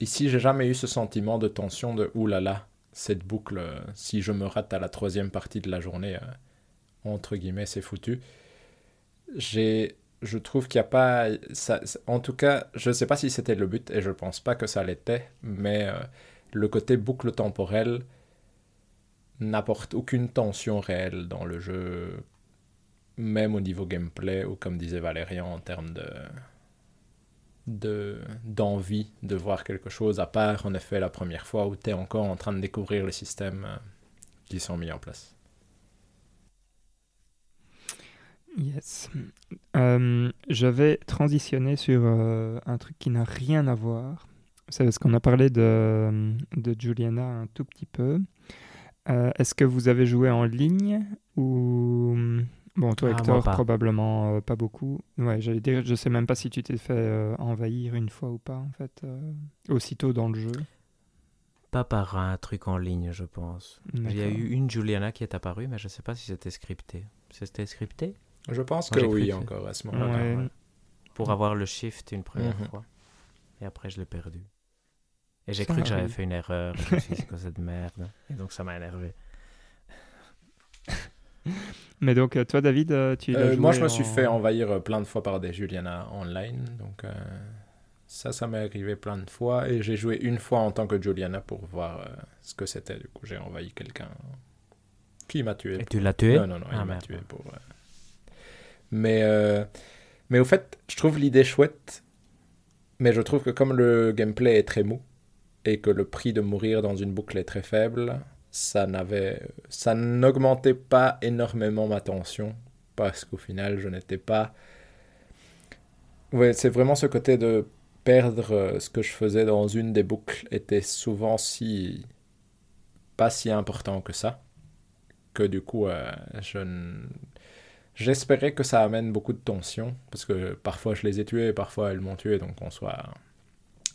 ici j'ai jamais eu ce sentiment de tension de oulala, cette boucle, si je me rate à la troisième partie de la journée, euh, entre guillemets, c'est foutu. J'ai, je trouve qu'il n'y a pas, ça, en tout cas, je ne sais pas si c'était le but et je pense pas que ça l'était, mais euh, le côté boucle temporelle n'apporte aucune tension réelle dans le jeu, même au niveau gameplay ou comme disait Valérian en termes de de d'envie de voir quelque chose à part en effet la première fois où tu es encore en train de découvrir les systèmes euh, qui sont mis en place. Yes. Euh, je vais transitionner sur euh, un truc qui n'a rien à voir. C'est parce qu'on a parlé de, de Juliana un tout petit peu. Euh, Est-ce que vous avez joué en ligne ou bon toi Ah, Hector pas. probablement euh, pas beaucoup. Ouais, j'allais dire, je sais même pas si tu t'es fait euh, envahir une fois ou pas en fait euh, aussitôt dans le jeu. Pas par un truc en ligne, je pense. Il y a eu une Juliana qui est apparue, mais je sais pas si c'était scripté. C'était scripté? Je pense Moi, que oui que- encore à ce moment-là. Ouais. ouais. Pour avoir le shift une première Mhm. fois. Et après, je l'ai perdu. Et j'ai cru que j'avais fait une erreur. Je me suis dit, c'est quoi cette merde Et donc, ça m'a énervé. Mais donc euh, toi David, euh, tu Euh, joué moi, je me suis fait envahir euh, plein de fois par des Juliana online. Donc, euh, ça, ça m'est arrivé plein de fois. Et j'ai joué une fois en tant que Juliana pour voir euh, ce que c'était. Du coup, j'ai envahi quelqu'un qui m'a tué. Et tu l'as tué? Non, non, non, il Ah, m'a tué pour. euh, Mais, euh, mais au fait, je trouve l'idée chouette. Mais je trouve que comme le gameplay est très mou et que le prix de mourir dans une boucle est très faible, ça n'avait, ça n'augmentait pas énormément ma tension parce qu'au final, je n'étais pas. Ouais, c'est vraiment ce côté de perdre euh, ce que je faisais dans une des boucles était souvent si pas si important que ça que du coup euh, je n- j'espérais que ça amène beaucoup de tension parce que parfois je les ai tués parfois elles m'ont tué donc en soi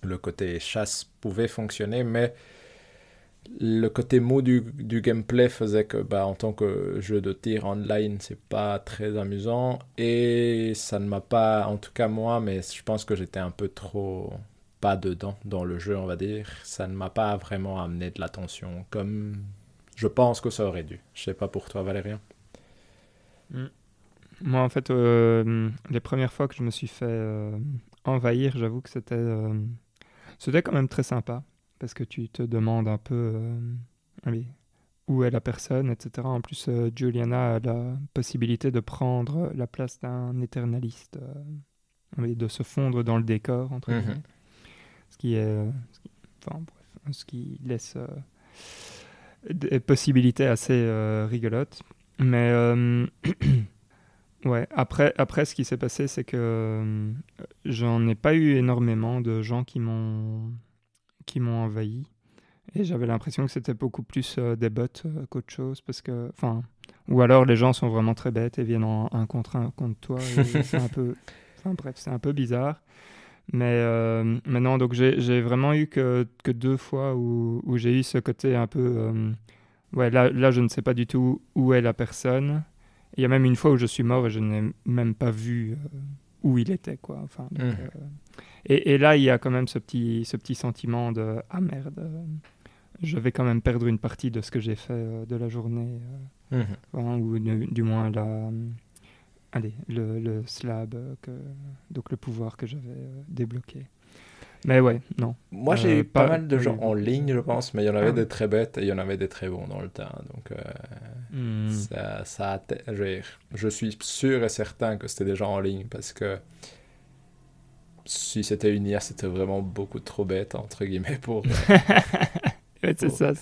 le côté chasse pouvait fonctionner mais le côté mou du, gameplay faisait que bah, en tant que jeu de tir online c'est pas très amusant. Et ça ne m'a pas en tout cas moi mais je pense que j'étais un peu trop pas dedans dans le jeu on va dire. Ça ne m'a pas vraiment amené de l'attention comme je pense que ça aurait dû. Je sais pas pour toi Valérien. Moi, en fait, euh, les premières fois que je me suis fait euh, envahir, j'avoue que c'était euh, c'était quand même très sympa parce que tu te demandes un peu euh, allez, où est la personne, etc. En plus, euh, Juliana a la possibilité de prendre la place d'un éternaliste euh, et de se fondre dans le décor, entre guillemets. Ce qui est. ce qui- enfin, bref, ce qui laisse euh, des possibilités assez euh, rigolotes. Mais. euh, Ouais, après, après ce qui s'est passé, c'est que euh, j'en ai pas eu énormément de gens qui m'ont qui m'ont envahi. Et j'avais l'impression que c'était beaucoup plus euh, des bots euh, qu'autre chose. Parce que, enfin, ou alors les gens sont vraiment très bêtes et viennent en un contre un contre toi. c'est un peu, enfin bref, c'est un peu bizarre. Mais euh, maintenant, donc j'ai j'ai vraiment eu que, que deux fois où, où j'ai eu ce côté un peu. euh, ouais, là, là, je ne sais pas du tout où est la personne. Il y a même une fois où je suis mort et je n'ai même pas vu euh, où il était, quoi. Enfin, donc, Mhm. euh, et, et là, il y a quand même ce petit, ce petit sentiment de ah merde, euh, je vais quand même perdre une partie de ce que j'ai fait de la journée, hein, ou du, du moins la, allez, le, le slab, que, donc le pouvoir que j'avais débloqué. Mais ouais, non. Moi, j'ai Euh, eu pas, pas- mal de oui. gens en ligne, je pense, mais il y en avait Ah. des très bêtes et il y en avait des très bons dans le tas. Donc, euh, Hmm. ça, ça je, je suis sûr et certain que c'était des gens en ligne parce que si c'était une IA, c'était vraiment beaucoup trop bête, entre guillemets, pour. Ouais, c'est ça.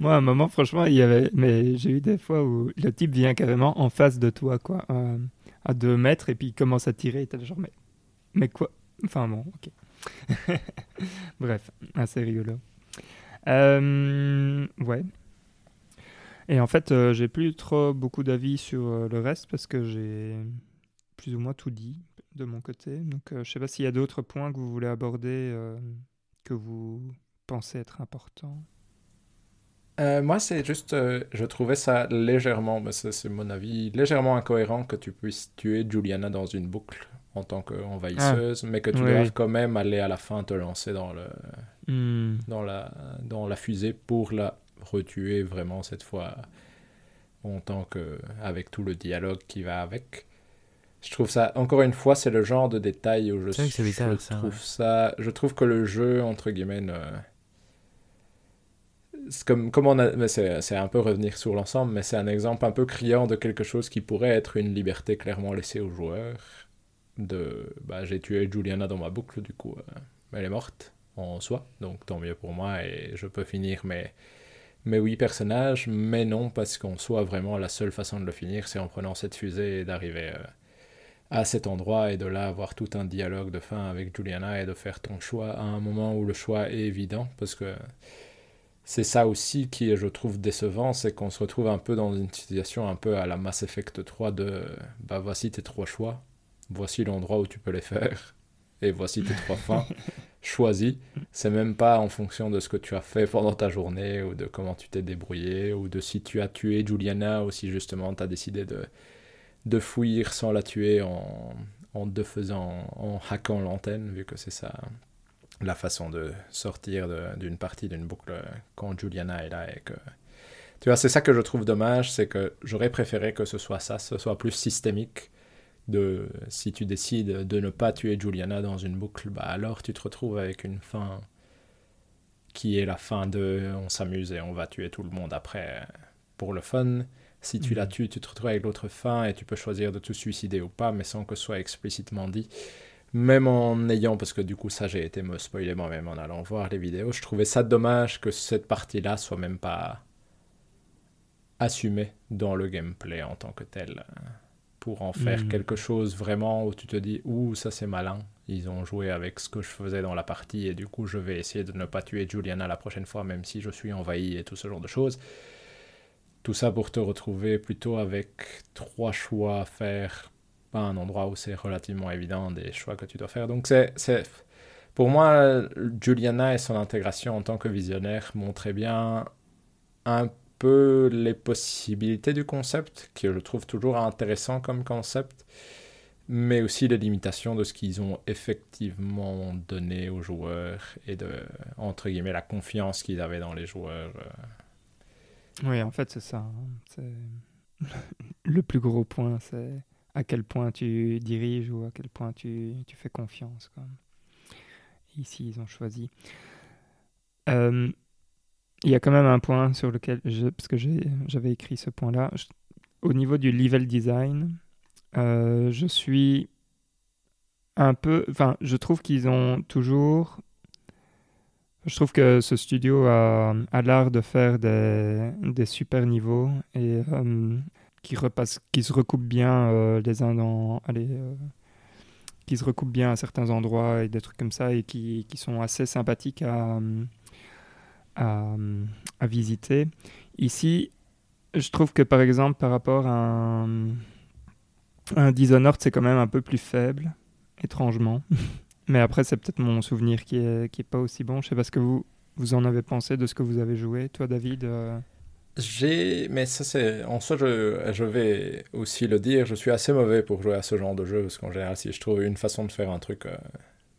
Moi, à un moment, franchement, il y avait. Mais j'ai eu des fois où le type vient carrément en face de toi, quoi, euh, à deux mètres, et puis il commence à tirer, et t'es genre, mais, mais quoi? Enfin bon, ok. Bref, assez rigolo. Euh, ouais. Et en fait, euh, j'ai plus trop beaucoup d'avis sur euh, le reste parce que j'ai plus ou moins tout dit de mon côté. Donc, je sais pas s'il y a d'autres points que vous voulez aborder que vous pensez être importants. Moi, c'est juste, je trouvais ça légèrement, mais c'est mon avis, légèrement incohérent que tu puisses tuer Juliana dans une boucle en tant qu'envahisseuse, mais que tu Ah. Oui, oui. quand même aller à la fin te lancer dans le, Hmm. dans la, dans la fusée pour la retuer vraiment cette fois en tant que avec tout le dialogue qui va avec. Je trouve ça encore une fois c'est le genre de détail où je, que bizarre, je ça, trouve ouais. ça je trouve que le jeu entre guillemets ne- comme comme on a c'est un peu revenir sur l'ensemble mais c'est un exemple un peu criant de quelque chose qui pourrait être une liberté clairement laissée aux joueurs de bah j'ai tué Juliana dans ma boucle du coup euh, elle est morte en soi, donc tant mieux pour moi et je peux finir mes, mes huit personnages, mais non parce qu'en soi vraiment la seule façon de le finir c'est en prenant cette fusée et d'arriver euh, à cet endroit et de là avoir tout un dialogue de fin avec Juliana et de faire ton choix à un moment où le choix est évident parce que c'est ça aussi qui je trouve décevant, c'est qu'on se retrouve un peu dans une situation un peu à la Mass Effect 3 de bah voici tes trois choix, voici l'endroit où tu peux les faire. Et voici tes trois fins. Choisis. C'est même pas en fonction de ce que tu as fait pendant ta journée ou de comment tu t'es débrouillé ou de si tu as tué Juliana ou si justement tu as décidé de, de fuir sans la tuer en, en faisant, en hackant l'antenne, vu que c'est ça la façon de sortir d'une partie d'une boucle quand Juliana est là et que tu vois c'est ça que je trouve dommage c'est que j'aurais préféré que ce soit ça ce soit plus systémique de si tu décides de ne pas tuer Juliana dans une boucle bah alors tu te retrouves avec une fin qui est la fin de on s'amuse et on va tuer tout le monde après pour le fun. Si tu la Mhm. tues tu te retrouves avec l'autre fin et tu peux choisir de te suicider ou pas mais sans que ce soit explicitement dit. Même en ayant, parce que du coup ça j'ai été me spoiler moi-même en allant voir les vidéos, je trouvais ça dommage que cette partie-là soit même pas assumée dans le gameplay en tant que tel, pour en faire Mhm. quelque chose vraiment où tu te dis, ouh ça c'est malin, ils ont joué avec ce que je faisais dans la partie et du coup je vais essayer de ne pas tuer Juliana la prochaine fois même si je suis envahi et tout ce genre de choses. Tout ça pour te retrouver plutôt avec trois choix à faire pas un endroit où c'est relativement évident des choix que tu dois faire. Donc c'est, c'est pour moi Juliana et son intégration en tant que visionnaire montraient bien un peu les possibilités du concept que je trouve toujours intéressant comme concept mais aussi les limitations de ce qu'ils ont effectivement donné aux joueurs et de entre guillemets la confiance qu'ils avaient dans les joueurs. euh. Oui, en fait, c'est ça. hein. Le plus gros point, c'est à quel point tu diriges ou à quel point tu, tu fais confiance. Ici, ils ont choisi. Euh, Il y a quand même un point sur lequel, parce que j'avais écrit ce point-là, au niveau du level design, euh, je suis un peu, enfin, je trouve qu'ils ont toujours je trouve que ce studio a, l'art de faire des, super niveaux et euh, qui, se recoupent bien euh, les uns dans. Allez, euh, qui se recoupent bien à certains endroits et des trucs comme ça et qui sont assez sympathiques à, à, visiter. Ici, je trouve que par exemple, par rapport à un, un Dishonored, c'est quand même un peu plus faible, étrangement. Mais après, c'est peut-être mon souvenir qui est, qui est pas aussi bon. Je sais pas ce que vous, vous en avez pensé de ce que vous avez joué, toi, David. euh, J'ai, mais ça c'est, en soi je, je vais aussi le dire, je suis assez mauvais pour jouer à ce genre de jeu parce qu'en général si je trouve une façon de faire un truc euh,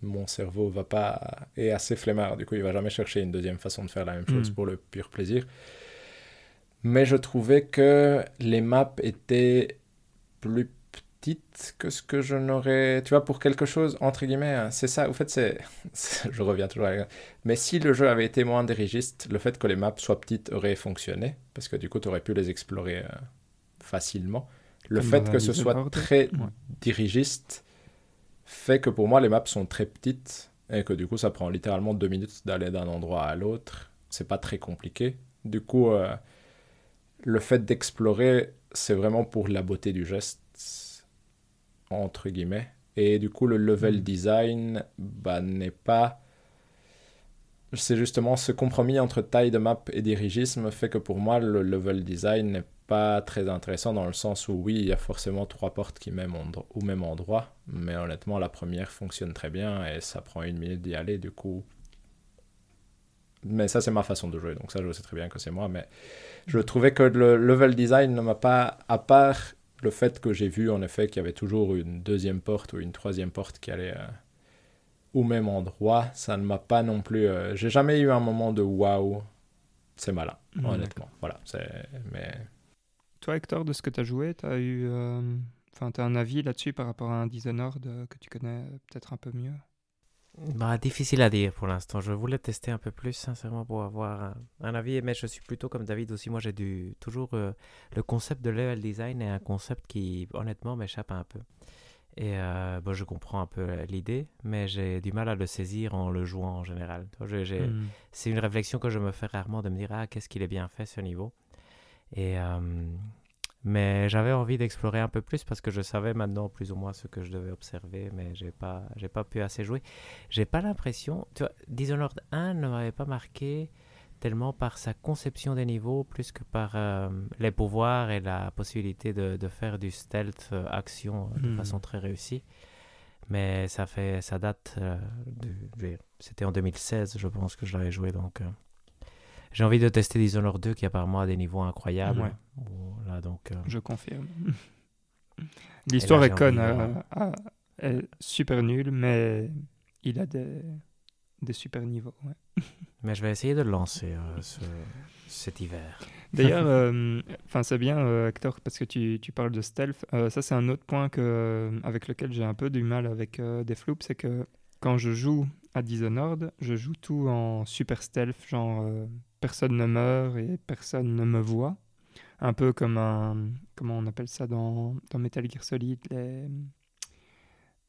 mon cerveau va pas est assez flemmard. Du coup, il va jamais chercher une deuxième façon de faire la même chose Mm. pour le pur plaisir. Mais je trouvais que les maps étaient plus petites que ce que je n'aurais. Tu vois, pour quelque chose, entre guillemets, hein, c'est ça. Au fait, c'est. Je reviens toujours à. Mais si le jeu avait été moins dirigiste, le fait que les maps soient petites aurait fonctionné. Parce que du coup, tu aurais pu les explorer euh, facilement. Le Comme fait que ce soit très Ouais. dirigiste fait que pour moi, les maps sont très petites et que du coup, ça prend littéralement deux minutes d'aller d'un endroit à l'autre. C'est pas très compliqué. Du coup, euh, le fait d'explorer, c'est vraiment pour la beauté du geste, entre guillemets. Et du coup, le level Mm. design bah, n'est pas. C'est justement ce compromis entre taille de map et dirigisme fait que pour moi, le level design n'est pas très intéressant dans le sens où, oui, il y a forcément trois portes qui mènent au même endroit, mais honnêtement, la première fonctionne très bien et ça prend une minute d'y aller, du coup. Mais ça, c'est ma façon de jouer, donc ça, je sais très bien que c'est moi, mais je trouvais que le level design ne m'a pas, à part le fait que j'ai vu en effet qu'il y avait toujours une deuxième porte ou une troisième porte qui allait euh, au même endroit, ça ne m'a pas non plus. euh, j'ai jamais eu un moment de waouh, c'est malin, Mm, honnêtement. Voilà, c'est. Mais Toi, Hector, de ce que tu as joué, tu as eu. euh, Enfin, tu as un avis là-dessus par rapport à un Dishonored euh, que tu connais euh, peut-être un peu mieux? Bah, difficile à dire pour l'instant. Je voulais tester un peu plus, sincèrement, pour avoir un, un avis. Mais je suis plutôt comme David aussi. Moi, j'ai dû toujours. euh, le concept de level design est un concept qui, honnêtement, m'échappe un peu. Et euh, bon, je comprends un peu l'idée, mais j'ai du mal à le saisir en le jouant en général. Tu vois, j'ai- j'ai- Mm. C'est une réflexion que je me fais rarement de me dire ah qu'est-ce qu'il est bien fait ce niveau? Et euh, mais j'avais envie d'explorer un peu plus parce que je savais maintenant plus ou moins ce que je devais observer, mais j'ai pas j'ai pas pu assez jouer. J'ai pas l'impression, tu vois, Dishonored 1 ne m'avait pas marqué tellement par sa conception des niveaux plus que par euh, les pouvoirs et la possibilité de, de faire du stealth euh, action euh, de Hmm. façon très réussie. Mais ça fait ça date du- c'était en 2016 je pense que je l'avais joué donc j'ai envie de tester Dishonored 2 qui apparemment a des niveaux incroyables. Ouais. Donc euh, Je confirme. L'histoire est conne, euh, ah, super nulle, mais il a des, des super niveaux. ouais. Mais je vais essayer de le lancer euh, ce- cet hiver. D'ailleurs, c'est bien Hector parce que tu, tu parles de stealth. Ça c'est un autre point que, avec lequel j'ai un peu du mal avec euh, Deathloop, c'est que quand je joue à Dishonored, je joue tout en super stealth, genre personne ne meurt et personne ne me voit. Un peu comme un, comment on appelle ça dans, dans Metal Gear Solid, les...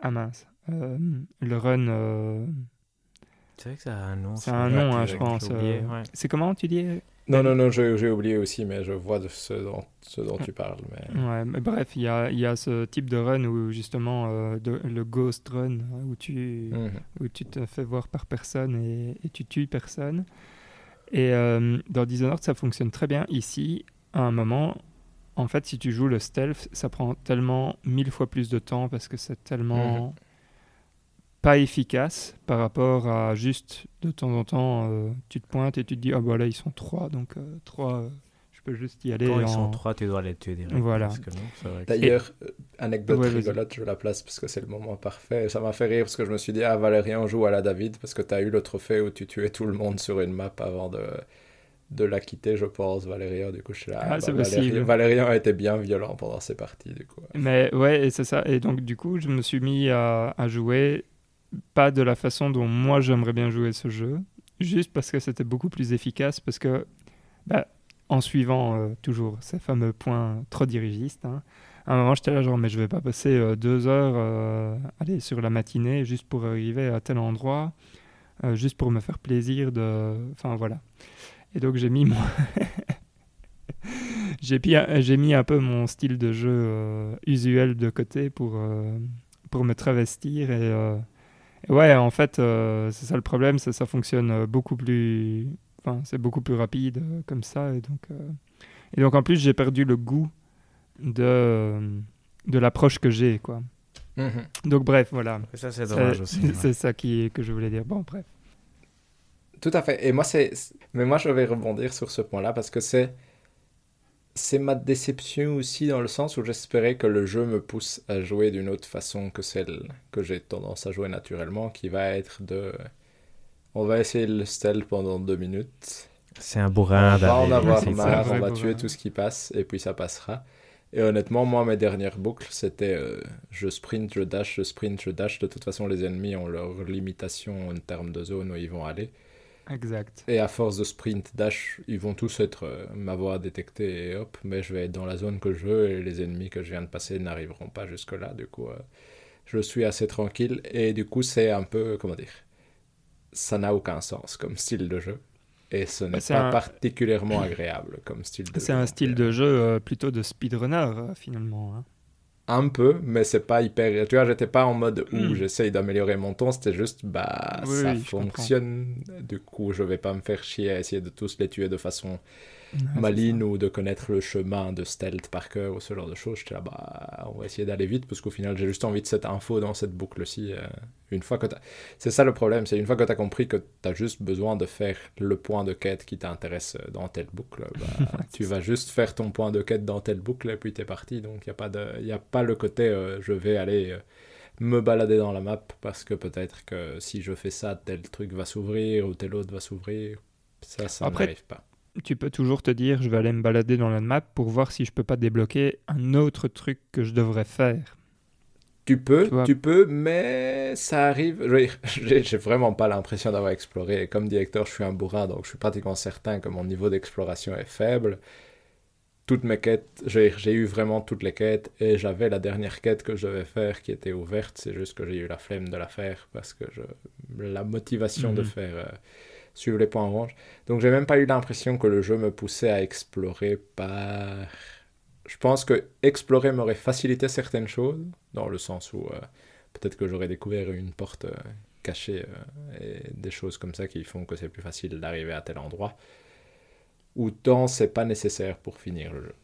Ah mince, euh, le run, euh, C'est vrai que ça a un nom. c'est un nom hein, je pense. euh, ouais. C'est comment tu dis Non, non, non, j'ai oublié aussi, mais je vois de ce dont, ce dont tu parles. Mais... Ouais, mais bref, il y a, il y a ce type de run où justement euh, de- le ghost run, où tu, Mhm. où tu te fais voir par personne et, et tu tues personne. Et euh, dans Dishonored, ça fonctionne très bien. Ici, à un moment, en fait, si tu joues le stealth, ça prend tellement mille fois plus de temps parce que c'est tellement pas efficace par rapport à juste de temps en temps, euh, tu te pointes et tu te dis, ah bah là, ils sont trois, donc euh, trois, euh, peux juste y aller. Quand ils en- sont trois, tu dois les tuer direct. Voilà. D'ailleurs, anecdote Ouais, rigolote, je la place parce que c'est le moment parfait. Ça m'a fait rire parce que je me suis dit, ah, Valérian joue à la David parce que tu as eu le trophée où tu tuais tout le monde sur une map avant de, de la quitter, je pense, Valérian. Du coup, je suis là. Ah, c'est Valérian, possible. Valérian a été bien violent pendant ces parties, du coup. Mais ouais, et c'est ça. Et donc, du coup, je me suis mis à, à jouer pas de la façon dont moi j'aimerais bien jouer ce jeu, juste parce que c'était beaucoup plus efficace, parce que bah, en suivant euh, toujours ces fameux points trop dirigistes, hein, à un moment j'étais là genre, mais je vais pas passer euh, deux heures euh, aller sur la matinée juste pour arriver à tel endroit, juste pour me faire plaisir de. Enfin voilà. Et donc j'ai mis j'ai, mis un peu mon style de jeu usuel de côté pour, pour me travestir. Et, ouais, en fait, c'est ça le problème, ça fonctionne beaucoup plus. Enfin, c'est beaucoup plus rapide euh, comme ça. Et donc, euh, et donc en plus, j'ai perdu le goût de, euh, de l'approche que j'ai. quoi. Donc bref, voilà. Et ça, c'est dommage aussi. ouais. C'est ça qui, que je voulais dire. Bon, bref. Tout à fait. Et moi, c'est. Mais moi, je vais rebondir sur ce point-là parce que c'est. c'est ma déception aussi dans le sens où j'espérais que le jeu me pousse à jouer d'une autre façon que celle que j'ai tendance à jouer naturellement, qui va être de... On va essayer le stealth pendant deux minutes. C'est un bourrin On va en avoir marre, on va bourrin. tuer tout ce qui passe et puis ça passera. Et honnêtement, moi, mes dernières boucles, c'était euh, je sprint, je dash, je sprint, je dash. De toute façon, les ennemis ont leurs limitations en termes de zone où ils vont aller. Exact. Et à force de sprint, dash, ils vont tous être euh, m'avoir détecté et hop, mais je vais être dans la zone que je veux et les ennemis que je viens de passer n'arriveront pas jusque-là. Du coup, euh, je suis assez tranquille et du coup, c'est un peu, comment dire, ça n'a aucun sens comme style de jeu. Et ce n'est pas un- particulièrement agréable comme style de jeu. C'est un style de jeu euh, plutôt de speedrunner, euh, finalement. hein. Un peu, mais c'est pas hyper. Tu vois, j'étais pas en mode où Hmm. j'essaye d'améliorer mon ton, c'était juste, bah, Oui, ça oui, fonctionne. Du coup, je vais pas me faire chier à essayer de tous les tuer de façon Ouais, ou de connaître le chemin de stealth par cœur ou ce genre de choses. J'étais là, bah, on va essayer d'aller vite parce qu'au final, j'ai juste envie de cette info dans cette boucle-ci. euh, une fois que C'est ça le problème, c'est une fois que tu as compris que tu as juste besoin de faire le point de quête qui t'intéresse dans telle boucle, bah, tu vas juste faire ton point de quête dans telle boucle et puis t'es parti. Donc il n'y a, pas de- y a pas le côté euh, je vais aller. euh, me balader dans la map parce que peut-être que si je fais ça, tel truc va s'ouvrir ou tel autre va s'ouvrir. Ça, ça n'arrive pas. Tu peux toujours te dire, je vais aller me balader dans la map pour voir si je peux pas débloquer un autre truc que je devrais faire. Tu peux, Tu peux, mais ça arrive. J'ai vraiment pas l'impression d'avoir exploré. Et comme directeur, je suis un bourrin, donc je suis pratiquement certain que mon niveau d'exploration est faible. Toutes mes quêtes, j'ai eu vraiment toutes les quêtes et j'avais la dernière quête que je devais faire qui était ouverte. C'est juste que j'ai eu la flemme de la faire parce que je, la motivation de Mhm. faire euh, suivre les points orange. Donc j'ai même pas eu l'impression que le jeu me poussait à explorer par. Je pense que explorer m'aurait facilité certaines choses, dans le sens où euh, peut-être que j'aurais découvert une porte euh, cachée euh, et des choses comme ça qui font que c'est plus facile d'arriver à tel endroit. Autant c'est pas nécessaire pour finir le jeu.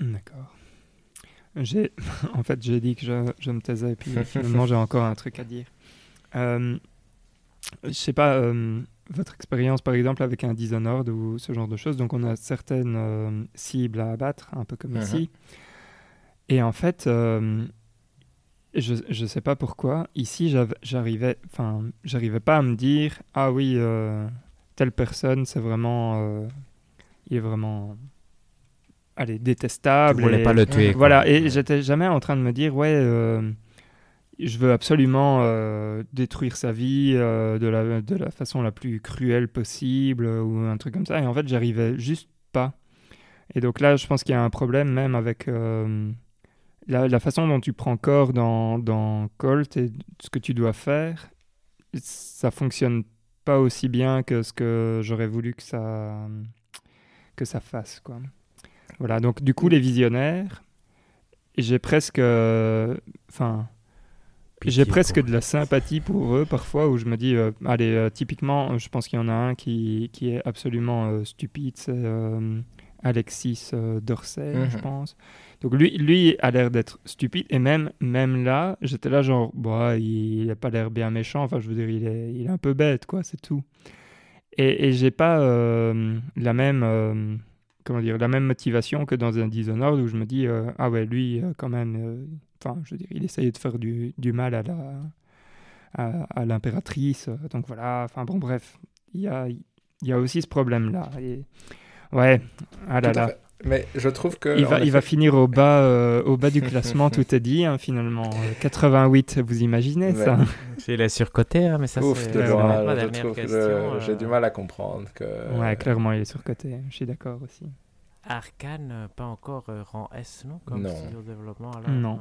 D'accord. J'ai, en fait, j'ai dit que je, je me taisais, et puis finalement, j'ai encore un truc à dire. Euh, je sais pas, euh, votre expérience, par exemple, avec un Dishonored ou ce genre de choses. Donc, on a certaines euh, cibles à abattre, un peu comme Mhm. ici. Et en fait, euh, je, je sais pas pourquoi, ici, j'arrivais, enfin, j'arrivais pas à me dire, ah oui, euh, telle personne, c'est vraiment, il est vraiment, allez, Tu détestable. voulais et- pas le tuer. quoi. voilà, et Ouais. j'étais jamais en train de me dire, ouais, je veux absolument euh, détruire sa vie euh, de, la, de la façon la plus cruelle possible euh, ou un truc comme ça. Et en fait, j'arrivais juste pas. Et donc là, je pense qu'il y a un problème même avec la, la façon dont tu prends corps dans, dans Colt et ce que tu dois faire. Ça fonctionne pas aussi bien que ce que j'aurais voulu que ça, que ça fasse, quoi. Voilà, donc du coup, les visionnaires, j'ai presque. Enfin. J'ai presque de la sympathie pour eux parfois où je me dis, euh, allez, euh, typiquement, je pense qu'il y en a un qui, qui est absolument euh, stupide, c'est Alexis Dorsey, je Mhm. pense. Donc lui, lui a l'air d'être stupide et même, même là, j'étais là genre, bah, il n'a pas l'air bien méchant, enfin je veux dire, il est, il est un peu bête, quoi, c'est tout. Et, et j'ai pas la même comment dire la même motivation que dans un Dishonored où je me dis euh, ah ouais lui euh, quand même euh, enfin je veux dire il essayait de faire du, du mal à la à, à l'impératrice euh, donc voilà enfin bon bref il y a il y a aussi ce problème là et ouais ah là là. Mais je trouve que. il va, il va finir au bas, euh, au bas du classement, tout est dit hein, finalement. Euh, 88, vous imaginez Ouais. ça Il est surcoté, hein, mais ça Ouf, c'est de c'est loin, je je- j'ai euh, du mal à comprendre que. Ouais, clairement, il est surcoté. Je suis d'accord aussi. Arkane, euh, pas encore euh, rang S, non Comme Non. développement. Alors, Non. ouais.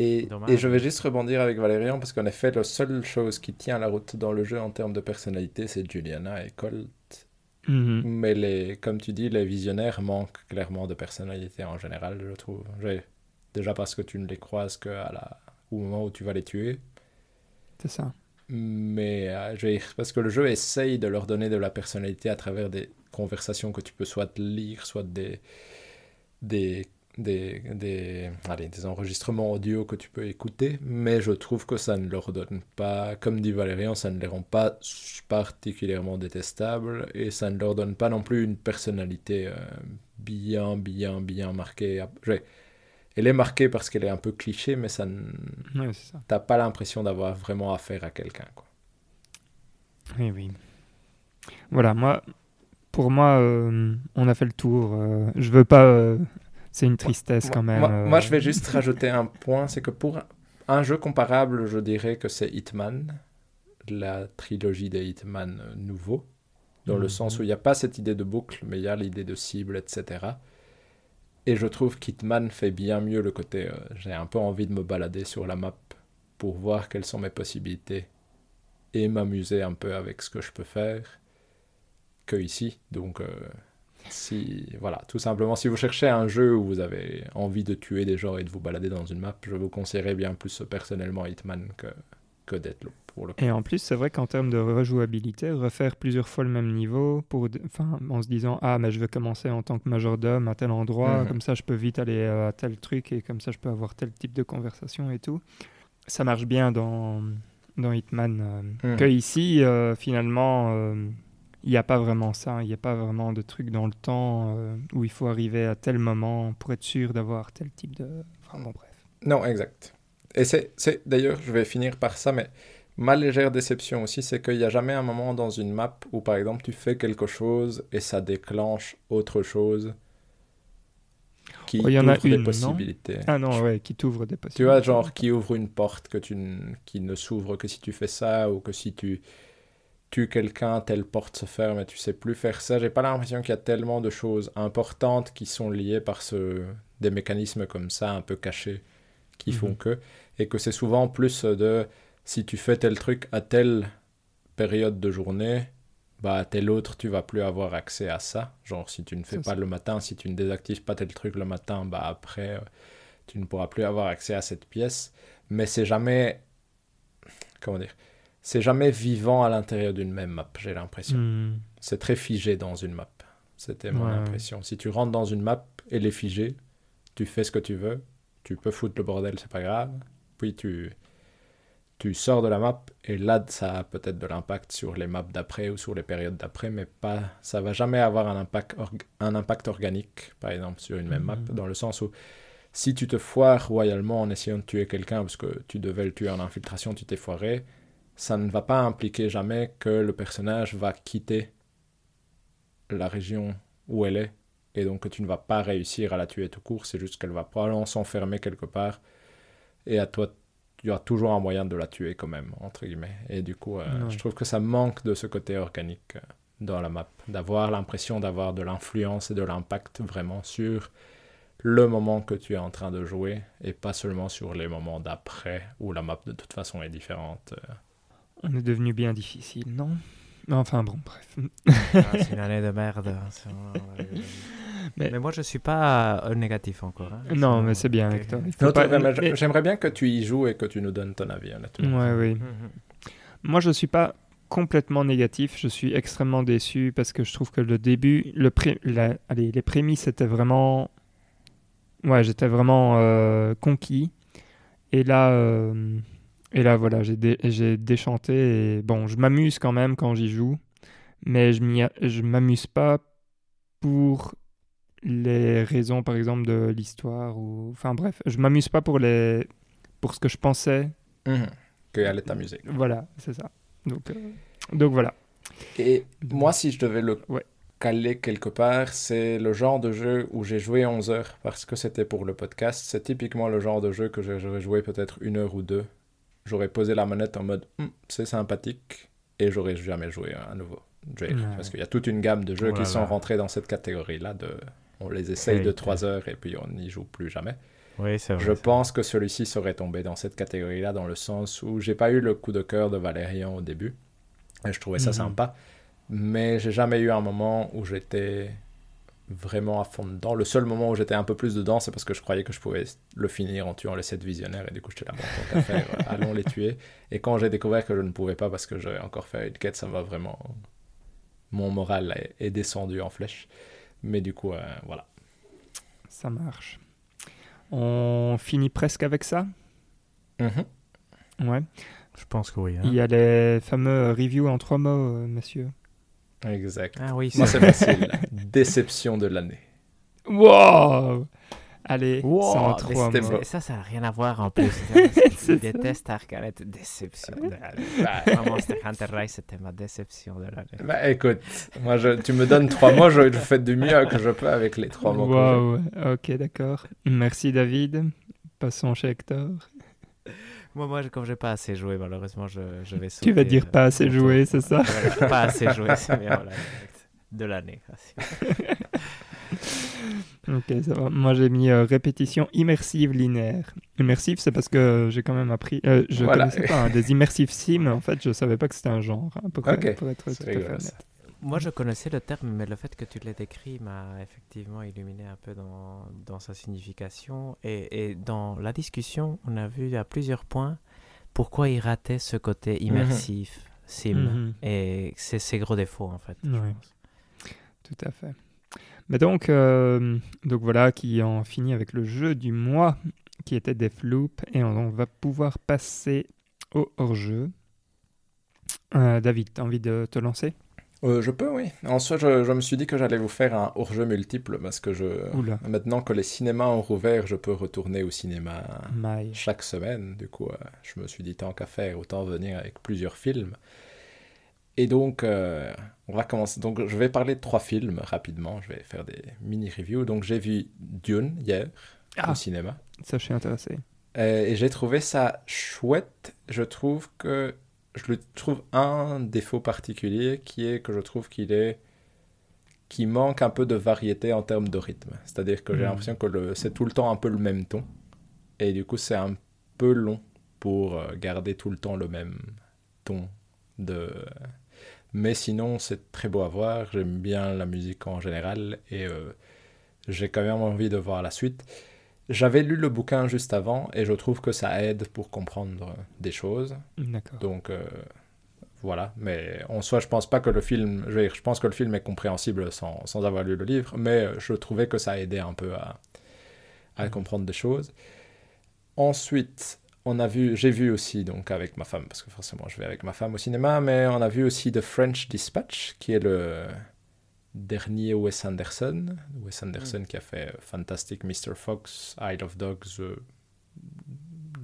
Et, je vais juste rebondir avec Valérian parce qu'en effet, la seule chose qui tient la route dans le jeu en termes de personnalité, c'est Juliana et Colt. Mhm. Mais les, comme tu dis, les visionnaires manquent clairement de personnalité en général, je trouve. J'ai- Déjà parce que tu ne les croises que à la... au moment où tu vas les tuer. C'est ça. Mais euh, je parce que le jeu essaye de leur donner de la personnalité à travers des conversations que tu peux soit lire, soit des, des des, des, allez, des enregistrements audio que tu peux écouter, mais je trouve que ça ne leur donne pas, comme dit Valérian, ça ne les rend pas particulièrement détestables et ça ne leur donne pas non plus une personnalité euh, bien, bien, bien marquée. Elle est marquée parce qu'elle est un peu cliché, mais ça ne... Ouais. T'as pas l'impression d'avoir vraiment affaire à quelqu'un, quoi. Oui, oui. Voilà, moi, pour moi, euh, on a fait le tour. euh, je veux pas. C'est une tristesse Moi- quand même. Moi, euh, moi, je vais juste rajouter un point, c'est que pour un jeu comparable, je dirais que c'est Hitman, la trilogie des Hitman nouveaux, dans le sens où il n'y a pas cette idée de boucle, mais il y a l'idée de cible, etc. Et je trouve qu'Hitman fait bien mieux le côté, euh, j'ai un peu envie de me balader sur la map pour voir quelles sont mes possibilités et m'amuser un peu avec ce que je peux faire que ici. Donc, euh, si, voilà, tout simplement, si vous cherchez un jeu où vous avez envie de tuer des gens et de vous balader dans une map, je vous conseillerais bien plus personnellement Hitman que, que Deathloop pour le coup. Et en plus, c'est vrai qu'en termes de rejouabilité, refaire plusieurs fois le même niveau, pour, enfin, en se disant ah mais je vais commencer en tant que majordome à tel endroit, Mhm. comme ça je peux vite aller euh, à tel truc et comme ça je peux avoir tel type de conversation et tout. Ça marche bien dans dans Hitman. euh, Mhm. Que ici, euh, finalement, euh, il n'y a pas vraiment ça. Il n'y a pas vraiment de truc dans le temps euh, où il faut arriver à tel moment pour être sûr d'avoir tel type de. Enfin bon bref. Non, exact. Et c'est, d'ailleurs, je vais finir par ça, mais ma légère déception aussi, c'est qu'il n'y a jamais un moment dans une map où, par exemple, tu fais quelque chose et ça déclenche autre chose qui Oh, y en a des une, non? possibilités. Ah non, ouais, qui t'ouvre des Tu possibilités. vois, genre qui ouvre une porte que tu n- qui ne s'ouvre que si tu fais ça, ou que si tu tues quelqu'un, telle porte se ferme et tu sais plus faire ça. J'ai pas l'impression qu'il y a tellement de choses importantes qui sont liées par ce... des mécanismes comme ça, un peu cachés, qui font Mhm. que. Et que c'est souvent plus de si tu fais tel truc à telle période de journée, bah à tel autre, tu vas plus avoir accès à ça. Genre, si tu ne fais pas ça. le matin, si tu ne désactives pas tel truc le matin, bah après, euh, tu ne pourras plus avoir accès à cette pièce. Mais c'est jamais. Comment dire C'est jamais vivant à l'intérieur d'une même map, j'ai l'impression. Hmm. C'est très figé dans une map. C'était mon Ouais, impression. Si tu rentres dans une map, elle est figée, tu fais ce que tu veux, tu peux foutre le bordel, c'est pas grave. Puis tu, tu sors de la map, et là, ça a peut-être de l'impact sur les maps d'après ou sur les périodes d'après, mais pas, ça va jamais avoir un impact, un impact organique, par exemple, sur une même map, Mhm. dans le sens où si tu te foires royalement en essayant de tuer quelqu'un parce que tu devais le tuer en infiltration, tu t'es foiré, ça ne va pas impliquer jamais que le personnage va quitter la région où elle est et donc que tu ne vas pas réussir à la tuer tout court, c'est juste qu'elle va probablement s'enfermer quelque part et à toi tu as toujours un moyen de la tuer quand même entre guillemets et du coup euh, Ouais. je trouve que ça manque de ce côté organique euh, dans la map d'avoir l'impression d'avoir de l'influence et de l'impact vraiment sur le moment que tu es en train de jouer et pas seulement sur les moments d'après où la map de toute façon est différente. euh. On est devenu bien difficile, non? Enfin bon, bref. Ah, c'est une année de merde. hein, Mais- Mais... moi, je suis pas euh, négatif encore. hein. Non, mais c'est bien Non, pas- mais J'aimerais bien que tu y joues et que tu nous donnes ton avis honnêtement. Ouais, oui. Mhm. Moi, je suis pas complètement négatif. Je suis extrêmement déçu parce que je trouve que le début, le pré- la- allez, les prémices étaient vraiment. Ouais, j'étais vraiment euh, conquis. Et là, euh, et là, voilà, j'ai dé- j'ai déchanté. Et bon, je m'amuse quand même quand j'y joue, mais je m'amuse pas pour les raisons, par exemple, de l'histoire ou. Enfin bref, je m'amuse pas pour les pour ce que je pensais. Mhm. Que allait t'amuser. Voilà, c'est ça. Donc, euh, donc voilà. Et moi, si je devais le Ouais. caler quelque part, c'est le genre de jeu où j'ai joué 11 heures parce que c'était pour le podcast. C'est typiquement le genre de jeu que j'aurais joué peut-être une heure ou deux. J'aurais posé la manette en mode Hum, c'est sympathique et j'aurais jamais joué à nouveau. Ouais. Parce qu'il y a toute une gamme de jeux Oh qui sont là. rentrés dans cette catégorie-là. De... On les essaye de Ok. 3 heures et puis on n'y joue plus jamais. Oui, c'est vrai. Je pense que celui-ci serait tombé dans cette catégorie-là, dans le sens où j'ai pas eu le coup de cœur de Valérian au début. Et je trouvais ça Mhm. sympa. Mais j'ai jamais eu un moment où j'étais vraiment à fond dedans. Le seul moment où j'étais un peu plus dedans, c'est parce que je croyais que je pouvais le finir en tuant les 7 visionnaires. Et du coup, j'étais là, bon, tant qu'à faire, euh, allons les tuer. Et quand j'ai découvert que je ne pouvais pas parce que j'avais encore fait une quête, ça m'a vraiment. Mon moral est, est descendu en flèche. Mais du coup, euh, voilà. Ça marche. On finit presque avec ça? Mhm. Ouais. Je pense que oui. hein. Il y a les fameux reviews en trois mots, euh, monsieur. Exact. Ah oui, Moi, c'est facile. Déception de l'année. Wow Allez, Wow, c'est en mais trois c'était mots. beau. Et ça, ça n'a rien à voir en plus. Je déteste Arcanet. Déception de l'année. Moi, Monster Hunter Rise, c'était ma déception de l'année. Bah écoute, moi, je, tu me donnes trois mots, je, je fais du mieux que je peux avec les trois mots. que j'ai. Wow, ok, d'accord. Merci David. Passons chez Hector. Moi, moi, je- comme j'ai pas assez joué, malheureusement, je, je vais Tu vas sauter, dire euh, pas assez mon joué, c'est ça Voilà, Pas assez joué, c'est bien. Voilà, de l'année. Ok, ça va. Moi j'ai mis euh, répétition immersive linéaire. Immersive, c'est parce que j'ai quand même appris. euh, je Voilà. connaissais pas hein, des immersive sims. En fait, je savais pas que c'était un genre. hein, pour, Ok, pour être tout c'est à fait rigolo, ça. honnête. Moi, je connaissais le terme, mais le fait que tu l'aies décrit m'a effectivement illuminé un peu dans, dans sa signification. Et, et dans la discussion, on a vu à plusieurs points pourquoi il ratait ce côté immersif, sim. Mhm. Et c'est ses gros défauts, en fait. je Ouais. pense. Tout à fait. Mais donc, euh, donc voilà, qui en finit avec le jeu du mois, qui était Deathloop, et on, on va pouvoir passer au hors-jeu. Euh, David, t'as envie de te lancer? Euh, je peux, oui. En soi, je, je me suis dit que j'allais vous faire un hors-jeu multiple parce que je, Oula. maintenant que les cinémas ont rouvert, je peux retourner au cinéma chaque semaine. Du coup, euh, je me suis dit tant qu'à faire, autant venir avec plusieurs films. Et donc, euh, on va commencer. Donc, je vais parler de trois films rapidement. Je vais faire des mini-reviews. Donc, j'ai vu Dune hier Ah, au cinéma. ça, je suis intéressé. Et j'ai trouvé ça chouette. Je trouve que je le trouve un défaut particulier qui est que je trouve qu'il est qui manque un peu de variété en termes de rythme. C'est-à-dire que j'ai Mhm. l'impression que c'est tout le temps un peu le même ton et du coup c'est un peu long pour euh, garder tout le temps le même ton de mais sinon c'est très beau à voir, j'aime bien la musique en général et euh, j'ai quand même envie de voir la suite. J'avais lu le bouquin juste avant et je trouve que ça aide pour comprendre des choses. D'accord. Donc euh, voilà, mais en soi, je pense pas que le film, je, dire, je pense que le film est compréhensible sans, sans avoir lu le livre, mais je trouvais que ça aidait un peu à, à Mhm. comprendre des choses. Ensuite, on a vu, j'ai vu aussi donc avec ma femme, parce que forcément je vais avec ma femme au cinéma, mais on a vu aussi The French Dispatch, qui est le dernier Wes Anderson, Wes Anderson qui a fait euh, Fantastic Mr. Fox, Isle of Dogs, euh,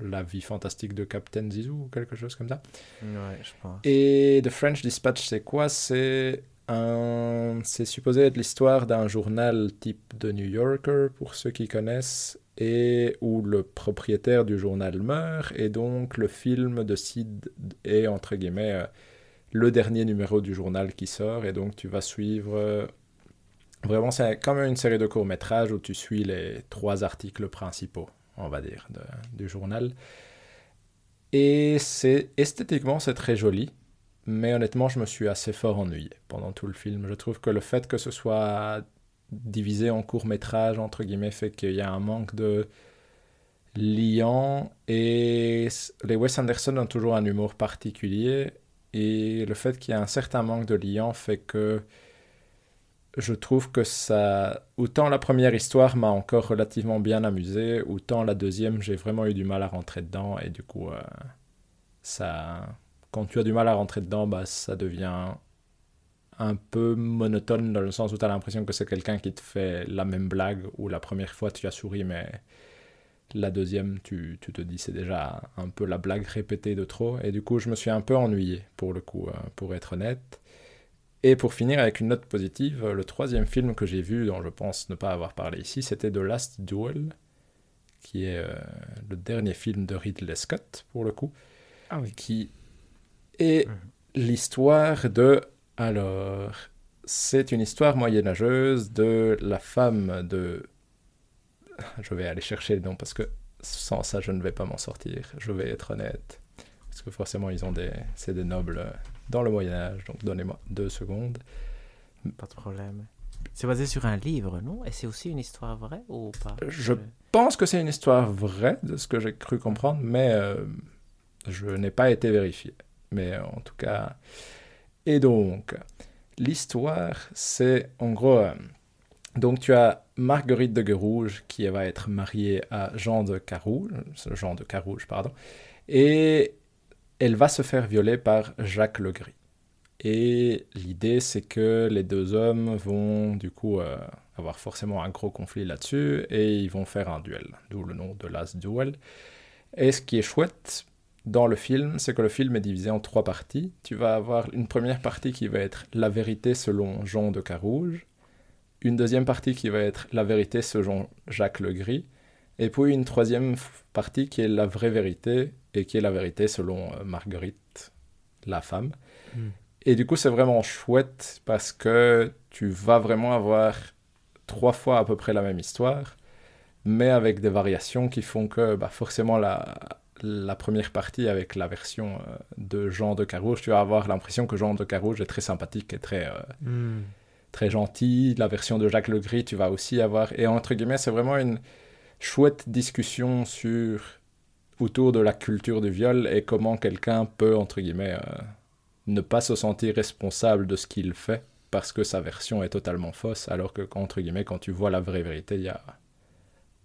La vie fantastique de Captain Zizou ou quelque chose comme ça. Ouais, je pense. Et The French Dispatch, c'est quoi? C'est un... c'est supposé être l'histoire d'un journal type de New Yorker, pour ceux qui connaissent, et où le propriétaire du journal meurt, et donc le film de Sid est, entre guillemets, euh, le dernier numéro du journal qui sort, et donc tu vas suivre... euh, Vraiment, c'est comme une série de courts-métrages où tu suis les trois articles principaux, on va dire, du journal. Et c'est esthétiquement, c'est très joli. Mais honnêtement, je me suis assez fort ennuyé pendant tout le film. Je trouve que le fait que ce soit divisé en courts-métrages, entre guillemets, fait qu'il y a un manque de liant. Et les Wes Anderson ont toujours un humour particulier. Et le fait qu'il y ait un certain manque de liant fait que je trouve que ça... Autant la première histoire m'a encore relativement bien amusé, autant la deuxième, j'ai vraiment eu du mal à rentrer dedans. Et du coup, euh, ça... Quand tu as du mal à rentrer dedans, bah, ça devient un peu monotone dans le sens où tu as l'impression que c'est quelqu'un qui te fait la même blague, où la première fois tu as souri, mais la deuxième, tu, tu te dis c'est déjà un peu la blague répétée de trop. Et du coup, je me suis un peu ennuyé, pour le coup, euh, pour être honnête. Et pour finir avec une note positive, le troisième film que j'ai vu, dont je pense ne pas avoir parlé ici, c'était The Last Duel, qui est euh, le dernier film de Ridley Scott, pour le coup, Ah oui. qui est Mhm. l'histoire de... Alors, c'est une histoire moyenâgeuse de la femme de... Je vais aller chercher le nom parce que sans ça, je ne vais pas m'en sortir. Je vais être honnête. Parce que forcément, ils ont des... C'est des nobles euh, dans le Moyen-Âge, donc donnez-moi deux secondes. Pas de problème. C'est basé sur un livre, non? Et c'est aussi une histoire vraie ou pas? Je pense que c'est une histoire vraie, de ce que j'ai cru comprendre, mais euh, je n'ai pas été vérifié. Mais euh, en tout cas... Et donc, l'histoire, c'est en gros... Donc tu as Marguerite de Guerouge qui va être mariée à Jean de Carouge, Jean de pardon, et elle va se faire violer par Jacques Legris. Et l'idée, c'est que les deux hommes vont du coup euh, avoir forcément un gros conflit là-dessus et ils vont faire un duel, d'où le nom de Last Duel. Et ce qui est chouette dans le film, c'est que le film est divisé en trois parties. Tu vas avoir une première partie qui va être la vérité selon Jean de Carouge, une deuxième partie qui va être la vérité selon Jacques Legris, et puis une troisième partie qui est la vraie vérité et qui est la vérité selon euh, Marguerite, la femme. Hmm. Et du coup, c'est vraiment chouette parce que tu vas vraiment avoir trois fois à peu près la même histoire, mais avec des variations qui font que bah, forcément la, la première partie avec la version euh, de Jean de Carouge, tu vas avoir l'impression que Jean de Carouge est très sympathique et très, euh, hmm. Très gentil. La version de Jacques Legris, tu vas aussi avoir. Et entre guillemets, c'est vraiment une chouette discussion sur autour de la culture du viol et comment quelqu'un peut, entre guillemets, euh, ne pas se sentir responsable de ce qu'il fait parce que sa version est totalement fausse, alors que, entre guillemets, quand tu vois la vraie vérité, il y a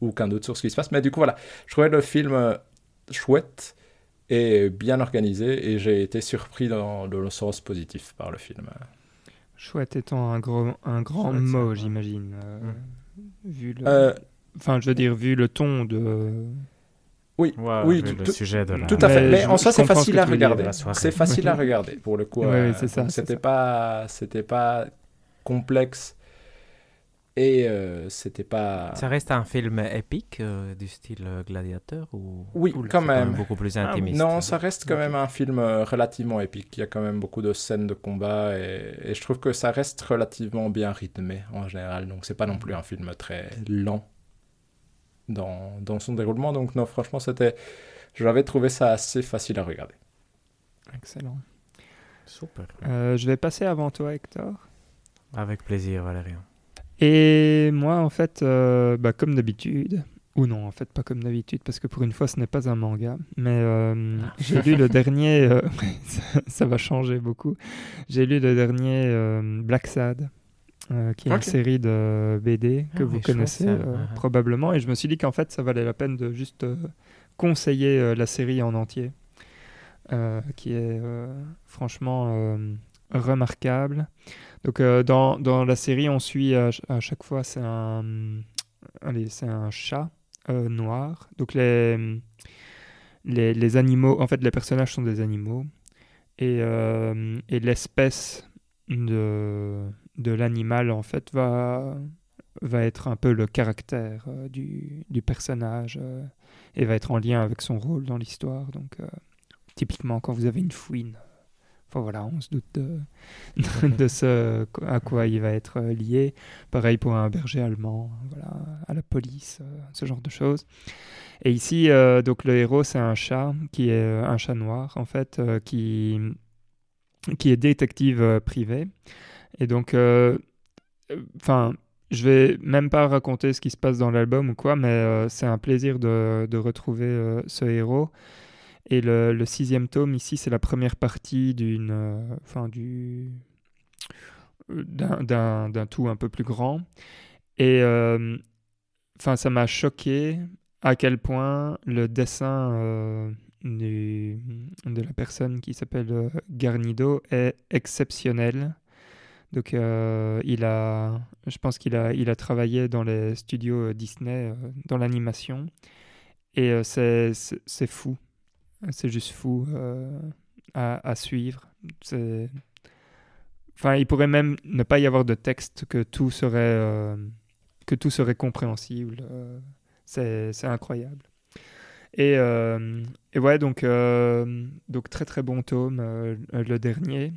aucun doute sur ce qui se passe. Mais du coup, voilà, je trouvais le film chouette et bien organisé et j'ai été surpris dans, le sens positif par le film. Chouette étant un, gros, un grand mot, j'imagine. Euh, mm. Vu le... Euh, enfin, je veux dire, vu le ton de... Oui, oui le sujet de la... tout à fait. Mais, en soi, c'est facile à regarder. C'est facile à regarder pour le coup. Oui, euh, c'est ça. C'était pas, c'était pas complexe et euh, c'était pas. Ça reste un film épique euh, du style euh, gladiateur ou Oui, quand même. beaucoup plus ah intimiste. non, ça reste quand même un film relativement épique. Il y a quand même beaucoup de scènes de combat et, je trouve que ça reste relativement bien rythmé en général. Donc c'est pas non plus un film très lent dans, dans son déroulement. Donc non, franchement, c'était. J'avais trouvé ça assez facile à regarder. Excellent. Super. je vais passer avant toi, Hector. Avec plaisir, Valérian. Et moi, en fait, euh, bah, comme d'habitude, ou non, en fait, pas comme d'habitude, parce que pour une fois, ce n'est pas un manga, mais euh, ah. j'ai lu le dernier, euh, ça, va changer beaucoup, j'ai lu le dernier Black Sad. qui est une série de BD que ah, vous connaissez ah, probablement. Et je me suis dit qu'en fait, ça valait la peine de juste conseiller la série en entier, qui est franchement remarquable. Donc euh, dans, dans, la série, on suit à, chaque fois, c'est un, c'est un chat euh, noir. Donc les, les, les, animaux, en fait les personnages sont des animaux. Et, euh, et l'espèce de, de l'animal, en fait, va, va être un peu le caractère du, du, personnage et va être en lien avec son rôle dans l'histoire. Donc typiquement quand vous avez une fouine Enfin voilà, on se doute de, de ce à quoi il va être euh, lié. Pareil pour un berger allemand, voilà, à la police, euh, ce genre de choses. Et ici, euh, donc le héros, c'est un chat qui est un chat noir en fait, qui qui est détective privé. Et donc, enfin, je vais même pas raconter ce qui se passe dans l'album ou quoi, mais c'est un plaisir de, de retrouver ce héros et le, sixième tome ici, c'est la première partie d'une, euh, du, d'un, tout un peu plus grand. Et euh, ça m'a choqué à quel point le dessin euh, de la personne qui s'appelle Garnido est exceptionnel. Donc, il a, je pense qu'il a, il a travaillé dans les studios Disney, dans l'animation. Et c'est fou. C'est juste fou euh, à, suivre. Enfin, il pourrait même ne pas y avoir de texte, que tout serait, euh, que tout serait compréhensible. Euh, c'est incroyable. Et, et, ouais, donc, donc très très bon tome, le dernier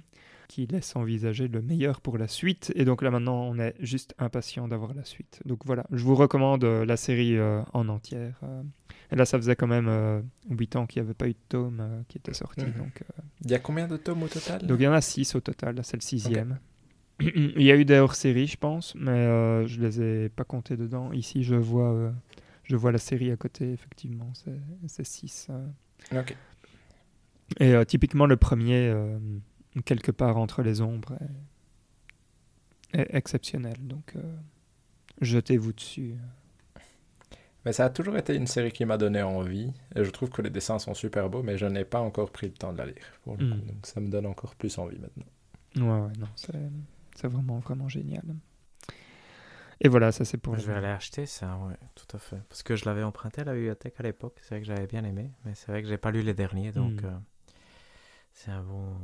qui laisse envisager le meilleur pour la suite. Et donc là maintenant, on est juste impatient d'avoir la suite. Donc voilà, je vous recommande euh, la série euh, en entière. Euh. et là, ça faisait quand même 8 ans qu'il n'y avait pas eu de tome qui était sorti. Mhm. Donc, il y a combien de tomes au total? Donc il y en a 6 au total, là c'est le sixième. il y a eu des hors-séries, je pense, mais je les ai pas comptés dedans. Ici, je vois, je vois la série à côté, effectivement, c'est 6. Ok. Et typiquement, le premier quelque part entre les ombres est, exceptionnel. Donc, euh, jetez-vous dessus. Mais ça a toujours été une série qui m'a donné envie. Et je trouve que les dessins sont super beaux, mais je n'ai pas encore pris le temps de la lire. Pour le Mm. coup. Donc ça me donne encore plus envie maintenant. Ouais, ouais, non, c'est vraiment, vraiment génial. Et voilà, ça c'est pour Je vais aller acheter ça, ouais, tout à fait. Parce que je l'avais emprunté à la bibliothèque à l'époque. C'est vrai que j'avais bien aimé, mais c'est vrai que j'ai pas lu les derniers, donc Mm. euh, c'est un bon,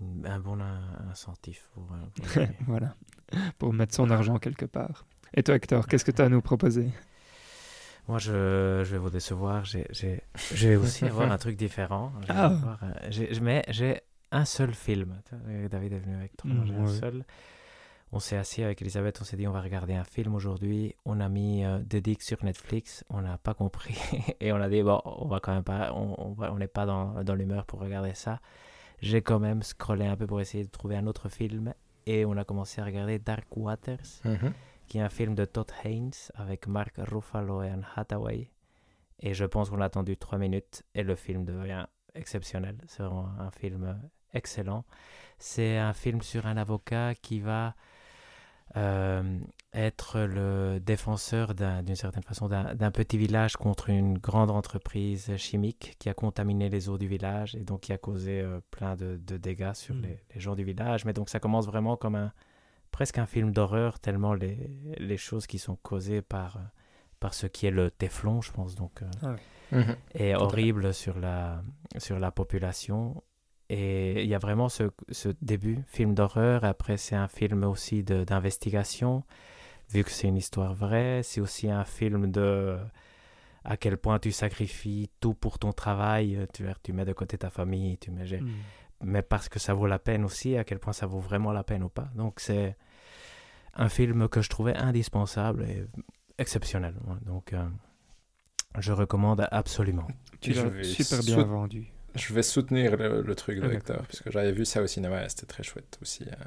une- un bon in- incentif pour. euh, pour. Voilà, pour mettre son argent quelque part. Et toi, Hector, qu'est-ce que tu as à nous proposer? Moi, je, je vais vous décevoir. Je vais aussi avoir un truc différent. Je Ah. avoir, euh, j'ai, je- mais j'ai un seul film. David est venu avec trois. Mm, j'ai un seul. On s'est assis avec Elisabeth, on s'est dit on va regarder un film aujourd'hui. On a mis euh, The Dick sur Netflix, on n'a pas compris et on a dit bon, on va quand même pas, on on va- on n'est pas dans, dans l'humeur pour regarder ça. J'ai quand même scrollé un peu pour essayer de trouver un autre film et on a commencé à regarder Dark Waters qui est un film de Todd Haynes avec Mark Ruffalo et Anne Hathaway. Et je pense qu'on a attendu trois minutes et le film devient exceptionnel. C'est vraiment un film excellent. C'est un film sur un avocat qui va euh, être le défenseur d'un- d'une certaine façon d'un petit village contre une grande entreprise chimique qui a contaminé les eaux du village et donc qui a causé euh, plein de, de dégâts sur Mm. les, les gens du village. Mais donc ça commence vraiment comme un presque un film d'horreur tellement les, les choses qui sont causées par, euh, par ce qui est le téflon, je pense, donc, euh, Mhm. est Tout horrible sur la, sur la population. Et il y a vraiment ce, ce début, film d'horreur. Après, c'est un film aussi d'investigation, vu que c'est une histoire vraie. C'est aussi un film de à quel point tu sacrifies tout pour ton travail. Tu, tu mets de côté ta famille, tu mets. Mais parce que ça vaut la peine aussi, à quel point ça vaut vraiment la peine ou pas. Donc c'est un film que je trouvais indispensable et exceptionnel. Donc euh, je recommande absolument. Tu l'as super bien vendu. Je vais soutenir le, le truc de Hector, parce que j'avais vu ça au cinéma et c'était très chouette aussi. euh.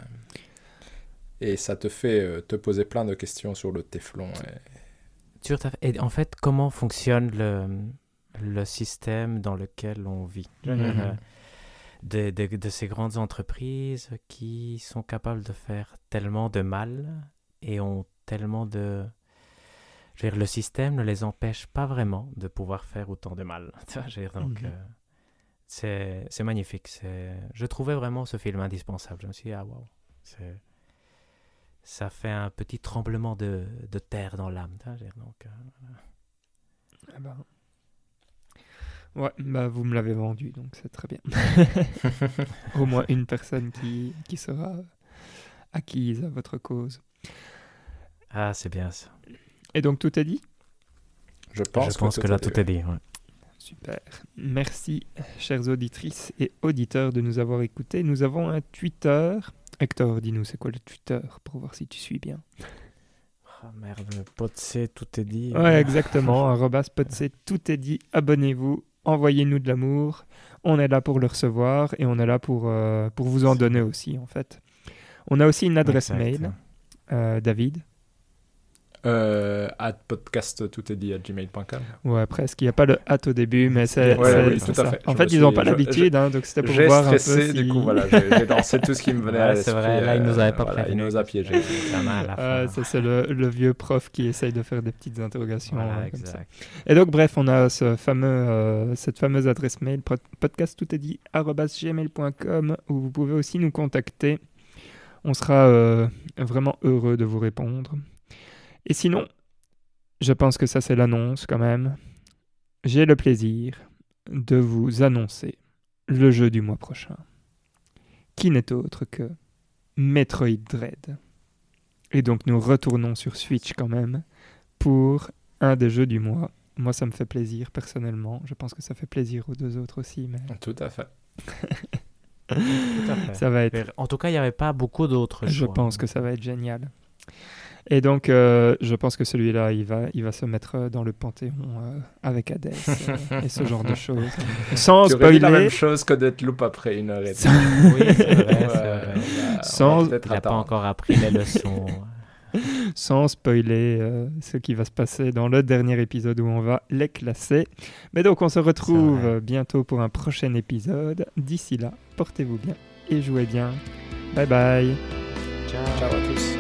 Et ça te fait euh, te poser plein de questions sur le téflon. et-. Et en fait, comment fonctionne le, le système dans lequel on vit? Mhm. euh, de, de- de ces grandes entreprises qui sont capables de faire tellement de mal et ont tellement de... Je veux dire, le système ne les empêche pas vraiment de pouvoir faire autant de mal. Je veux dire, donc, Mhm. euh, c'est c'est magnifique. c'est- Je trouvais vraiment ce film indispensable. Je me suis dit, ah waouh, c'est- ça fait un petit tremblement de, de terre dans l'âme. donc, euh, Ah bah. Ouais, bah vous me l'avez vendu, donc c'est très bien. Au moins une personne qui, qui sera acquise à votre cause. Ah, c'est bien ça. Et donc tout est dit? Je pense, je pense que, là, tout est dit. ouais. Super. Merci, chères auditrices et auditeurs, de nous avoir écoutés. Nous avons un Twitter. Hector, dis-nous, c'est quoi le Twitter pour voir si tu suis bien? Ah, merde, le tout est dit. Ouais, exactement. arrobas tout est dit. Abonnez-vous, envoyez-nous de l'amour. On est là pour le recevoir et on est là pour, euh, pour vous en donner aussi, en fait. On a aussi une adresse Exact. mail, euh, David. Euh, at podcast tout est dit à gmail.com. Ouais, presque. Il n'y a pas le hâte au début, mais c'est. Ouais, oui, ça. fait. En Je fait, ils n'ont suis- pas l'habitude, hein, donc c'était pour J'ai voir un peu si... du coup, voilà, j'ai j'ai lancé tout ce qui me venait à Ouais, c'est l'esprit. vrai, là, il nous avait pas voilà, Il prévenu. nous a piégés. Fin. ça, c'est le, le vieux prof qui essaye de faire des petites interrogations. Voilà, euh, comme ça. exact. Et donc, bref, on a ce fameux, euh, cette fameuse adresse mail, pod- podcast tout est dit, gmail.com, où vous pouvez aussi nous contacter. On sera euh, vraiment heureux de vous répondre. Et sinon, je pense que ça, c'est l'annonce quand même. J'ai le plaisir de vous annoncer le jeu du mois prochain, qui n'est autre que Metroid Dread. Et donc, nous retournons sur Switch quand même pour un des jeux du mois. Moi, ça me fait plaisir personnellement. Je pense que ça fait plaisir aux deux autres aussi, mais Tout à fait. Tout à fait. ça va être. En tout cas, il n'y avait pas beaucoup d'autres Je choix. pense que ça va être génial. Et donc, euh, je pense que celui-là, il va, il va se mettre euh, dans le panthéon euh, avec Hades euh, et ce genre de choses. Sans Tu dit la même spoiler, chose que d'être loup après une heure et demie. Oui, c'est vrai, vrai. bah, Sans- Il n'a pas encore appris les leçons. sans spoiler euh, ce qui va se passer dans le dernier épisode où on va les classer. Mais donc, on se retrouve bientôt pour un prochain épisode. D'ici là, portez-vous bien et jouez bien. Bye bye. Ciao. Ciao à tous.